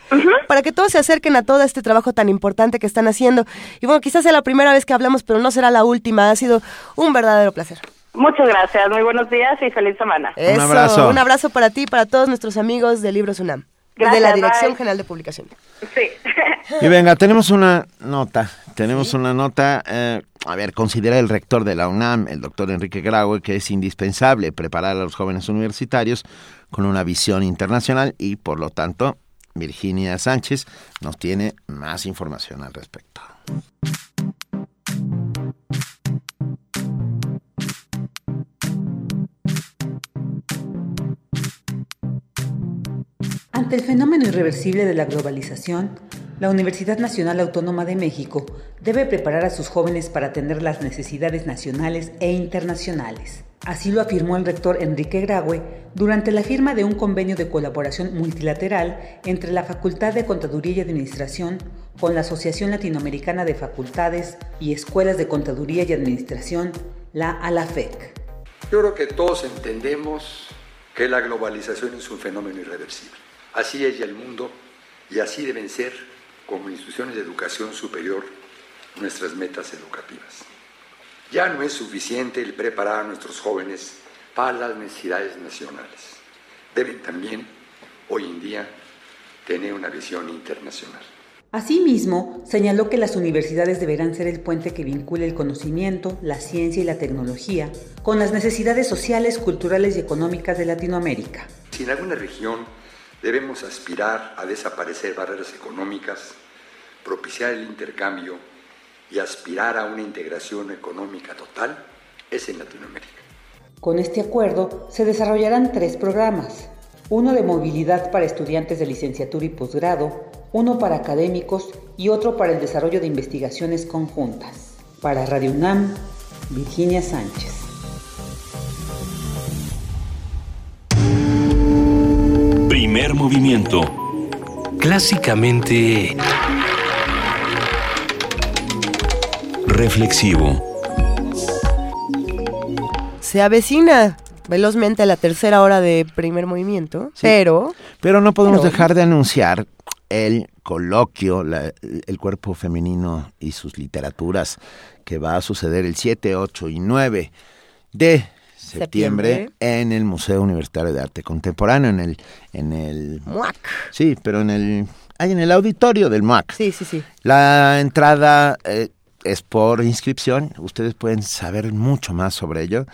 para que todos se acerquen a todo este trabajo tan importante que están haciendo. Y bueno, quizás sea la primera vez que hablamos, pero no será la última. Ha sido un verdadero placer. Muchas gracias, muy buenos días y feliz semana. Eso, abrazo. Un abrazo para ti y para todos nuestros amigos de Libros UNAM. De la Dirección bye. General de Publicación. Sí. Y venga, tenemos una nota, tenemos una nota, eh, a ver, considera el rector de la UNAM, el doctor Enrique Graue, que es indispensable preparar a los jóvenes universitarios con una visión internacional y, por lo tanto, Virginia Sánchez nos tiene más información al respecto. Ante el fenómeno irreversible de la globalización, la Universidad Nacional Autónoma de México debe preparar a sus jóvenes para atender las necesidades nacionales e internacionales. Así lo afirmó el rector Enrique Graue durante la firma de un convenio de colaboración multilateral entre la Facultad de Contaduría y Administración con la Asociación Latinoamericana de Facultades y Escuelas de Contaduría y Administración, la ALAFEC. Yo creo que todos entendemos que la globalización es un fenómeno irreversible. Así es ya el mundo y así deben ser como instituciones de educación superior nuestras metas educativas. Ya no es suficiente el preparar a nuestros jóvenes para las necesidades nacionales. Deben también, hoy en día, tener una visión internacional. Asimismo, señaló que las universidades deberán ser el puente que vincule el conocimiento, la ciencia y la tecnología con las necesidades sociales, culturales y económicas de Latinoamérica. Si en alguna región debemos aspirar a desaparecer barreras económicas, propiciar el intercambio y aspirar a una integración económica total, es en Latinoamérica. Con este acuerdo se desarrollarán tres programas, uno de movilidad para estudiantes de licenciatura y posgrado, uno para académicos y otro para el desarrollo de investigaciones conjuntas. Para Radio UNAM, Virginia Sánchez. Primer movimiento. Clásicamente... Reflexivo. Se avecina velozmente la tercera hora de primer movimiento, pero... Pero no podemos pero- dejar de anunciar el coloquio, la- el cuerpo femenino y sus literaturas, que va a suceder el 7, 8 y 9 de septiembre, Septiembre. en el Museo Universitario de Arte Contemporáneo, en el... En el MUAC. Sí, pero en el... Hay en el auditorio del MUAC. Sí, sí, sí. La entrada eh, es por inscripción. Ustedes pueden saber mucho más sobre ello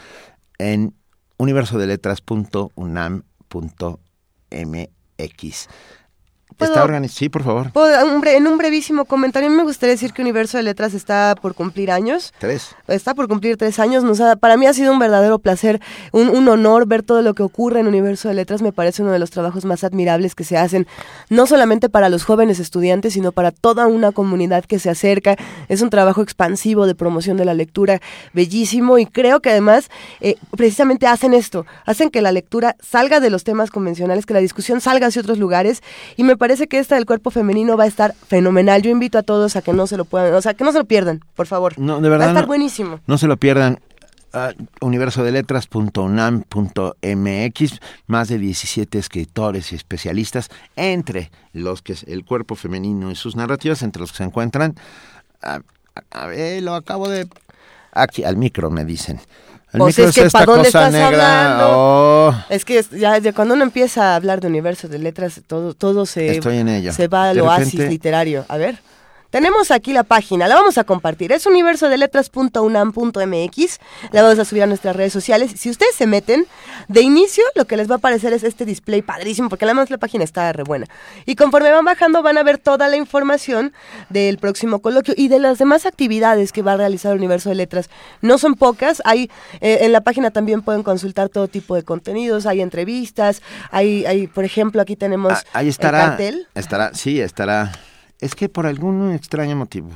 en universodeletras.unam.mx. ¿Puedo- Está organizado. Sí, por favor. un en un brevísimo comentario, a mí me gustaría decir que Universo de Letras está por cumplir años. Tres. Está por cumplir tres años. Nos ha- para mí ha sido un verdadero placer, un, un honor ver todo lo que ocurre en Universo de Letras. Me parece uno de los trabajos más admirables que se hacen, no solamente para los jóvenes estudiantes, sino para toda una comunidad que se acerca. Es un trabajo expansivo de promoción de la lectura, bellísimo. Y creo que además, eh, precisamente hacen esto, hacen que la lectura salga de los temas convencionales, que la discusión salga hacia otros lugares. Y me parece que esta del cuerpo femenino va a estar fenomenal. Yo invito a todos a que no se lo puedan, o sea, que no se lo pierdan, por favor. No, de verdad. Va a estar no- buenísimo. No se lo pierdan. Ah, universodeletras.unam.mx, más de 17 escritores y especialistas, entre los que es el cuerpo femenino y sus narrativas, entre los que se encuentran. A, a- a ver, lo acabo de. Aquí, al micro, me dicen. El Pues micro es que esta ¿para dónde cosa estás negra. hablando? Oh, Es que es- ya, ya cuando uno empieza a hablar de universo de letras, todo, todo se, Estoy en ello. se va al oasis repente- literario. A ver. Tenemos aquí la página, la vamos a compartir. Es universodeletras.unam.mx. La vamos a subir a nuestras redes sociales. Si ustedes se meten, de inicio lo que les va a aparecer es este display padrísimo, porque además la página está re buena. Y conforme van bajando, van a ver toda la información del próximo coloquio y de las demás actividades que va a realizar el Universo de Letras. No son pocas, hay eh, en la página también pueden consultar todo tipo de contenidos, hay entrevistas, hay, hay por ejemplo, aquí tenemos ah, ahí el estará. cartel. Estará, sí, estará. Es que por algún extraño motivo.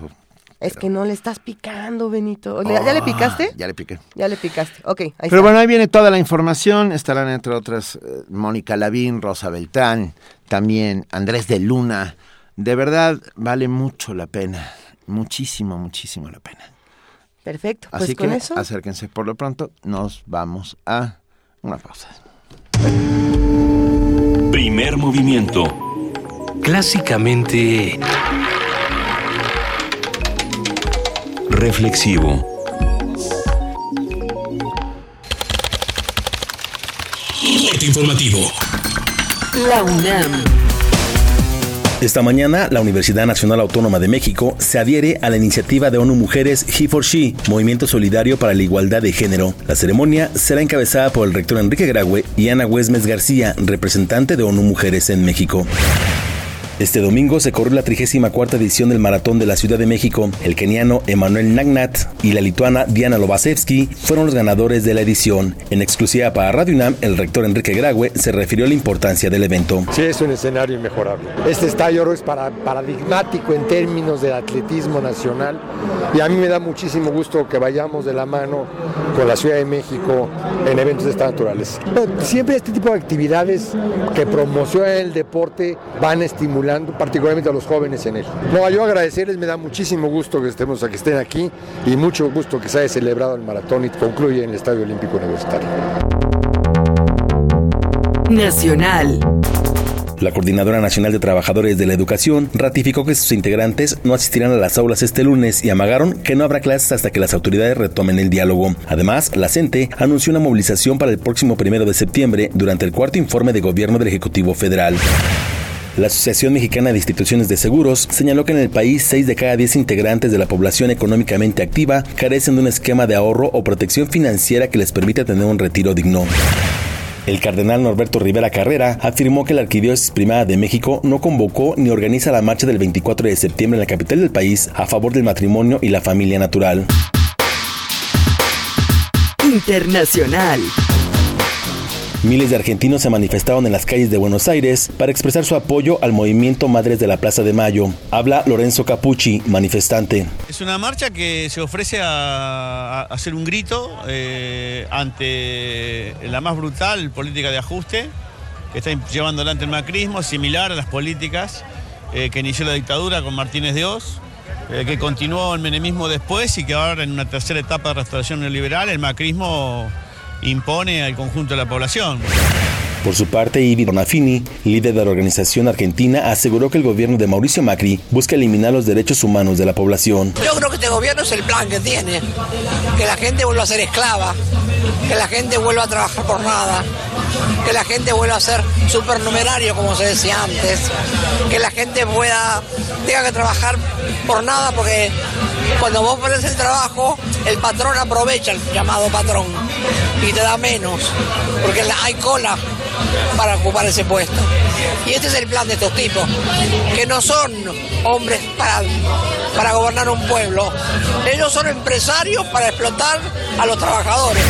Es que no le estás picando, Benito. ¿Le- ¿Ya le Ah, picaste? Ya le piqué. Ya le picaste. Ok, ahí Pero está. bueno, ahí viene toda la información. Estarán entre otras eh, Mónica Lavín, Rosa Beltrán, también Andrés de Luna. De verdad, vale mucho la pena. Muchísimo, muchísimo la pena. Perfecto. Pues Así con que eso. acérquense por lo pronto. Nos vamos a una pausa. Primer movimiento. Clásicamente Reflexivo. corte informativo. La UNAM. Esta mañana, la Universidad Nacional Autónoma de México se adhiere a la iniciativa de ONU Mujeres He for She, Movimiento Solidario para la Igualdad de Género. La ceremonia será encabezada por el rector Enrique Graue y Ana Huesmes García, representante de ONU Mujeres en México. Este domingo se corrió la 34 edición del Maratón de la Ciudad de México. El keniano Emanuel Nagnat y la lituana Diana Lobasevsky fueron los ganadores de la edición. En exclusiva para Radio UNAM, el rector Enrique Graue se refirió a la importancia del evento. Sí, es un escenario inmejorable. Este estadio es para, paradigmático en términos del atletismo nacional y a mí me da muchísimo gusto que vayamos de la mano con la Ciudad de México en eventos de esta naturaleza. Siempre este tipo de actividades que promocionan el deporte van particularmente a los jóvenes en él. No, yo agradecerles, me da muchísimo gusto que estemos que estén aquí y mucho gusto que se haya celebrado el maratón y concluye en el Estadio Olímpico Universitario. Nacional. La Coordinadora Nacional de Trabajadores de la Educación ratificó que sus integrantes no asistirán a las aulas este lunes y amagaron que no habrá clases hasta que las autoridades retomen el diálogo. Además, la CENTE anunció una movilización para el próximo primero de septiembre durante el cuarto informe de gobierno del Ejecutivo Federal. La Asociación Mexicana de Instituciones de Seguros señaló que en el país 6 de cada 10 integrantes de la población económicamente activa carecen de un esquema de ahorro o protección financiera que les permita tener un retiro digno. El cardenal Norberto Rivera Carrera afirmó que la Arquidiócesis Primada de México no convocó ni organiza la marcha del 24 de septiembre en la capital del país a favor del matrimonio y la familia natural. Internacional. Miles de argentinos se manifestaron en las calles de Buenos Aires para expresar su apoyo al movimiento Madres de la Plaza de Mayo. Habla Lorenzo Capucci, manifestante. Es una marcha que se ofrece a, hacer un grito eh, ante la más brutal política de ajuste que está llevando adelante el macrismo, similar a las políticas eh, que inició la dictadura con Martínez de Oz, eh, que continuó el menemismo después y que ahora en una tercera etapa de restauración neoliberal el macrismo impone al conjunto de la población. Por su parte, Ivi Bonafini, líder de la organización argentina, aseguró que el gobierno de Mauricio Macri busca eliminar los derechos humanos de la población. Yo creo que este gobierno es el plan que tiene, que la gente vuelva a ser esclava, que la gente vuelva a trabajar por nada, que la gente vuelva a ser supernumerario como se decía antes, que la gente pueda, tenga que trabajar por nada porque cuando vos pones el trabajo, el patrón aprovecha el llamado patrón y te da menos, porque hay cola para ocupar ese puesto. Y este es el plan de estos tipos, que no son hombres para, para gobernar un pueblo, ellos son empresarios para explotar a los trabajadores.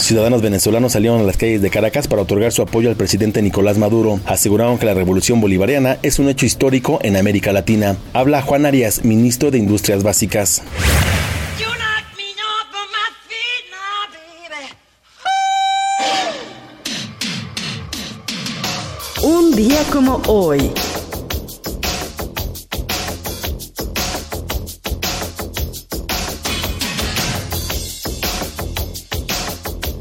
Ciudadanos venezolanos salieron a las calles de Caracas para otorgar su apoyo al presidente Nicolás Maduro. Aseguraron que la revolución bolivariana es un hecho histórico en América Latina. Habla Juan Arias, ministro de Industrias Básicas. Un día como hoy.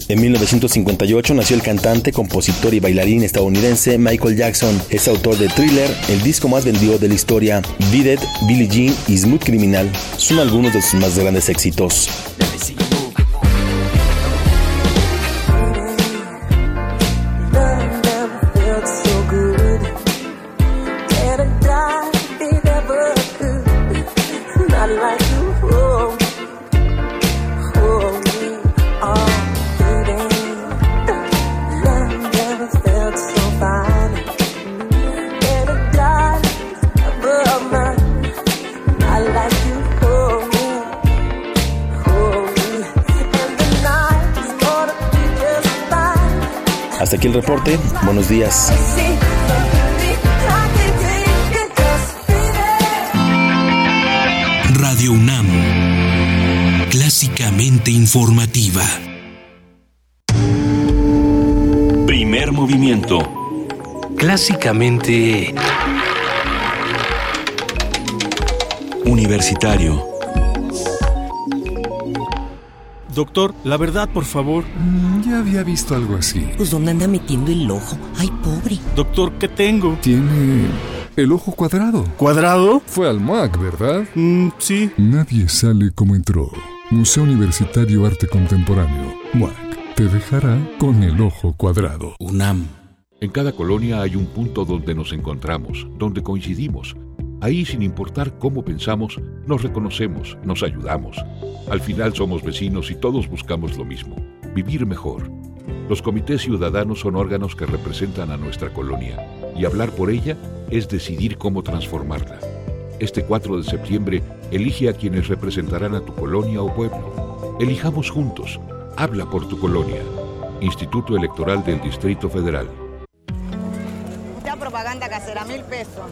En 1958 nació el cantante, compositor y bailarín estadounidense Michael Jackson. Es autor de Thriller, el disco más vendido de la historia. It, Billie Jean y Smooth Criminal son algunos de sus más grandes éxitos. Buenos días. Radio UNAM. Clásicamente informativa. Primer movimiento. Clásicamente... Universitario. Doctor, la verdad, por favor. ya había visto algo así. Pues ¿dónde anda metiendo el ojo? Ay, pobre. Doctor, ¿qué tengo? Tiene el ojo cuadrado. ¿Cuadrado? Fue al MAC, ¿verdad? Mm, sí. Nadie sale como entró. Museo Universitario Arte Contemporáneo. MAC. Te dejará con el ojo cuadrado. UNAM. En cada colonia hay un punto donde nos encontramos, donde coincidimos. Ahí, sin importar cómo pensamos, nos reconocemos, nos ayudamos. Al final somos vecinos y todos buscamos lo mismo, vivir mejor. Los comités ciudadanos son órganos que representan a nuestra colonia y hablar por ella es decidir cómo transformarla. Este 4 de septiembre, elige a quienes representarán a tu colonia o pueblo. Elijamos juntos. Habla por tu colonia. Instituto Electoral del Distrito Federal. Propaganda casera, mil pesos.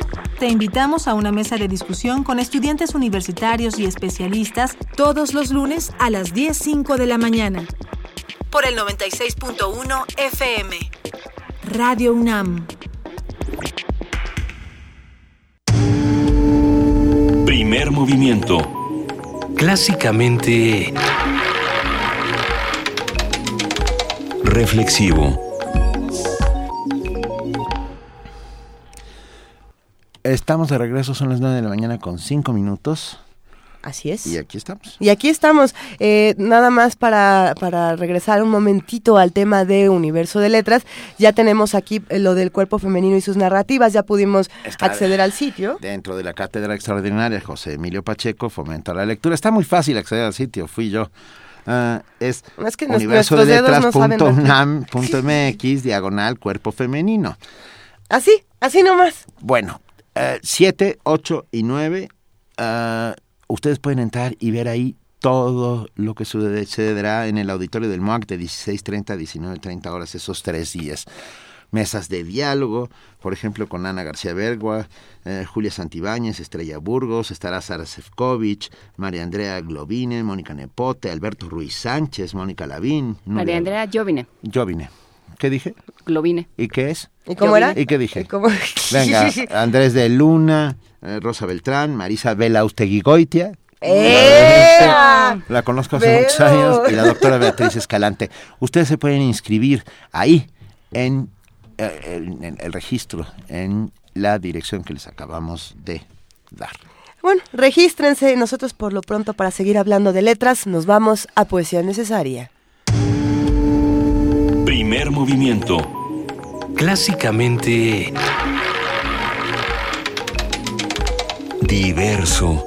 Te invitamos a una mesa de discusión con estudiantes universitarios y especialistas todos los lunes a las 10.05 de la mañana. Por el 96.1 FM. Radio UNAM. Primer movimiento. Clásicamente... Reflexivo. Estamos de regreso, son las 9 de la mañana con 5 minutos. Así es. Y aquí estamos. Y aquí estamos. Eh, nada más para, para regresar un momentito al tema de Universo de Letras. Ya tenemos aquí eh, lo del cuerpo femenino y sus narrativas. Ya pudimos Está acceder al sitio. Dentro de la cátedra extraordinaria, José Emilio Pacheco fomenta la lectura. Está muy fácil acceder al sitio, fui yo. Ah, es, Es que nues- nuestros dedos no diagonal cuerpo femenino. Así, así nomás. Bueno, 7, 8 y 9, ustedes pueden entrar y ver ahí todo lo que sucederá en el auditorio del MOAC de 16.30 a 19.30 horas esos tres días. Mesas de diálogo, por ejemplo, con Ana García Bergua, eh, Julia Santibáñez, Estrella Burgos, estará Sara Sefcovic, María Andrea Globine, Mónica Nepote, Alberto Ruiz Sánchez, Mónica Lavín, María Andrea Jovine, Jovine. ¿Qué dije? Globine. ¿Y qué es? ¿Y cómo era? ¿Y qué dije? ¿Y cómo? Venga, Andrés de Luna, eh, Rosa Beltrán, Marisa Vela Goitia, ¡Eh! La conozco hace muchos años y la doctora Beatriz Escalante. Ustedes se pueden inscribir ahí en, eh, en- en el registro, en la dirección que les acabamos de dar. Bueno, regístrense. Nosotros por lo pronto para seguir hablando de letras nos vamos a Poesía Necesaria. Primer movimiento. Clásicamente... Diverso.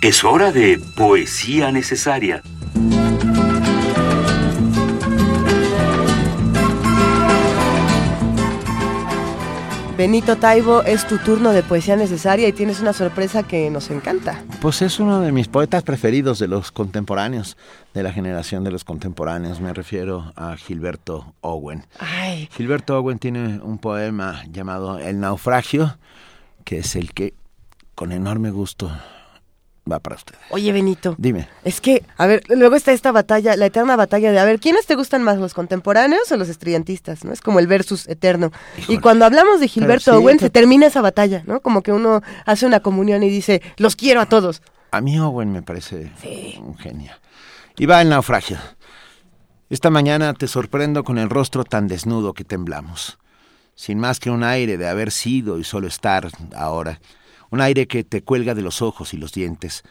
Es hora de poesía necesaria. Benito Taibo, es tu turno de Poesía Necesaria y tienes una sorpresa que nos encanta. Pues es uno de mis poetas preferidos de los contemporáneos, de la generación de los contemporáneos. Me refiero a Gilberto Owen. Ay, Gilberto Owen tiene un poema llamado El naufragio, que es el que con enorme gusto va para usted. oye Benito. Dime. Es que, a ver, luego está esta batalla, la eterna batalla de, a ver, ¿quiénes te gustan más, los contemporáneos o los estudiantistas? ¿no? Es como el versus eterno. Y cuando hablamos de Gilberto sí, Owen, te- se termina esa batalla, ¿no? Como que uno hace una comunión y dice, los quiero a todos. A mí Owen me parece un genio. Y va el naufragio. Esta mañana te sorprendo con el rostro tan desnudo que temblamos, sin más que un aire de haber sido y solo estar ahora, un aire que te cuelga de los ojos y los dientes.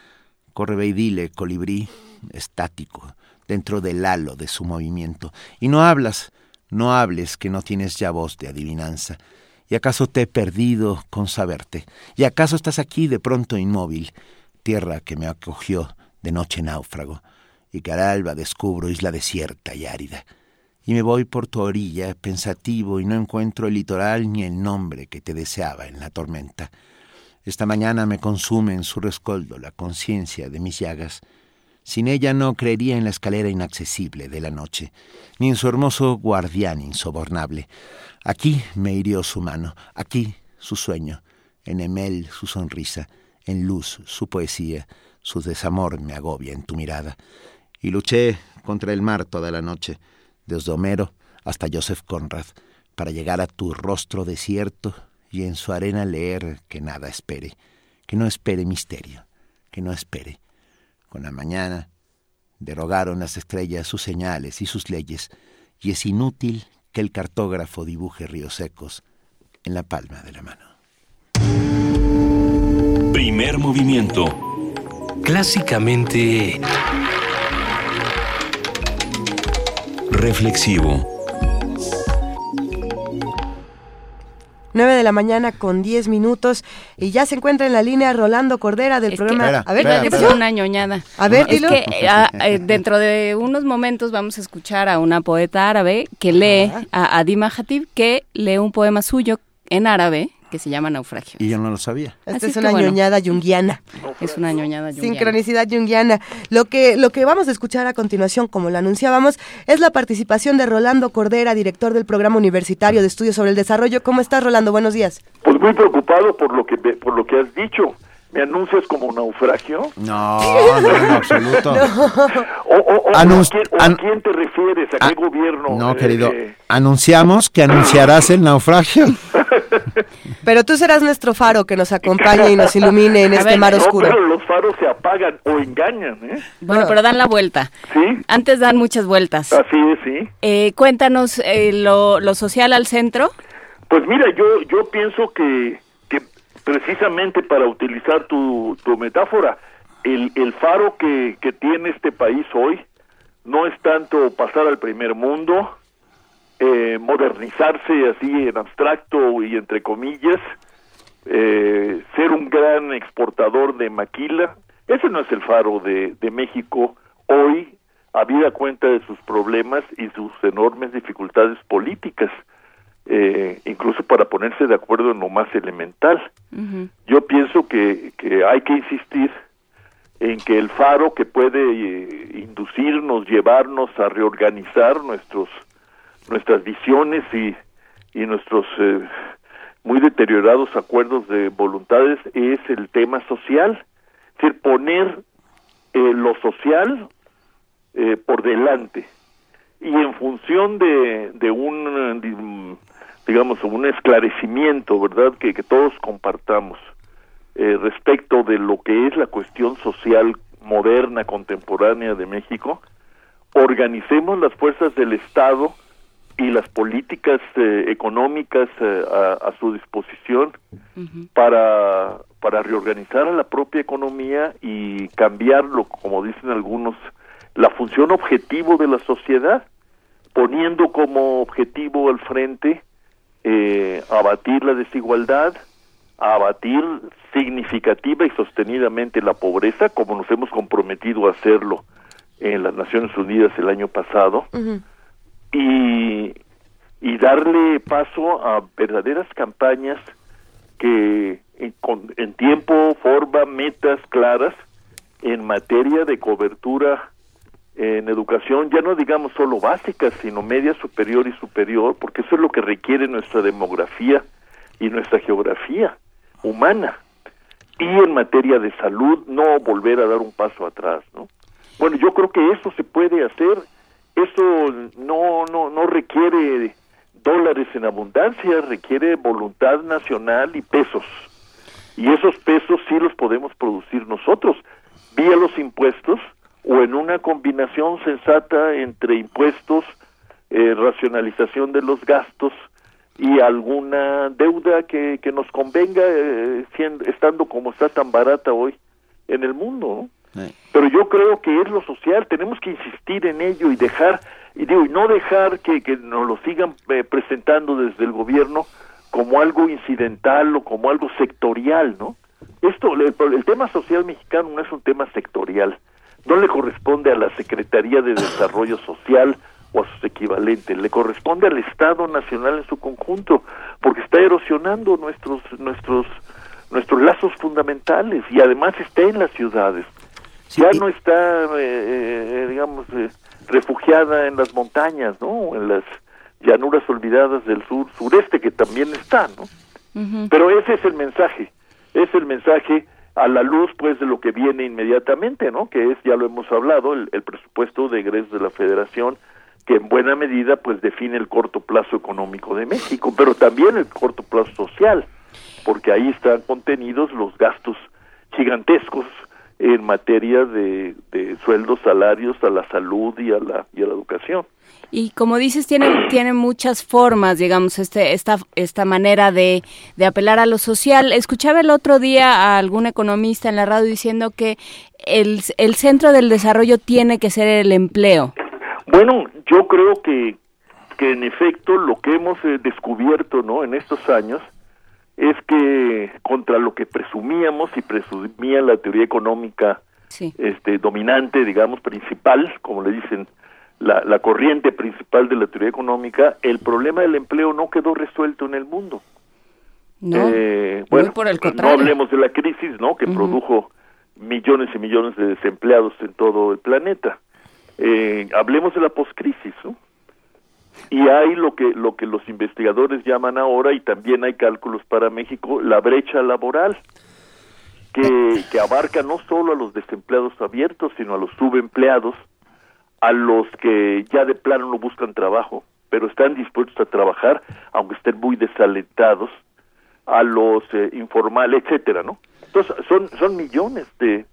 Corre ve y dile, colibrí, estático, dentro del halo de su movimiento. Y no hablas, no hables que no tienes ya voz de adivinanza. ¿Y acaso te he perdido con saberte? ¿Y acaso estás aquí de pronto inmóvil, tierra que me acogió de noche náufrago, y que al alba descubro isla desierta y árida? Y me voy por tu orilla, pensativo, y no encuentro el litoral ni el nombre que te deseaba en la tormenta. Esta mañana me consume en su rescoldo la conciencia de mis llagas. Sin ella no creería en la escalera inaccesible de la noche, ni en su hermoso guardián insobornable. Aquí me hirió su mano, aquí su sueño, en Emel su sonrisa, en luz su poesía, su desamor me agobia en tu mirada. Y luché contra el mar toda la noche, desde Homero hasta Joseph Conrad, para llegar a tu rostro desierto y en su arena leer que nada espere, que no espere misterio, que no espere. Con la mañana derogaron las estrellas sus señales y sus leyes, y es inútil que el cartógrafo dibuje ríos secos en la palma de la mano. Primer movimiento. Clásicamente... Reflexivo. 9 de la mañana con 10 minutos y ya se encuentra en la línea Rolando Cordera del Es programa. A ver, espera, una ñoñada. A ver, es dilo. que ah, eh, dentro de unos momentos vamos a escuchar a una poeta árabe que lee, a Adima Hatib, que lee un poema suyo en árabe que se llama Naufragio. Y yo no lo sabía. Esta Así es una bueno. ñoñada yunguiana. Es una ñoñada junguiana. Sincronicidad yunguiana. Lo que, lo que vamos a escuchar a continuación, como lo anunciábamos, es la participación de Rolando Cordera, director del Programa Universitario de Estudios sobre el Desarrollo. ¿Cómo estás, Rolando? Buenos días. Pues muy preocupado por lo que por lo que has dicho. ¿Me anuncias como naufragio? No, no, en absoluto. ¿O, o- o Anunci- a, quién, o a an- quién te refieres? ¿A qué gobierno? No, Eh, querido. eh, Anunciamos que anunciarás el naufragio. Pero tú serás nuestro faro que nos acompañe y nos ilumine en A este ver, mar no, oscuro. pero los faros se apagan o engañan, ¿eh? Bueno, pero dan la vuelta. Sí, Antes dan muchas vueltas. así es, sí. Eh, cuéntanos eh, lo, lo social al centro. Pues mira, yo yo pienso que, que precisamente para utilizar tu, tu metáfora, el, el faro que, que tiene este país hoy no es tanto pasar al primer mundo, eh, modernizarse así en abstracto y entre comillas, eh, ser un gran exportador de maquila. Ese no es el faro de, de México hoy, habida cuenta de sus problemas y sus enormes dificultades políticas, eh, incluso para ponerse de acuerdo en lo más elemental. Yo pienso que, que hay que insistir en que el faro que puede eh, inducirnos, llevarnos a reorganizar nuestros nuestras visiones y, y nuestros eh, muy deteriorados acuerdos de voluntades es el tema social, es decir, poner eh, lo social eh, por delante. Y en función de, de un digamos, un esclarecimiento, ¿verdad?, que, que todos compartamos eh, respecto de lo que es la cuestión social moderna, contemporánea de México, organicemos las fuerzas del Estado y las políticas eh, económicas eh, a, a, su disposición para, para reorganizar a la propia economía y cambiarlo, como dicen algunos, la función objetivo de la sociedad, poniendo como objetivo al frente eh, abatir la desigualdad, abatir significativa y sostenidamente la pobreza, como nos hemos comprometido a hacerlo en las Naciones Unidas el año pasado, y, y darle paso a verdaderas campañas que en, con, en tiempo, forma, metas claras en materia de cobertura en educación, ya no digamos solo básica, sino media superior y superior, porque eso es lo que requiere nuestra demografía y nuestra geografía humana. Y en materia de salud, no volver a dar un paso atrás, ¿no? Bueno, yo creo que eso se puede hacer, eso no, no, no requiere dólares en abundancia, requiere voluntad nacional y pesos. Y esos pesos sí los podemos producir nosotros, vía los impuestos, o en una combinación sensata entre impuestos, eh, racionalización de los gastos y alguna deuda que, que nos convenga eh, siendo, estando como está tan barata hoy en el mundo. ¿no? Sí. Pero yo creo que es lo social, tenemos que insistir en ello y dejar, y digo, y no dejar que, que nos lo sigan eh, presentando desde el gobierno como algo incidental o como algo sectorial, ¿no? Esto, el, el tema social mexicano no es un tema sectorial, no le corresponde a la Secretaría de Desarrollo Social o a sus equivalentes, le corresponde al Estado Nacional en su conjunto, porque está erosionando nuestros nuestros nuestros lazos fundamentales y además está en las ciudades. Sí, ya no está, eh, eh, digamos, eh, refugiada en las montañas, ¿no? En las llanuras olvidadas del sur, sureste, que también está, ¿no? Uh -huh. Pero ese es el mensaje, es el mensaje a la luz pues de lo que viene inmediatamente, ¿no? Que es, ya lo hemos hablado, el, el presupuesto de egresos de la Federación, que en buena medida pues define el corto plazo económico de México, pero también el corto plazo social, porque ahí están contenidos los gastos gigantescos en materia de, de sueldos, salarios, a la salud y a la, y a la educación. Y como dices, tiene, tiene muchas formas, digamos, este, esta, esta manera de, de apelar a lo social. Escuchaba el otro día a algún economista en la radio diciendo que el, el centro del desarrollo tiene que ser el empleo. Bueno, yo creo que, que en efecto lo que hemos eh, descubierto ¿no? en estos años es que contra lo que presumíamos y presumía la teoría económica sí. este, dominante, digamos, principal, como le dicen la, la, corriente principal de la teoría económica, el problema del empleo no quedó resuelto en el mundo. No, eh, bueno, por el no hablemos de la crisis, ¿no? Que uh -huh. produjo millones y millones de desempleados en todo el planeta. Eh, hablemos de la poscrisis, ¿no? Y hay lo que lo que los investigadores llaman ahora y también hay cálculos para México la brecha laboral que, que abarca no solo a los desempleados abiertos sino a los subempleados a los que ya de plano no buscan trabajo, pero están dispuestos a trabajar, aunque estén muy desalentados, a los eh, informales, etcétera, ¿no? Entonces, son, son millones de,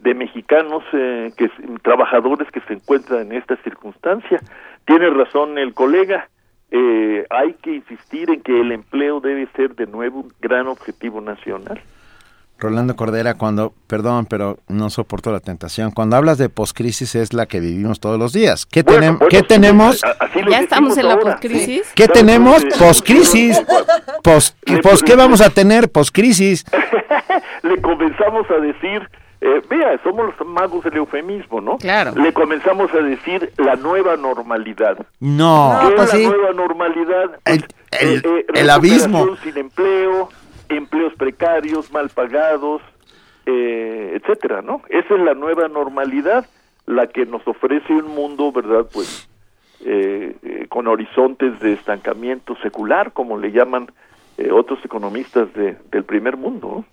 de mexicanos, eh, que trabajadores que se encuentran en esta circunstancia. Tiene razón el colega, eh, hay que insistir en que el empleo debe ser de nuevo un gran objetivo nacional. Rolando Cordera, cuando, perdón, pero no soporto la tentación, cuando hablas de poscrisis es la que vivimos todos los días. ¿Qué, bueno, tenem bueno, ¿qué sí, tenemos? Ya estamos en la poscrisis. ¿Qué Claro, tenemos? Poscrisis. Pos, pues, ¿Qué vamos a tener? Poscrisis. Le comenzamos a decir, eh, vea, somos los magos del eufemismo, ¿no? Claro. Le comenzamos a decir la nueva normalidad. No. ¿Qué pues es la sí. nueva normalidad? El, Pues, el, eh, eh, el abismo. sin empleo, empleos precarios, mal pagados, eh, etcétera, ¿no? Esa es la nueva normalidad, la que nos ofrece un mundo, ¿verdad? Pues eh, eh, con horizontes de estancamiento secular, como le llaman eh, otros economistas de, del primer mundo. ¿no?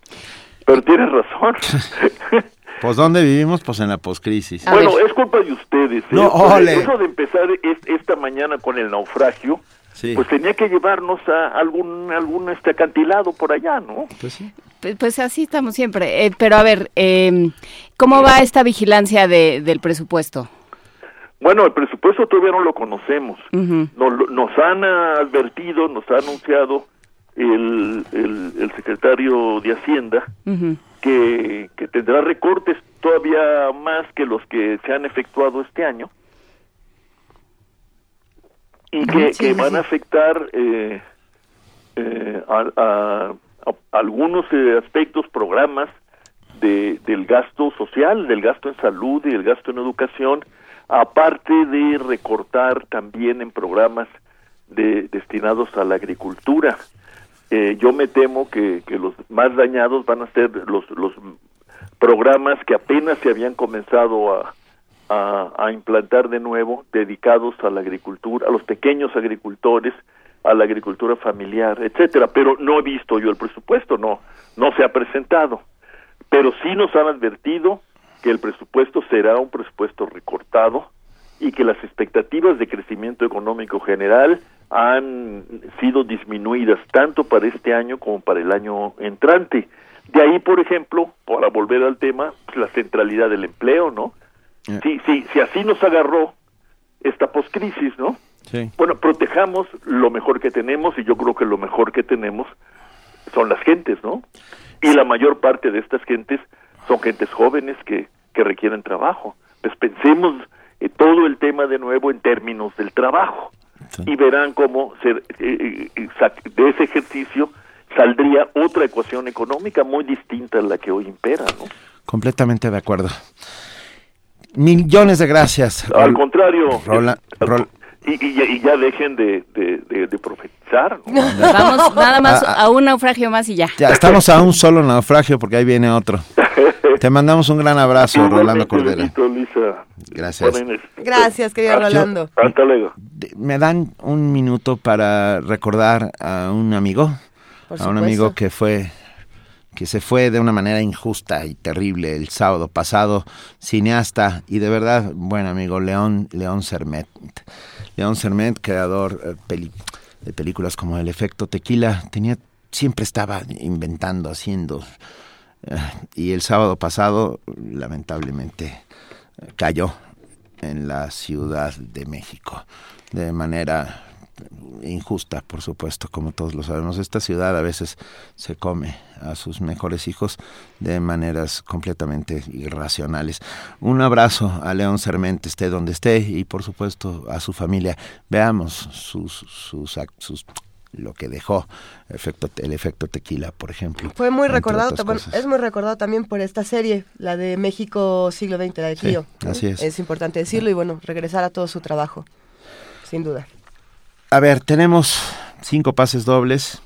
Pero tienes razón. Pues ¿dónde vivimos? Pues en la poscrisis. bueno, es culpa de ustedes. ¿eh? No, ole. Eso de empezar es- esta mañana con el naufragio, pues tenía que llevarnos a algún algún este acantilado por allá, ¿no? Pues sí. Pues, pues así estamos siempre. Eh, pero a ver, eh, ¿cómo va esta vigilancia de, del presupuesto? Bueno, el presupuesto todavía no lo conocemos. Nos, nos han advertido, nos ha anunciado el, el, el secretario de Hacienda que, que tendrá recortes todavía más que los que se han efectuado este año y que, Sí, que sí, van a afectar eh, eh, a, a- a algunos eh, aspectos, programas de, del gasto social, del gasto en salud y del gasto en educación, aparte de recortar también en programas de, destinados a la agricultura. Eh, yo me temo que, que los más dañados van a ser los, los programas que apenas se habían comenzado a, a, implantar de nuevo, dedicados a la agricultura, a los pequeños agricultores, a la agricultura familiar, etcétera. Pero no he visto yo el presupuesto, no, no se ha presentado. Pero sí nos han advertido que el presupuesto será un presupuesto recortado y que las expectativas de crecimiento económico general han sido disminuidas tanto para este año como para el año entrante. De ahí, por ejemplo, para volver al tema, pues, la centralidad del empleo, ¿no? Sí, sí, si así nos agarró esta poscrisis, ¿no? Sí. Bueno, protejamos lo mejor que tenemos y yo creo que lo mejor que tenemos son las gentes, ¿no? Y la mayor parte de estas gentes son gentes jóvenes que, que requieren trabajo. Pues pensemos eh, todo el tema de nuevo en términos del trabajo y verán cómo se, eh, eh, sac- de ese ejercicio saldría otra ecuación económica muy distinta a la que hoy impera, ¿no? Completamente de acuerdo. Millones de gracias. Al contrario, Rola- Rol- y, y ya- y ya dejen de, de, de- de profetizar, ¿no? Vamos nada más Ah, ah. a un naufragio más y ya. Ya estamos a un solo naufragio porque ahí viene otro. Te mandamos un gran abrazo, Rolando Cordera. Gracias. Inés. Gracias, querido Hasta- Rolando. Hasta luego. Me dan un minuto para recordar a un amigo, a un amigo que fue que se fue de una manera injusta y terrible el sábado pasado, cineasta y de verdad buen amigo León León Sermet. León Sermet, creador eh, de películas como El efecto tequila, tenía siempre estaba inventando, haciendo eh, y el sábado pasado lamentablemente eh, cayó en la Ciudad de México de manera injusta, por supuesto, como todos lo sabemos. Esta ciudad a veces se come a sus mejores hijos de maneras completamente irracionales. Un abrazo a León Sermente, esté donde esté, y por supuesto a su familia. Veamos sus, sus, sus lo que dejó efecto, el efecto tequila, por ejemplo. Fue muy recordado, bueno, es muy recordado también por esta serie, la de México siglo XX, la de así es. Es importante decirlo y bueno, regresar a todo su trabajo, sin duda. A ver, tenemos cinco pases dobles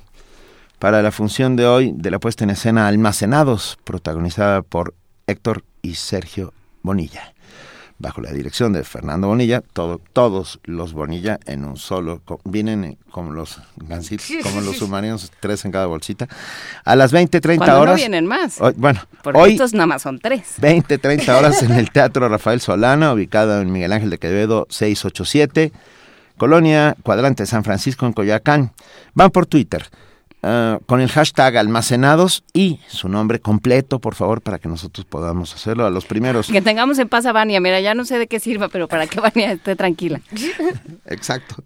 para la función de hoy de la puesta en escena Almacenados, protagonizada por Héctor y Sergio Bonilla. Bajo la dirección de Fernando Bonilla, todo, todos los Bonilla en un solo, vienen como los gansitos, como los submarinos, tres en cada bolsita. A las 20, 30 Cuando no horas. vienen más. hoy- bueno, Porque hoy estos nada más son tres. 20, 30 horas en el Teatro Rafael Solana, ubicado en Miguel Ángel de Quevedo 687, Colonia Cuadrante San Francisco en Coyoacán. Van por Twitter ah, con el hashtag almacenados y su nombre completo, por favor, para que nosotros podamos hacerlo a los primeros. Que tengamos en paz a Vania. Mira, ya no sé de qué sirva, pero para que Vania esté tranquila. Exacto.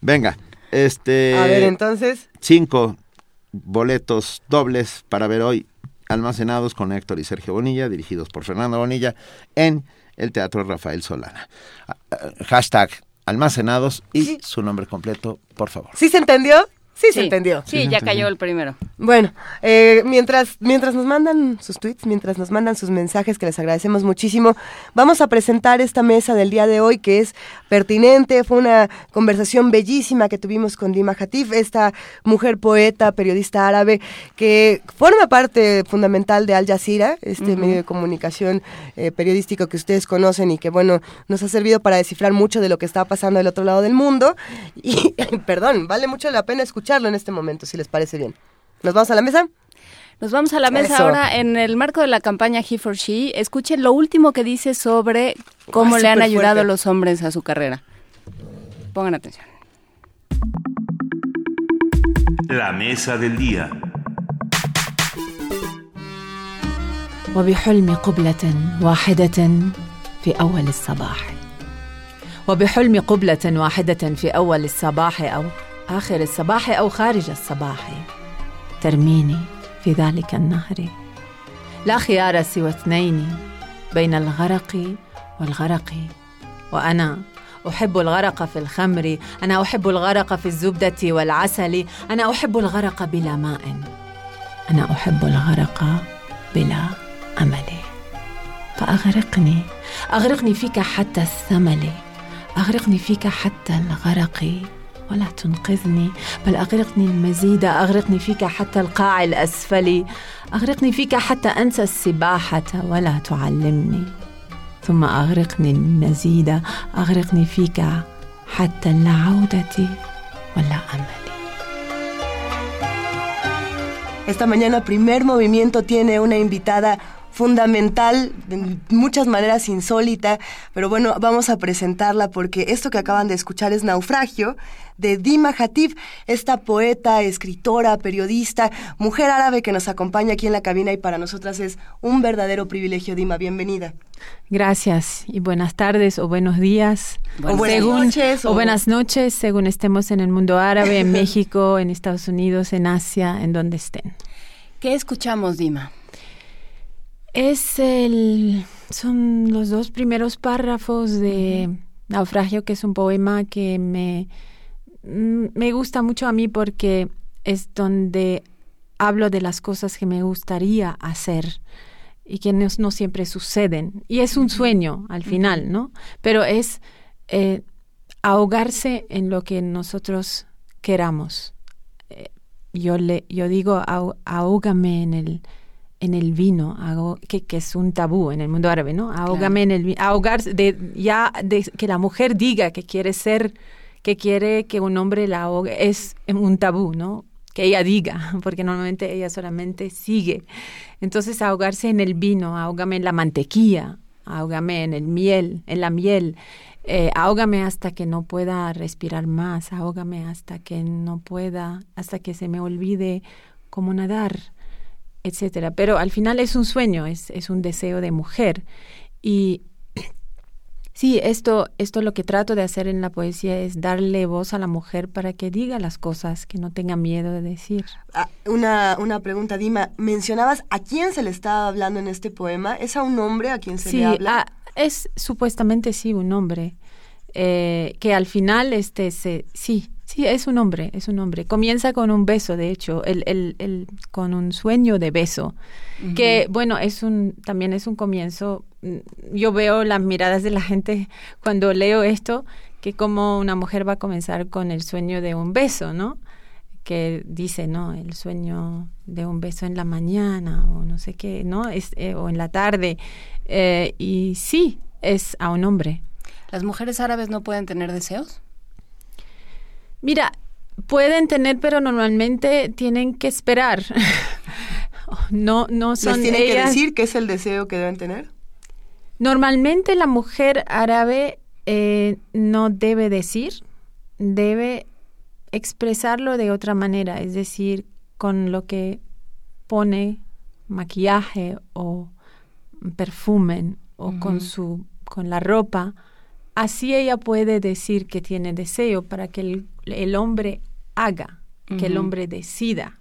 Venga, este... A ver, entonces, Cinco boletos dobles para ver hoy almacenados con Héctor y Sergio Bonilla, dirigidos por Fernando Bonilla, en el Teatro Rafael Solana. Ah, ah, Hashtag almacenados y su nombre completo, por favor. ¿sí se entendió? Sí, se entendió. Sí, ya cayó el primero. Bueno, eh, mientras, mientras nos mandan sus tweets, mientras nos mandan sus mensajes, que les agradecemos muchísimo, vamos a presentar esta mesa del día de hoy que es pertinente. Fue una conversación bellísima que tuvimos con Dima Hatif, esta mujer poeta, periodista árabe, que forma parte fundamental de Al Jazeera, este medio de comunicación eh, periodístico que ustedes conocen y que, bueno, nos ha servido para descifrar mucho de lo que está pasando del otro lado del mundo. Y, perdón, vale mucho la pena escucharlo en este momento, si les parece bien. ¿Nos vamos a la mesa? Nos vamos a la mesa Eso. ahora en el marco de la campaña He for She. Escuchen lo último que dice sobre cómo Ay, le han súper ayudado fuerte. los hombres a su carrera. Pongan atención. La mesa del día. وبحلم قبلة واحدة في أول الصباح وبحلم قبلة واحدة في أول الصباح أو آخر الصباح أو خارج الصباح. ترميني في ذلك النهر. لا خيار سوى اثنين بين الغرق والغرق. وأنا أحب الغرق في الخمر. أنا أحب الغرق في الزبدة والعسل. أنا أحب الغرق بلا ماء. أنا أحب الغرق بلا أمل. فأغرقني. أغرقني فيك حتى الثمل أغرقني فيك حتى الغرق. ولا تنقذني بل أغرقني المزيد أغرقني فيك حتى القاع الأسفل أغرقني فيك حتى أنسى السباحة ولا تعلمني. ثم أغرقني المزيد أغرقني فيك حتى العودة ولا أمل. Esta mañana primer movimiento tiene una invitada fundamental, de muchas maneras insólita, pero bueno, vamos a presentarla porque esto que acaban de escuchar es Naufragio de Dima Hatib, esta poeta, escritora, periodista, mujer árabe que nos acompaña aquí en la cabina y para nosotras es un verdadero privilegio, Dima, bienvenida. Gracias y buenas tardes o buenos días. o buenas según, noches. O... buenas noches, según estemos en el mundo árabe, en México, en Estados Unidos, en Asia, en donde estén. ¿Qué escuchamos, Dima? Es el, son los dos primeros párrafos de Naufragio, que es un poema que me, me gusta mucho a mí porque es donde hablo de las cosas que me gustaría hacer y que no, no siempre suceden. Y es un sueño al final, ¿no? Pero es eh, ahogarse en lo que nosotros queramos. Eh, yo, le, yo digo, ahógame en el en el vino, hago, que, que, es un tabú en el mundo árabe, ¿no? Ahógame claro. en el vino, ahogarse, de, ya de que la mujer diga que quiere ser, que quiere que un hombre la ahogue, es un tabú, ¿no? Que ella diga, porque normalmente ella solamente sigue. Entonces, ahogarse en el vino, ahógame en la mantequilla, ahógame en el miel, en la miel, eh, ahógame hasta que no pueda respirar más, ahógame hasta que no pueda, hasta que se me olvide cómo nadar etcétera. Pero al final es un sueño, es, es un deseo de mujer. Y sí, esto, esto lo que trato de hacer en la poesía es darle voz a la mujer para que diga las cosas, que no tenga miedo de decir. Ah, una, una pregunta, Dima. Mencionabas a quién se le está hablando en este poema. ¿Es a un hombre a quien se sí, le habla? Ah, es supuestamente sí un hombre. Eh, que al final este se sí Sí, es un hombre, es un hombre. Comienza con un beso, de hecho, el, el, el, con un sueño de beso, uh -huh. que bueno, es un, también es un comienzo. Yo veo las miradas de la gente cuando leo esto, que como una mujer va a comenzar con el sueño de un beso, ¿no? Que dice, ¿no? El sueño de un beso en la mañana o no sé qué, ¿no? Es, eh, o en la tarde. Eh, y sí, es a un hombre. ¿Las mujeres árabes no pueden tener deseos? Mira, pueden tener, pero normalmente tienen que esperar. no, no son ¿Les ellas. que decir qué es el deseo que deben tener? Normalmente la mujer árabe eh, no debe decir, debe expresarlo de otra manera, es decir, con lo que pone maquillaje o perfume o uh -huh. con su con la ropa, así ella puede decir que tiene deseo para que el, el hombre haga, uh -huh. que el hombre decida.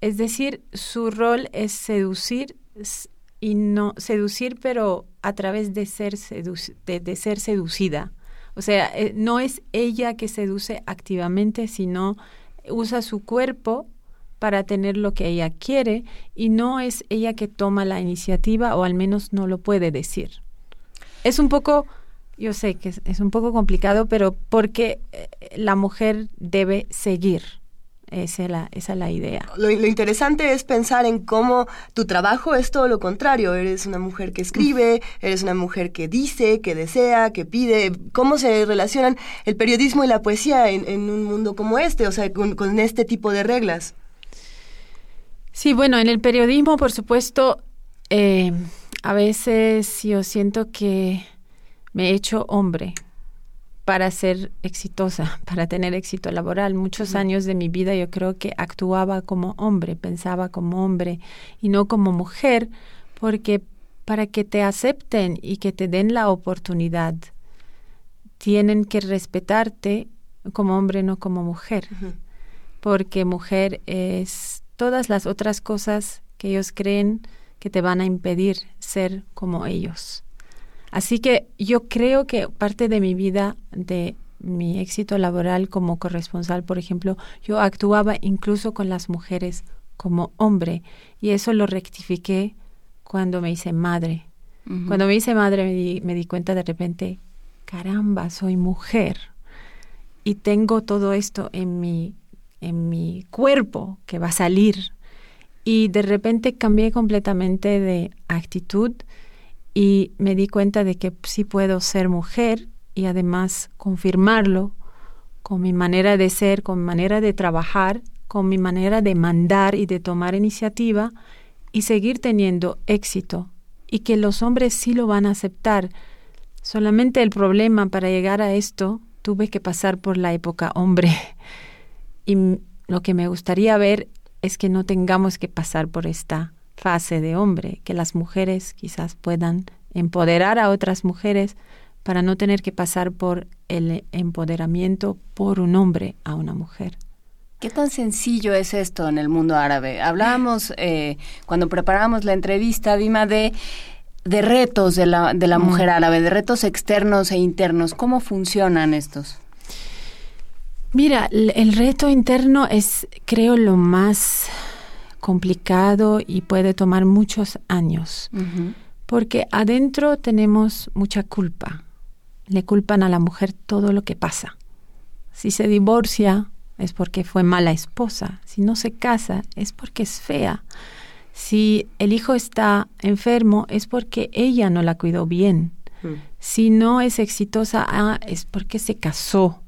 Es decir, su rol es seducir y no seducir, pero a través de ser, de, de ser seducida. O sea, eh, no es ella que seduce activamente, sino usa su cuerpo para tener lo que ella quiere y no es ella que toma la iniciativa o al menos no lo puede decir. Es un poco, yo sé que es, es un poco complicado, pero porque eh, la mujer debe seguir. Esa es, la, esa es la idea. Lo, lo, interesante es pensar en cómo tu trabajo es todo lo contrario. Eres una mujer que escribe, eres una mujer que dice, que desea, que pide. ¿Cómo se relacionan el periodismo y la poesía en, en un mundo como este? O sea, con, con, este tipo de reglas. Sí, bueno, en el periodismo, por supuesto, eh, a veces yo siento que me he hecho hombre para ser exitosa, para tener éxito laboral. Muchos años de mi vida yo creo que actuaba como hombre, pensaba como hombre y no como mujer, porque para que te acepten y que te den la oportunidad, tienen que respetarte como hombre, no como mujer, porque mujer es todas las otras cosas que ellos creen que te van a impedir ser como ellos. Así que yo creo que parte de mi vida, de mi éxito laboral como corresponsal, por ejemplo, yo actuaba incluso con las mujeres como hombre y eso lo rectifiqué cuando me hice madre. Cuando me hice madre me di, me di cuenta de repente, caramba, soy mujer y tengo todo esto en mi, en mi cuerpo que va a salir. Y de repente cambié completamente de actitud y me di cuenta de que sí puedo ser mujer y además confirmarlo con mi manera de ser, con mi manera de trabajar, con mi manera de mandar y de tomar iniciativa y seguir teniendo éxito y que los hombres sí lo van a aceptar. Solamente el problema para llegar a esto tuve que pasar por la época hombre y lo que me gustaría ver es que no tengamos que pasar por esta fase de hombre, que las mujeres quizás puedan empoderar a otras mujeres para no tener que pasar por el empoderamiento por un hombre a una mujer. ¿Qué tan sencillo es esto en el mundo árabe? Hablábamos eh, cuando preparábamos la entrevista, Dima, de, de retos de la, de la mujer árabe, de retos externos e internos. ¿Cómo funcionan estos? Mira, el reto interno es, creo, lo más complicado y puede tomar muchos años, porque adentro tenemos mucha culpa. Le culpan a la mujer todo lo que pasa. Si se divorcia es porque fue mala esposa. Si no se casa es porque es fea. Si el hijo está enfermo es porque ella no la cuidó bien. Si no es exitosa ah, es porque se casó.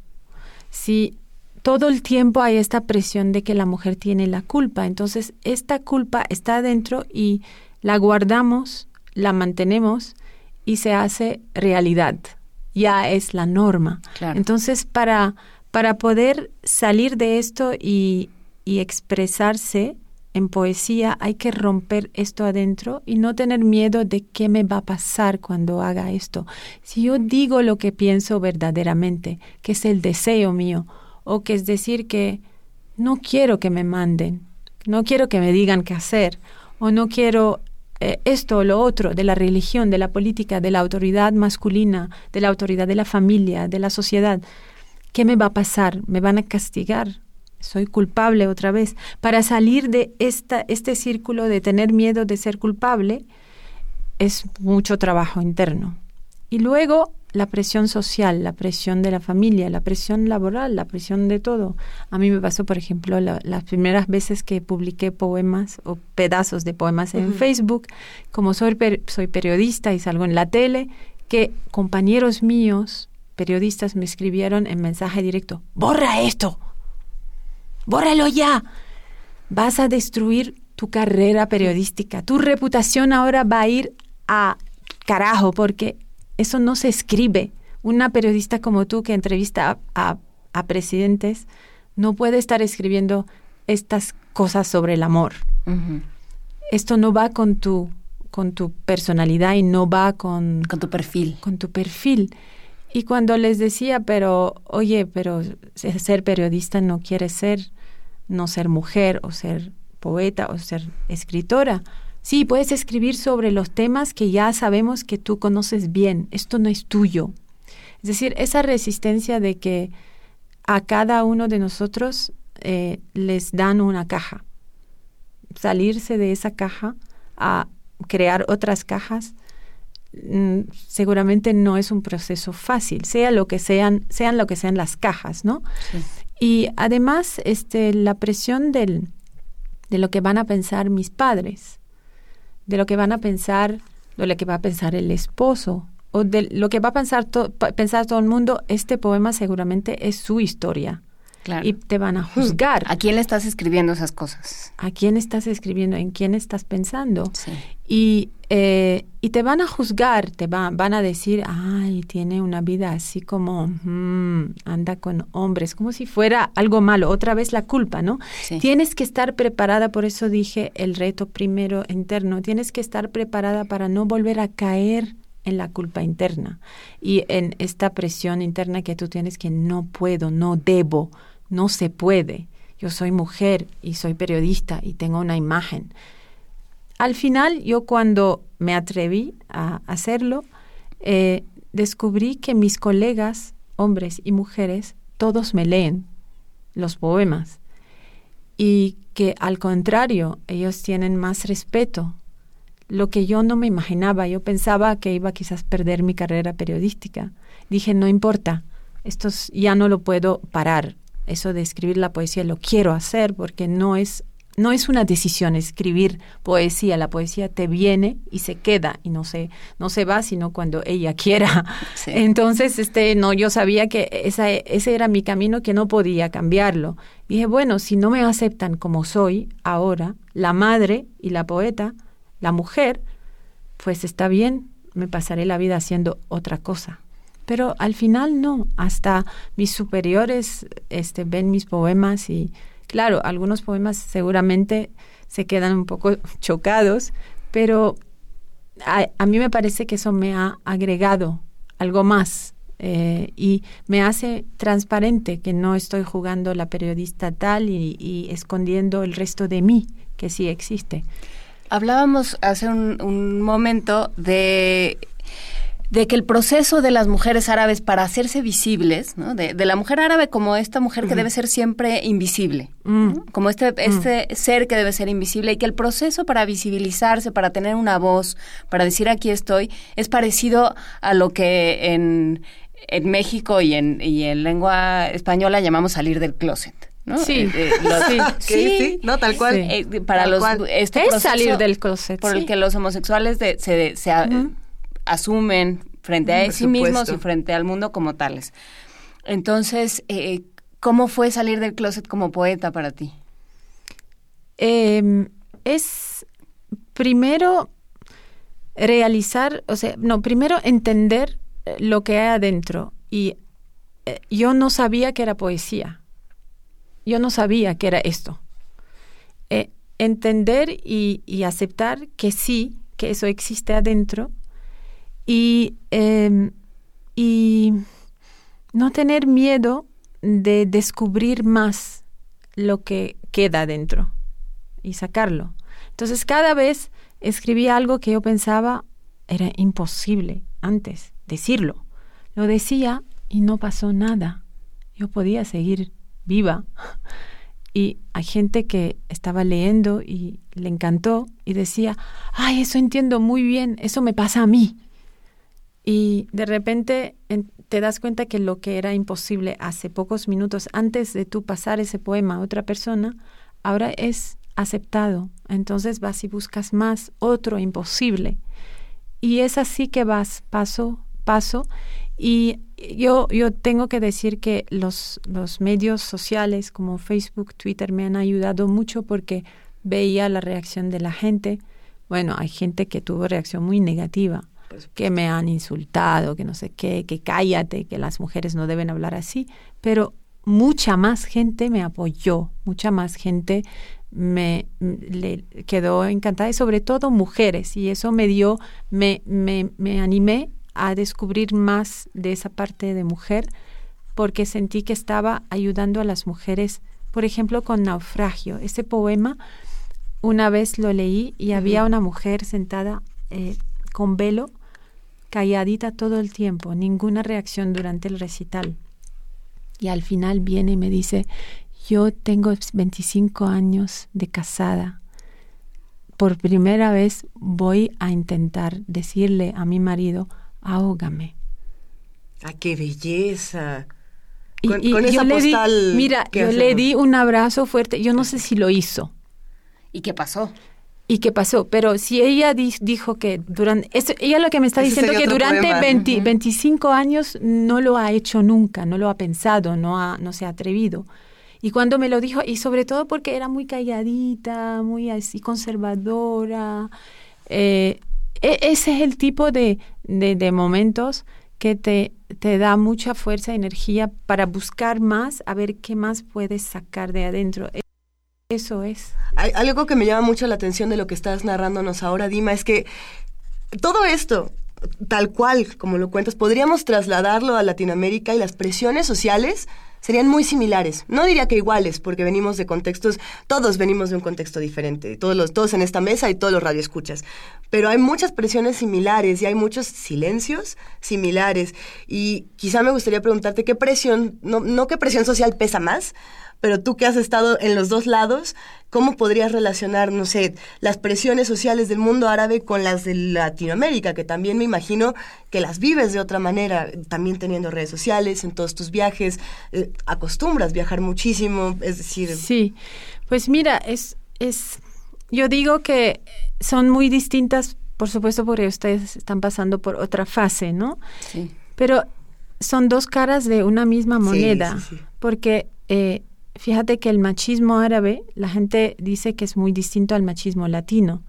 Si todo el tiempo hay esta presión de que la mujer tiene la culpa. Entonces, esta culpa está adentro y la guardamos, la mantenemos y se hace realidad. Ya es la norma. Entonces, para, para poder salir de esto y, y expresarse en poesía, hay que romper esto adentro y no tener miedo de qué me va a pasar cuando haga esto. Si yo digo lo que pienso verdaderamente, que es el deseo mío, o que es decir que no quiero que me manden, no quiero que me digan qué hacer, o no quiero eh, esto o lo otro de la religión, de la política, de la autoridad masculina, de la autoridad de la familia, de la sociedad. ¿Qué me va a pasar? ¿Me van a castigar? Soy culpable otra vez. Para salir de esta, este círculo de tener miedo de ser culpable, es mucho trabajo interno. Y luego la presión social, la presión de la familia, la presión laboral, la presión de todo. A mí me pasó, por ejemplo, las primeras veces que publiqué poemas o pedazos de poemas en Facebook, como soy, soy periodista y salgo en la tele, que compañeros míos, periodistas, me escribieron en mensaje directo, borra esto, bórralo ya, vas a destruir tu carrera periodística, tu reputación ahora va a ir a carajo porque eso no se escribe. Una periodista como tú que entrevista a, presidentes no puede estar escribiendo estas cosas sobre el amor. Esto no va con tu con tu personalidad y no va con con tu perfil. Con tu perfil. Y cuando les decía, pero oye, pero ser periodista no quiere ser no ser mujer o ser poeta o ser escritora. Sí, puedes escribir sobre los temas que ya sabemos que tú conoces bien. Esto no es tuyo. Es decir, esa resistencia de que a cada uno de nosotros eh, les dan una caja. Salirse de esa caja a crear otras cajas mm, seguramente no es un proceso fácil, sea lo que sean, sean lo que sean las cajas, ¿no? Y además, este, la presión del, de lo que van a pensar mis padres, de lo que van a pensar, de lo que va a pensar el esposo, o de lo que va a pensar, pensar todo el mundo, este poema seguramente es su historia. Y te van a juzgar. ¿A quién le estás escribiendo esas cosas? ¿A quién estás escribiendo? ¿En quién estás pensando? Y, eh, y te van a juzgar, te van a decir, ay, tiene una vida así como, mm, anda con hombres, como si fuera algo malo. Otra vez la culpa, ¿no? Tienes que estar preparada, por eso dije el reto primero interno, tienes que estar preparada para no volver a caer en la culpa interna y en esta presión interna que tú tienes que no puedo, no debo, no se puede. Yo soy mujer y soy periodista y tengo una imagen. Al final, yo cuando me atreví a hacerlo, eh, descubrí que mis colegas, hombres y mujeres, todos me leen los poemas y que al contrario, ellos tienen más respeto lo que yo no me imaginaba. Yo pensaba que iba quizás perder mi carrera periodística. Dije, no importa, esto ya no lo puedo parar. Eso de escribir la poesía lo quiero hacer porque no es no es una decisión escribir poesía, la poesía te viene y se queda y no se no se va sino cuando ella quiera. Entonces, este no yo sabía que esa, ese era mi camino que no podía cambiarlo. Dije, bueno, si no me aceptan como soy ahora, la madre y la poeta, la mujer, pues está bien, me pasaré la vida haciendo otra cosa. Pero al final no, hasta mis superiores este, ven mis poemas y claro, algunos poemas seguramente se quedan un poco chocados, pero a, mí me parece que eso me ha agregado algo más eh, y me hace transparente que no estoy jugando la periodista tal y, y escondiendo el resto de mí que sí existe. Hablábamos hace un, momento de de que el proceso de las mujeres árabes para hacerse visibles, ¿no? de, la mujer árabe como esta mujer que debe ser siempre invisible, mm. como este, mm. este ser que debe ser invisible y que el proceso para visibilizarse, para tener una voz, para decir aquí estoy, es parecido a lo que en, en México y en, y en lengua española llamamos salir del closet. Sí, eh, eh, sí, sí, no, tal cual. Eh, para los este es salir del closet, por el que los homosexuales se, se asumen frente a sí mismos y frente al mundo como tales. Entonces, ¿cómo fue salir del closet como poeta para ti? Em, es primero realizar, o sea, no, primero entender lo que hay adentro y yo no sabía que era poesía yo no sabía que era esto. Eh, entender y, aceptar que sí, que eso existe adentro y, em, y no tener miedo de descubrir más lo que queda adentro y sacarlo. Entonces cada vez escribía algo que yo pensaba era imposible antes decirlo. Lo decía y no pasó nada. Yo podía seguir viva. Y hay gente que estaba leyendo y le encantó y decía, ay, eso entiendo muy bien, eso me pasa a mí. Y de repente te das cuenta que lo que era imposible hace pocos minutos antes de tú pasar ese poema a otra persona, ahora es aceptado. Entonces vas y buscas más, otro imposible. Y es así que vas paso, paso. Y yo, yo tengo que decir que los, los medios sociales como Facebook, Twitter me han ayudado mucho porque veía la reacción de la gente. Bueno, hay gente que tuvo reacción muy negativa, que me han insultado, que no sé qué, que cállate, que las mujeres no deben hablar así, pero mucha más gente me apoyó, mucha más gente me le quedó encantada y sobre todo mujeres. Y eso me dio, me, me, me animé a descubrir más de esa parte de mujer porque sentí que estaba ayudando a las mujeres, por ejemplo, con Naufragio. Ese poema, una vez lo leí y había una mujer sentada eh, con velo, calladita todo el tiempo, ninguna reacción durante el recital. Y al final viene y me dice, yo tengo 25 años de casada. Por primera vez voy a intentar decirle a mi marido, ahógame. ¡Ah, qué belleza! Con, y, esa postal mira, yo le di un abrazo fuerte, yo no sé si lo hizo. ¿Y qué pasó? ¿Y qué pasó? Pero si ella dijo que durante... ella lo que me está diciendo que durante 25 años no lo ha hecho nunca, no lo ha pensado, no, ha, no se ha atrevido. Y cuando me lo dijo, y sobre todo porque era muy calladita, muy así conservadora, eh, e, ese es el tipo de, de, momentos que te, te da mucha fuerza, energía para buscar más, a ver qué más puedes sacar de adentro. Eso es. Algo que me llama mucho la atención de lo que estás narrándonos ahora, Dima, es que todo esto, tal cual como lo cuentas, podríamos trasladarlo a Latinoamérica y las presiones sociales serían muy similares. No diría que iguales, porque venimos de contextos, todos venimos de un contexto diferente, todos, los, todos en esta mesa y todos los radioescuchas. Pero hay muchas presiones similares y hay muchos silencios similares. Y quizá me gustaría preguntarte qué presión, no, no qué presión social pesa más, pero tú que has estado en los dos lados, ¿cómo podrías relacionar, no sé, las presiones sociales del mundo árabe con las de Latinoamérica, que también me imagino que las vives de otra manera, también teniendo redes sociales, en todos tus viajes, eh, acostumbras viajar muchísimo, es decir... Sí, pues mira, es, es, yo digo que son muy distintas, por supuesto, porque ustedes están pasando por otra fase, ¿no? Sí. Pero son dos caras de una misma moneda, porque... Eh, Fíjate que el machismo árabe, la gente dice que es muy distinto al machismo latino,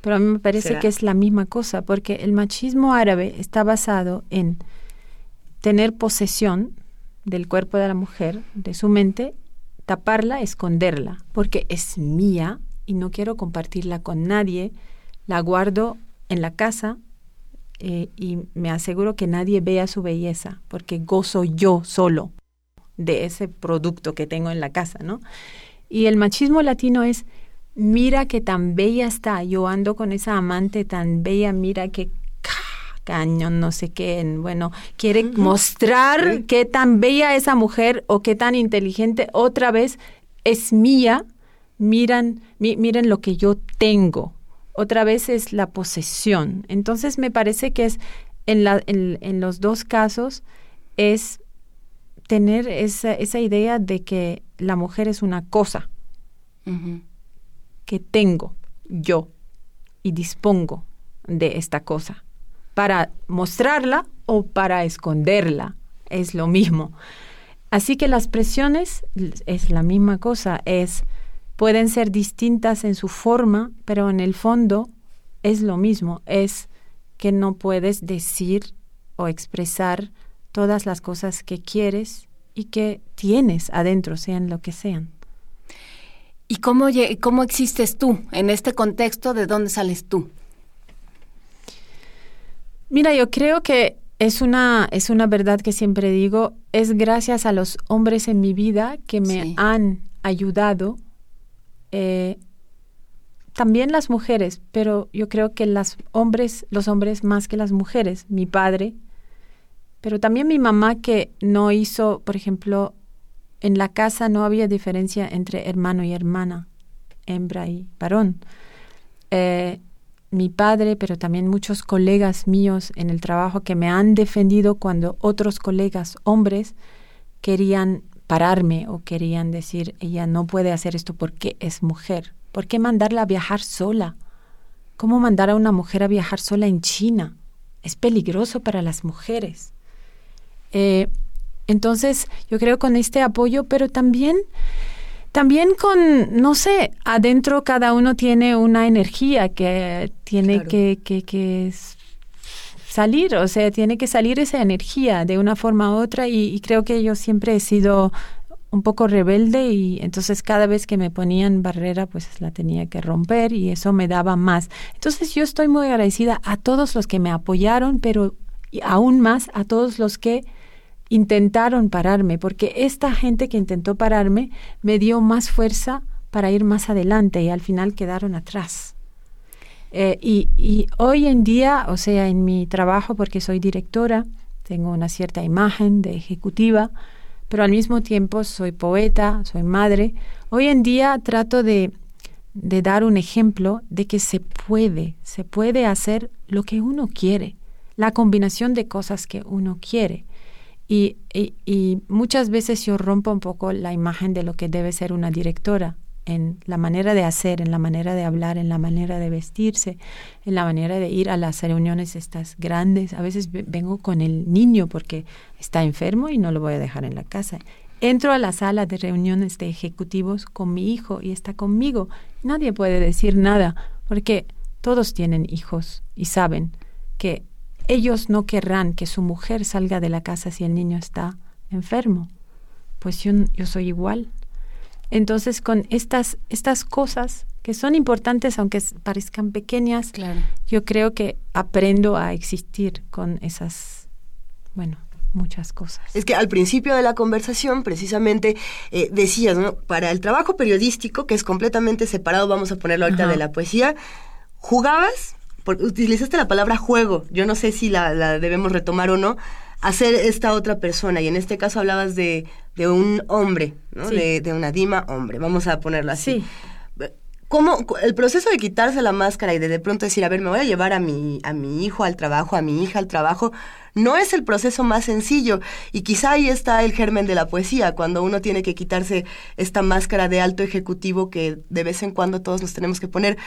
pero a mí me parece que es la misma cosa, porque el machismo árabe está basado en tener posesión del cuerpo de la mujer, de su mente, taparla, esconderla, porque es mía y no quiero compartirla con nadie, la guardo en la casa eh, y me aseguro que nadie vea su belleza, porque gozo yo solo de ese producto que tengo en la casa, ¿no? Y el machismo latino es, mira que tan bella está, yo ando con esa amante tan bella, mira que cañón, no sé qué, bueno, quiere mostrar qué tan bella esa mujer o qué tan inteligente otra vez es mía, miran, miren lo que yo tengo. Otra vez es la posesión. Entonces me parece que es en, la, en los dos casos es tener esa, esa idea de que la mujer es una cosa que tengo yo y dispongo de esta cosa para mostrarla o para esconderla. Es lo mismo. Así que las presiones es la misma cosa, es pueden ser distintas en su forma, pero en el fondo es lo mismo, es que no puedes decir o expresar todas las cosas que quieres y que tienes adentro, sean lo que sean. ¿Y cómo, cómo existes tú en este contexto? ¿De dónde sales tú? Mira, yo creo que es una, es una verdad que siempre digo, es gracias a los hombres en mi vida que me han ayudado, eh, también las mujeres, pero yo creo que las hombres, los hombres más que las mujeres, mi padre, pero también mi mamá que no hizo, por ejemplo, en la casa no había diferencia entre hermano y hermana, hembra y varón. Eh, mi padre, pero también muchos colegas míos en el trabajo que me han defendido cuando otros colegas hombres querían pararme o querían decir, ella no puede hacer esto porque es mujer. ¿Por qué mandarla a viajar sola? ¿Cómo mandar a una mujer a viajar sola en China? Es peligroso para las mujeres. Eh, entonces, yo creo con este apoyo, pero también, también con, no sé, adentro cada uno tiene una energía que tiene que, que, salir, o sea, tiene que salir esa energía de una forma u otra y, y creo que yo siempre he sido un poco rebelde y entonces cada vez que me ponían barrera pues la tenía que romper y eso me daba más. Entonces yo estoy muy agradecida a todos los que me apoyaron, pero aún más a todos los que intentaron pararme, porque esta gente que intentó pararme me dio más fuerza para ir más adelante y al final quedaron atrás. Eh, y, y, hoy en día, o sea, en mi trabajo, porque soy directora, tengo una cierta imagen de ejecutiva, pero al mismo tiempo soy poeta, soy madre. Hoy en día trato de, de dar un ejemplo de que se puede, se puede hacer lo que uno quiere, la combinación de cosas que uno quiere. Y, y, muchas veces yo rompo un poco la imagen de lo que debe ser una directora en la manera de hacer, en la manera de hablar, en la manera de vestirse, en la manera de ir a las reuniones estas grandes. A veces vengo con el niño porque está enfermo y no lo voy a dejar en la casa. entro a la sala de reuniones de ejecutivos con mi hijo y está conmigo. Nadie puede decir nada porque todos tienen hijos y saben que ellos no querrán que su mujer salga de la casa si el niño está enfermo. Pues yo, yo soy igual. Entonces, con estas, estas cosas que son importantes, aunque parezcan pequeñas, yo creo que aprendo a existir con esas, bueno, muchas cosas. Es que al principio de la conversación, precisamente, eh, decías, ¿no? Para el trabajo periodístico, que es completamente separado, vamos a ponerlo ahorita de la poesía, jugabas, utilizaste la palabra juego, yo no sé si la, la debemos retomar o no, hacer esta otra persona. Y en este caso hablabas de, de un hombre, ¿no? De, de, una Dima hombre, vamos a ponerlo así. ¿Cómo, el proceso de quitarse la máscara y de de pronto decir, a ver, me voy a llevar a mi, a mi hijo al trabajo, a mi hija al trabajo, no es el proceso más sencillo. Y quizá ahí está el germen de la poesía, cuando uno tiene que quitarse esta máscara de alto ejecutivo que de vez en cuando todos nos tenemos que poner.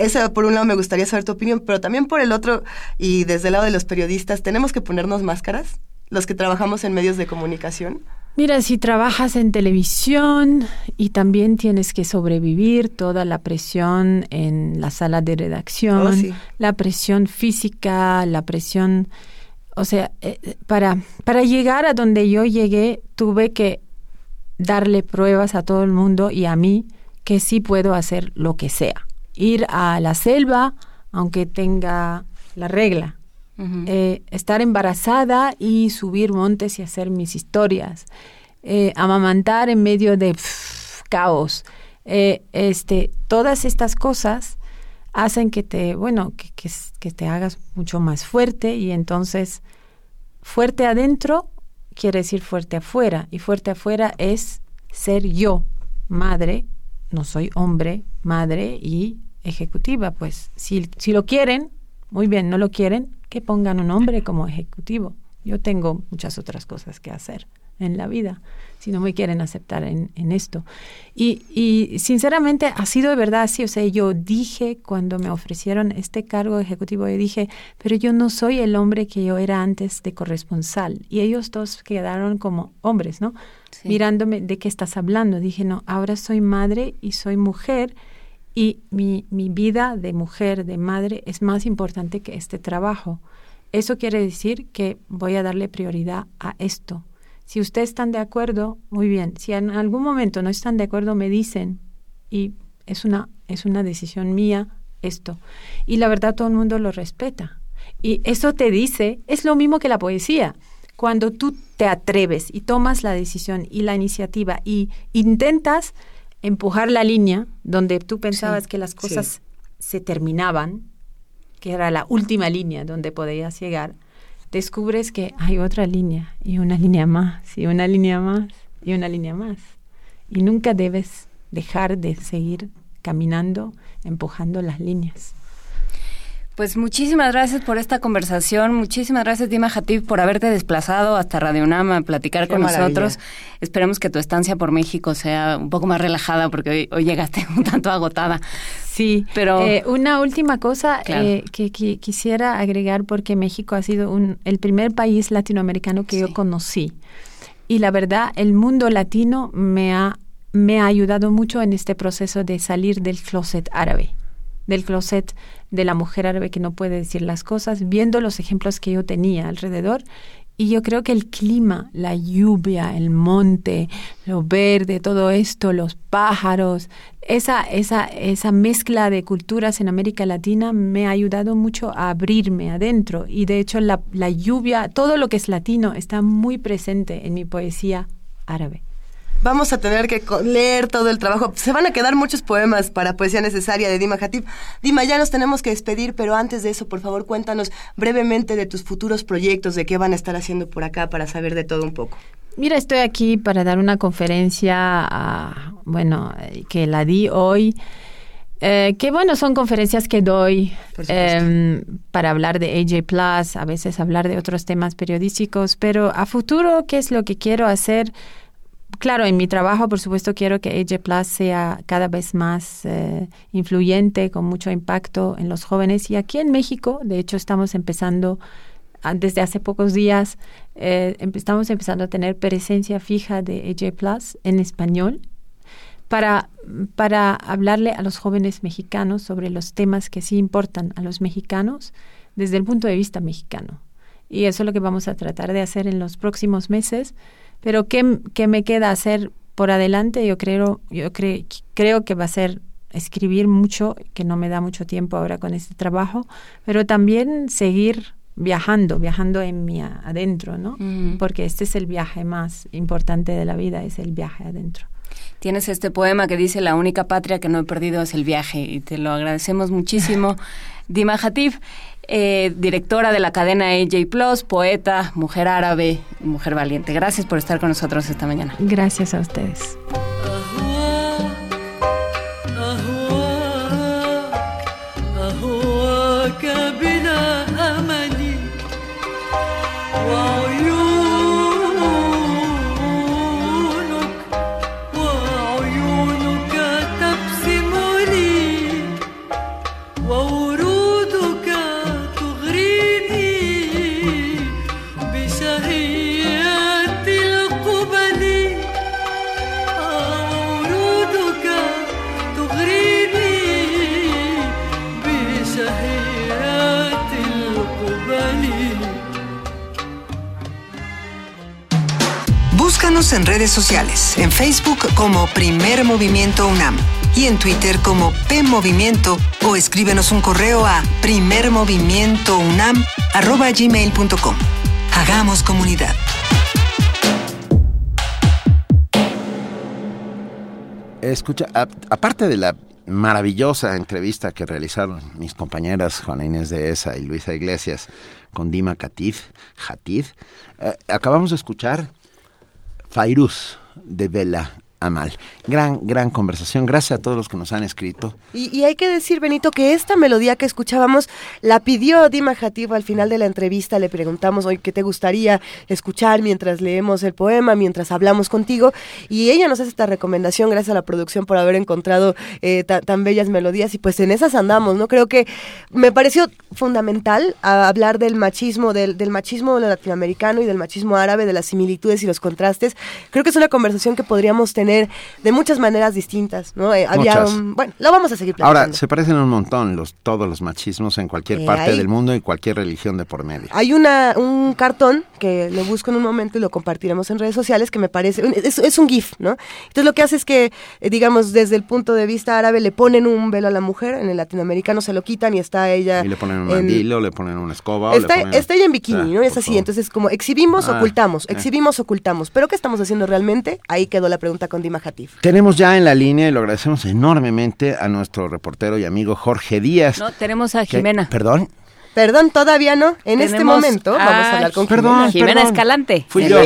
Esa, por un lado, me gustaría saber tu opinión, pero también por el otro, y desde el lado de los periodistas, ¿tenemos que ponernos máscaras? Los que trabajamos en medios de comunicación. Mira, si trabajas en televisión y también tienes que sobrevivir toda la presión en la sala de redacción, Oh, la presión física, la presión, o sea, eh, para, para llegar a donde yo llegué, tuve que darle pruebas a todo el mundo y a mí que sí puedo hacer lo que sea. Ir a la selva, aunque tenga la regla, eh, estar embarazada y subir montes y hacer mis historias, eh, amamantar en medio de pff, caos. Eh, este, todas estas cosas hacen que te, bueno, que, que, que, te hagas mucho más fuerte y entonces fuerte adentro quiere decir fuerte afuera y fuerte afuera es ser yo, madre, no soy hombre, madre y ejecutiva. Pues si, si lo quieren, muy bien, no lo quieren, que pongan un hombre como ejecutivo. Yo tengo muchas otras cosas que hacer en la vida, si no me quieren aceptar en, en esto. Y, y, sinceramente ha sido de verdad así, o sea, yo dije cuando me ofrecieron este cargo ejecutivo, yo dije, pero yo no soy el hombre que yo era antes de corresponsal. Y ellos dos quedaron como hombres, ¿no? Sí. Mirándome, ¿de qué estás hablando? Dije, no, ahora soy madre y soy mujer y mi, mi, vida de mujer, de madre, es más importante que este trabajo. Eso quiere decir que voy a darle prioridad a esto. Si ustedes están de acuerdo, muy bien. Si en algún momento no están de acuerdo, me dicen y es una, es una decisión mía esto. Y la verdad todo el mundo lo respeta. Y eso te dice, es lo mismo que la poesía. Cuando tú te atreves y tomas la decisión y la iniciativa y intentas empujar la línea donde tú pensabas sí, que las cosas sí. se terminaban, que era la última línea donde podías llegar, descubres que hay otra línea y una línea más y una línea más y una línea más. Y nunca debes dejar de seguir caminando, empujando las líneas. Pues muchísimas gracias por esta conversación. Muchísimas gracias, Dima Hatib, por haberte desplazado hasta Radio Nama a platicar Qué con maravilla. nosotros. Esperemos que tu estancia por México sea un poco más relajada porque hoy, hoy llegaste un tanto agotada. Sí, pero eh, una última cosa claro. eh, que, que, quisiera agregar porque México ha sido un, el primer país latinoamericano que sí. yo conocí. Y la verdad, el mundo latino me ha, me ha ayudado mucho en este proceso de salir del closet árabe del closet de la mujer árabe que no puede decir las cosas, viendo los ejemplos que yo tenía alrededor. Y yo creo que el clima, la lluvia, el monte, lo verde, todo esto, los pájaros, esa, esa, esa mezcla de culturas en América Latina me ha ayudado mucho a abrirme adentro. Y de hecho la, la lluvia, todo lo que es latino está muy presente en mi poesía árabe vamos a tener que leer todo el trabajo. Se van a quedar muchos poemas para Poesía Necesaria de Dima Hatib. Dima, ya nos tenemos que despedir, pero antes de eso, por favor, cuéntanos brevemente de tus futuros proyectos, de qué van a estar haciendo por acá para saber de todo un poco. Mira, estoy aquí para dar una conferencia, uh, bueno, que la di hoy. Eh, que bueno, son conferencias que doy eh, para hablar de AJ Plus, a veces hablar de otros temas periodísticos, pero a futuro, ¿qué es lo que quiero hacer? Claro, en mi trabajo, por supuesto, quiero que AJ Plus sea cada vez más eh, influyente, con mucho impacto en los jóvenes. Y aquí en México, de hecho, estamos empezando ah, desde hace pocos días eh, estamos empezando a tener presencia fija de AJ Plus en español para, para hablarle a los jóvenes mexicanos sobre los temas que sí importan a los mexicanos desde el punto de vista mexicano. Y eso es lo que vamos a tratar de hacer en los próximos meses. Pero ¿qué, qué me queda hacer por adelante? Yo creo, yo creo que va a ser escribir mucho, que no me da mucho tiempo ahora con este trabajo, pero también seguir viajando, viajando en mi adentro, ¿no? Porque este es el viaje más importante de la vida, es el viaje adentro. Tienes este poema que dice la única patria que no he perdido es el viaje y te lo agradecemos muchísimo. Dima Hatif, eh, directora de la cadena AJ Plus, poeta, mujer árabe, mujer valiente. Gracias por estar con nosotros esta mañana. Gracias a ustedes. En redes sociales, en Facebook como Primer Movimiento UNAM y en Twitter como P Movimiento o escríbenos un correo a primermovimientounam@gmail.com. Hagamos comunidad. Escucha, aparte de la maravillosa entrevista que realizaron mis compañeras Juana Inés de Esa y Luisa Iglesias con Dima Katif, Hatif, eh, acabamos de escuchar Fairuz de Vela Amal. Gran, gran conversación. Gracias a todos los que nos han escrito. Y, hay que decir, Benito, que esta melodía que escuchábamos la pidió Dima Jativo al final de la entrevista. Le preguntamos hoy qué te gustaría escuchar mientras leemos el poema, mientras hablamos contigo. Y ella nos hace esta recomendación, gracias a la producción por haber encontrado eh, tan bellas melodías. Y pues en esas andamos, ¿no? Creo que me pareció fundamental hablar del machismo, del, del machismo latinoamericano y del machismo árabe, de las similitudes y los contrastes. Creo que es una conversación que podríamos tener de muchas maneras distintas, ¿no? Eh, había bueno, lo vamos a seguir platicando. Ahora, se parecen un montón los, todos los machismos en cualquier eh, parte del mundo y cualquier religión de por medio. Hay una, un cartón que lo busco en un momento y lo compartiremos en redes sociales que me parece, es, un GIF, ¿no? Entonces lo que hace es que, eh, digamos, desde el punto de vista árabe le ponen un velo a la mujer, en el latinoamericano se lo quitan y está ella... Y le ponen un mandilo, le ponen una escoba. Está, le está ella en bikini, ¿no? Es así, entonces como exhibimos, ah, ocultamos, exhibimos, ocultamos. Pero ¿qué estamos haciendo realmente? Ahí quedó la pregunta con Dima Hatif. Tenemos ya en la línea, y lo agradecemos enormemente, a nuestro reportero y amigo Jorge Díaz. No, tenemos a Jimena. ¿Perdón? Perdón, todavía no. En este momento vamos a hablar con perdón, Jimena. Escalante. Fui yo.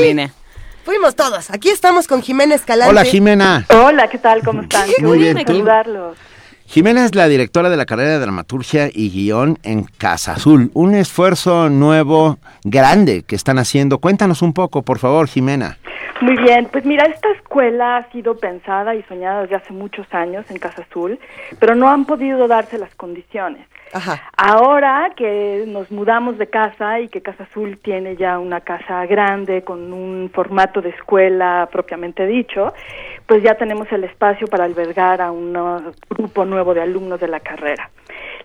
Fuimos todos. Aquí estamos con Jimena Escalante. Hola, Jimena. Hola, ¿qué tal? ¿Cómo están? Muy bien. Saludarlos. Jimena es la directora de la carrera de dramaturgia y guion en Casa Azul. Un esfuerzo nuevo, grande que están haciendo. Cuéntanos un poco, por favor, Jimena. Muy bien, pues mira, esta escuela ha sido pensada y soñada desde hace muchos años en Casa Azul, pero no han podido darse las condiciones. Ahora que nos mudamos de casa y que Casa Azul tiene ya una casa grande con un formato de escuela propiamente dicho, pues ya tenemos el espacio para albergar a un grupo nuevo de alumnos de la carrera.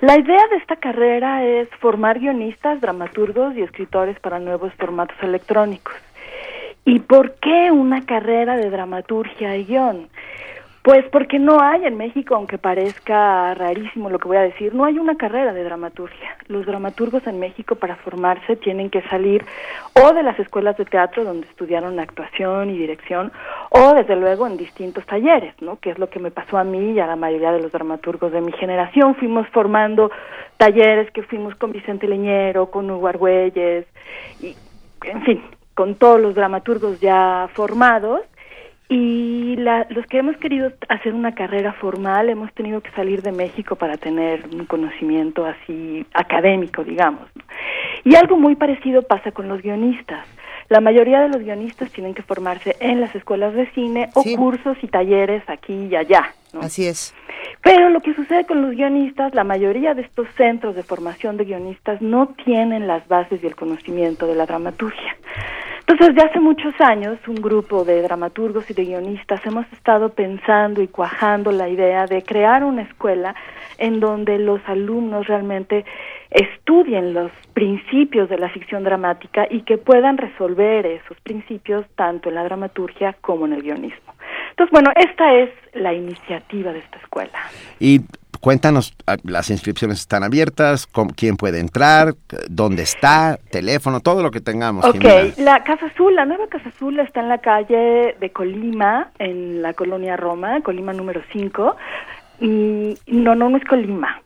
La idea de esta carrera es formar guionistas, dramaturgos y escritores para nuevos formatos electrónicos. ¿Y por qué una carrera de dramaturgia y guion? Pues porque no hay en México, aunque parezca rarísimo lo que voy a decir, no hay una carrera de dramaturgia. Los dramaturgos en México para formarse tienen que salir o de las escuelas de teatro donde estudiaron actuación y dirección o desde luego en distintos talleres, ¿no? Que es lo que me pasó a mí y a la mayoría de los dramaturgos de mi generación. Fuimos formando talleres que fuimos con Vicente Leñero, con Hugo Argüelles y en fin, con todos los dramaturgos ya formados y los que hemos querido hacer una carrera formal hemos tenido que salir de México para tener un conocimiento así académico, digamos. Y algo muy parecido pasa con los guionistas. La mayoría de los guionistas tienen que formarse en las escuelas de cine o cursos y talleres aquí y allá. Así es. Pero lo que sucede con los guionistas, la mayoría de estos centros de formación de guionistas no tienen las bases y el conocimiento de la dramaturgia. Entonces, desde hace muchos años, un grupo de dramaturgos y de guionistas hemos estado pensando y cuajando la idea de crear una escuela en donde los alumnos realmente estudien los principios de la ficción dramática y que puedan resolver esos principios tanto en la dramaturgia como en el guionismo. Entonces, bueno, esta es la iniciativa de esta escuela. Cuéntanos, ah, las inscripciones están abiertas, quién puede entrar, dónde está, teléfono, todo lo que tengamos. Ok, la Casa Azul, la nueva Casa Azul está en la calle de Colima, en la colonia Roma, Colima número 5. Y no, no, no es Colima.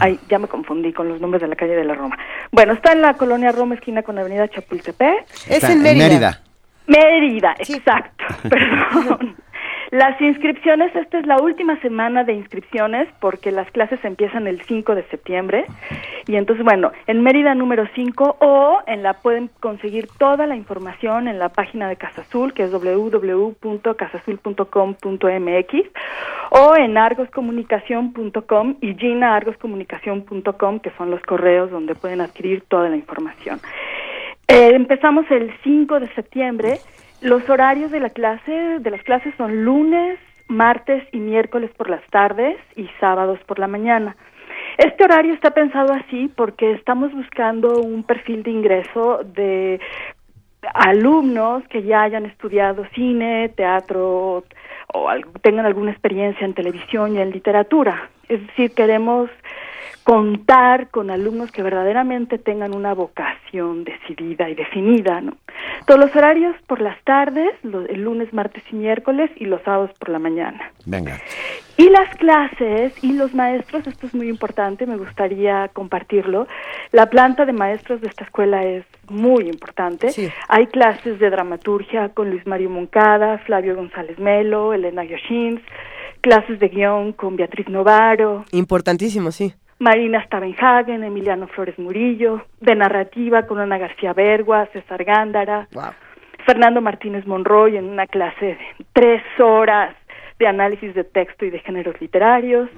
Ay, ya me confundí con los nombres de la calle de la Roma. Bueno, está en la colonia Roma, esquina con Avenida Chapultepec. Es en Mérida. Mérida, exacto, perdón. Las inscripciones, esta es la última semana de inscripciones porque las clases empiezan el 5 de septiembre. Y entonces, bueno, en Mérida número 5 o en la pueden conseguir toda la información en la página de Casa Azul, que es www.casazul.com.mx o en argoscomunicación.com y ginaargoscomunicación.com, que son los correos donde pueden adquirir toda la información. Eh, empezamos el 5 de septiembre los horarios de la clase, de las clases son lunes, martes y miércoles por las tardes y sábados por la mañana. Este horario está pensado así porque estamos buscando un perfil de ingreso de alumnos que ya hayan estudiado cine, teatro o tengan alguna experiencia en televisión y en literatura. Es decir, queremos contar con alumnos que verdaderamente tengan una vocación decidida y definida, ¿no? Todos los horarios por las tardes, el lunes, martes y miércoles y los sábados por la mañana. Venga. Y las clases y los maestros, esto es muy importante, me gustaría compartirlo. La planta de maestros de esta escuela es muy importante. Hay clases de dramaturgia con Luis Mario Moncada, Flavio González Melo, Elena Yoshins, clases de guion con Beatriz Novaro. Importantísimo, sí. Marina Stavenhagen, Emiliano Flores Murillo, de narrativa con Ana García Bergua, César Gándara, Fernando Martínez Monroy en una clase de tres horas de análisis de texto y de géneros literarios.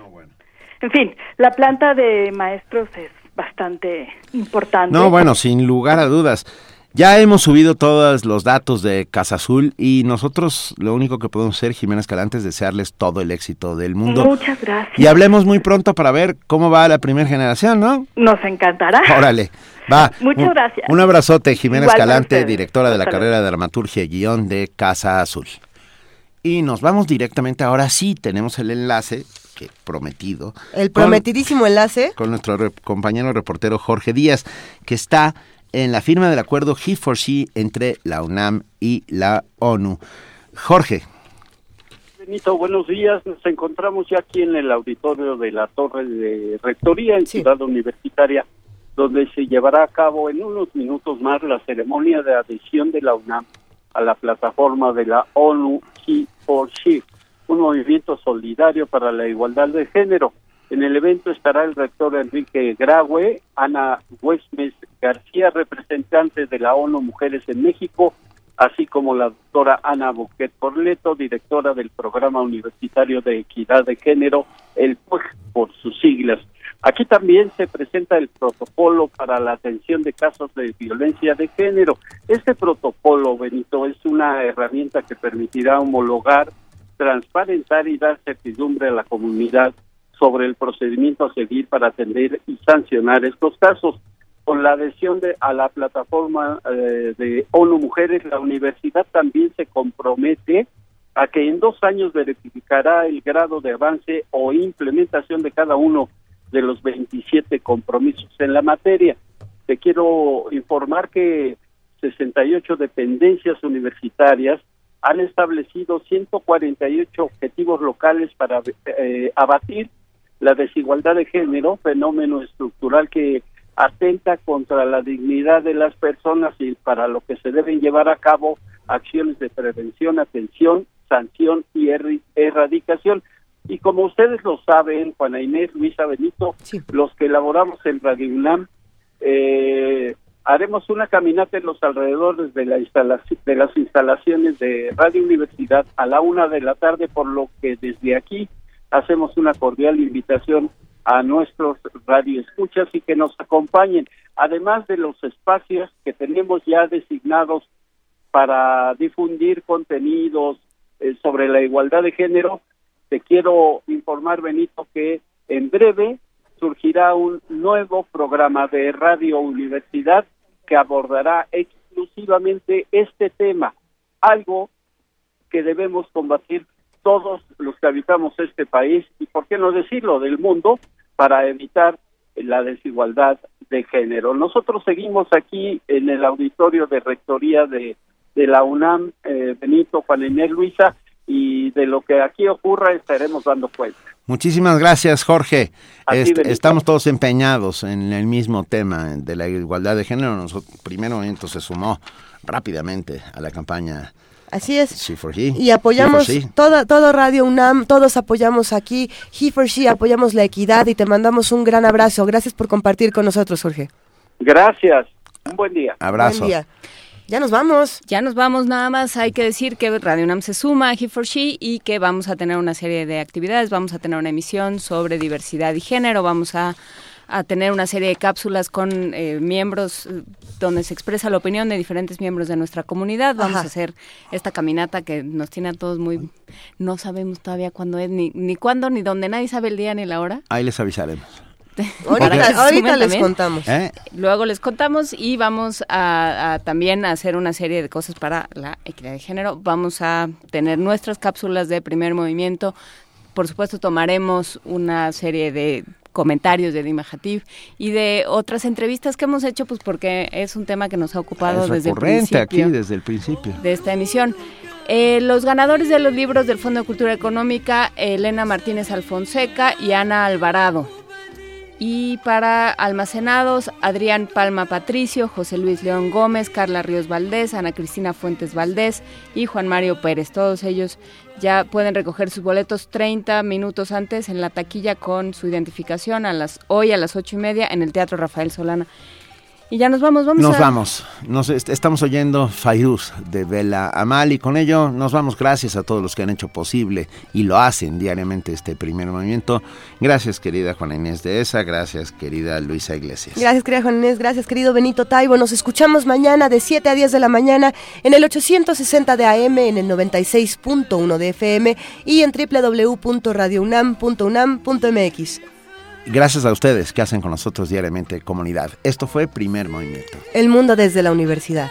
En fin, la planta de maestros es bastante importante. No, bueno, sin lugar a dudas. Ya hemos subido todos los datos de Casa Azul y nosotros lo único que podemos hacer, Jimena Escalante, es desearles todo el éxito del mundo. Muchas gracias. Y hablemos muy pronto para ver cómo va la primera generación, ¿no? Nos encantará. Órale, va. Muchas gracias. Un abrazote, Jimena Escalante, directora de la carrera de dramaturgia y guion de Casa Azul. Y nos vamos directamente, ahora sí tenemos el enlace que prometido. El prometidísimo enlace. Con nuestro compañero reportero Jorge Díaz, que está en la firma del acuerdo He for She entre la UNAM y la ONU. Jorge. Benito, buenos días. Nos encontramos ya aquí en el auditorio de la Torre de Rectoría en Ciudad Universitaria, donde se llevará a cabo en unos minutos más la ceremonia de adhesión de la UNAM a la plataforma de la ONU He for She, un movimiento solidario para la igualdad de género. En el evento estará el rector Enrique Graue, Ana Huesmes García, representante de la ONU Mujeres en México, así como la doctora Ana Boquet Porleto, directora del Programa Universitario de Equidad de Género, el PUEG por sus siglas. Aquí también se presenta el protocolo para la atención de casos de violencia de género. Este protocolo, Benito, es una herramienta que permitirá homologar, transparentar y dar certidumbre a la comunidad sobre el procedimiento a seguir para atender y sancionar estos casos. Con la adhesión de, a la plataforma eh, de ONU Mujeres, la universidad también se compromete a que en dos años verificará el grado de avance o implementación de cada uno de los 27 compromisos en la materia. Te quiero informar que 68 dependencias universitarias han establecido 148 objetivos locales para eh, abatir la desigualdad de género, fenómeno estructural que atenta contra la dignidad de las personas y para lo que se deben llevar a cabo acciones de prevención, atención, sanción y erradicación. Y como ustedes lo saben, Juana Inés, Luisa Benito, los que elaboramos en Radio UNAM, eh, haremos una caminata en los alrededores de, la instalación, de las instalaciones de Radio Universidad a la una de la tarde, por lo que desde aquí hacemos una cordial invitación a nuestros radioescuchas y que nos acompañen, además de los espacios que tenemos ya designados para difundir contenidos eh, sobre la igualdad de género. Te quiero informar, Benito, que en breve surgirá un nuevo programa de Radio Universidad que abordará exclusivamente este tema, algo que debemos combatir todos los que habitamos este país y, por qué no decirlo, del mundo, para evitar la desigualdad de género. Nosotros seguimos aquí en el auditorio de Rectoría de, de la UNAM, eh, Benito, Juan Inés Luisa, y de lo que aquí ocurra estaremos dando cuenta. Muchísimas gracias, Jorge. estamos todos empeñados en el mismo tema de la igualdad de género. Nosotros, primer momento se sumó rápidamente a la campaña Así es. Y apoyamos toda, todo Radio UNAM, todos apoyamos aquí, He for She, apoyamos la equidad y te mandamos un gran abrazo. Gracias por compartir con nosotros, Jorge. Gracias. Un buen día. Abrazo. Buen día. Ya nos vamos. Ya nos vamos, nada más hay que decir que Radio UNAM se suma a He for She y que vamos a tener una serie de actividades, vamos a tener una emisión sobre diversidad y género, vamos a, tener una serie de cápsulas con eh, miembros eh, donde se expresa la opinión de diferentes miembros de nuestra comunidad. Vamos a hacer esta caminata que nos tiene a todos muy... No sabemos todavía cuándo es, ni, ni cuándo, ni dónde, nadie sabe el día ni la hora. Ahí les avisaremos. Ahorita, les contamos. ¿Eh? Luego les contamos y vamos a, también a hacer una serie de cosas para la equidad de género. Vamos a tener nuestras cápsulas de primer movimiento. Por supuesto, tomaremos una serie de comentarios de Dimajativ y de otras entrevistas que hemos hecho, pues porque es un tema que nos ha ocupado desde el principio. aquí, desde el principio. De esta emisión. Eh, los ganadores de los libros del Fondo de Cultura Económica, Elena Martínez Alfonseca y Ana Alvarado. Y para almacenados, Adrián Palma Patricio, José Luis León Gómez, Carla Ríos Valdés, Ana Cristina Fuentes Valdés y Juan Mario Pérez. Todos ellos ya pueden recoger sus boletos 30 minutos antes en la taquilla con su identificación a las hoy a las ocho y media en el Teatro Rafael Solana. Y ya nos vamos, vamos. Nos vamos. Nos estamos oyendo Fairuz de Vela Amal y con ello nos vamos. Gracias a todos los que han hecho posible y lo hacen diariamente este primer movimiento. Gracias, querida Juana Inés de esa. Gracias, querida Luisa Iglesias. Gracias, querida Juana Inés. Gracias, querido Benito Taibo. Nos escuchamos mañana de 7 a 10 de la mañana en el 860 de AM, en el 96.1 de FM y en www.radiounam.unam.mx. Gracias a ustedes que hacen con nosotros diariamente comunidad. Esto fue Primer Movimiento. El mundo desde la universidad.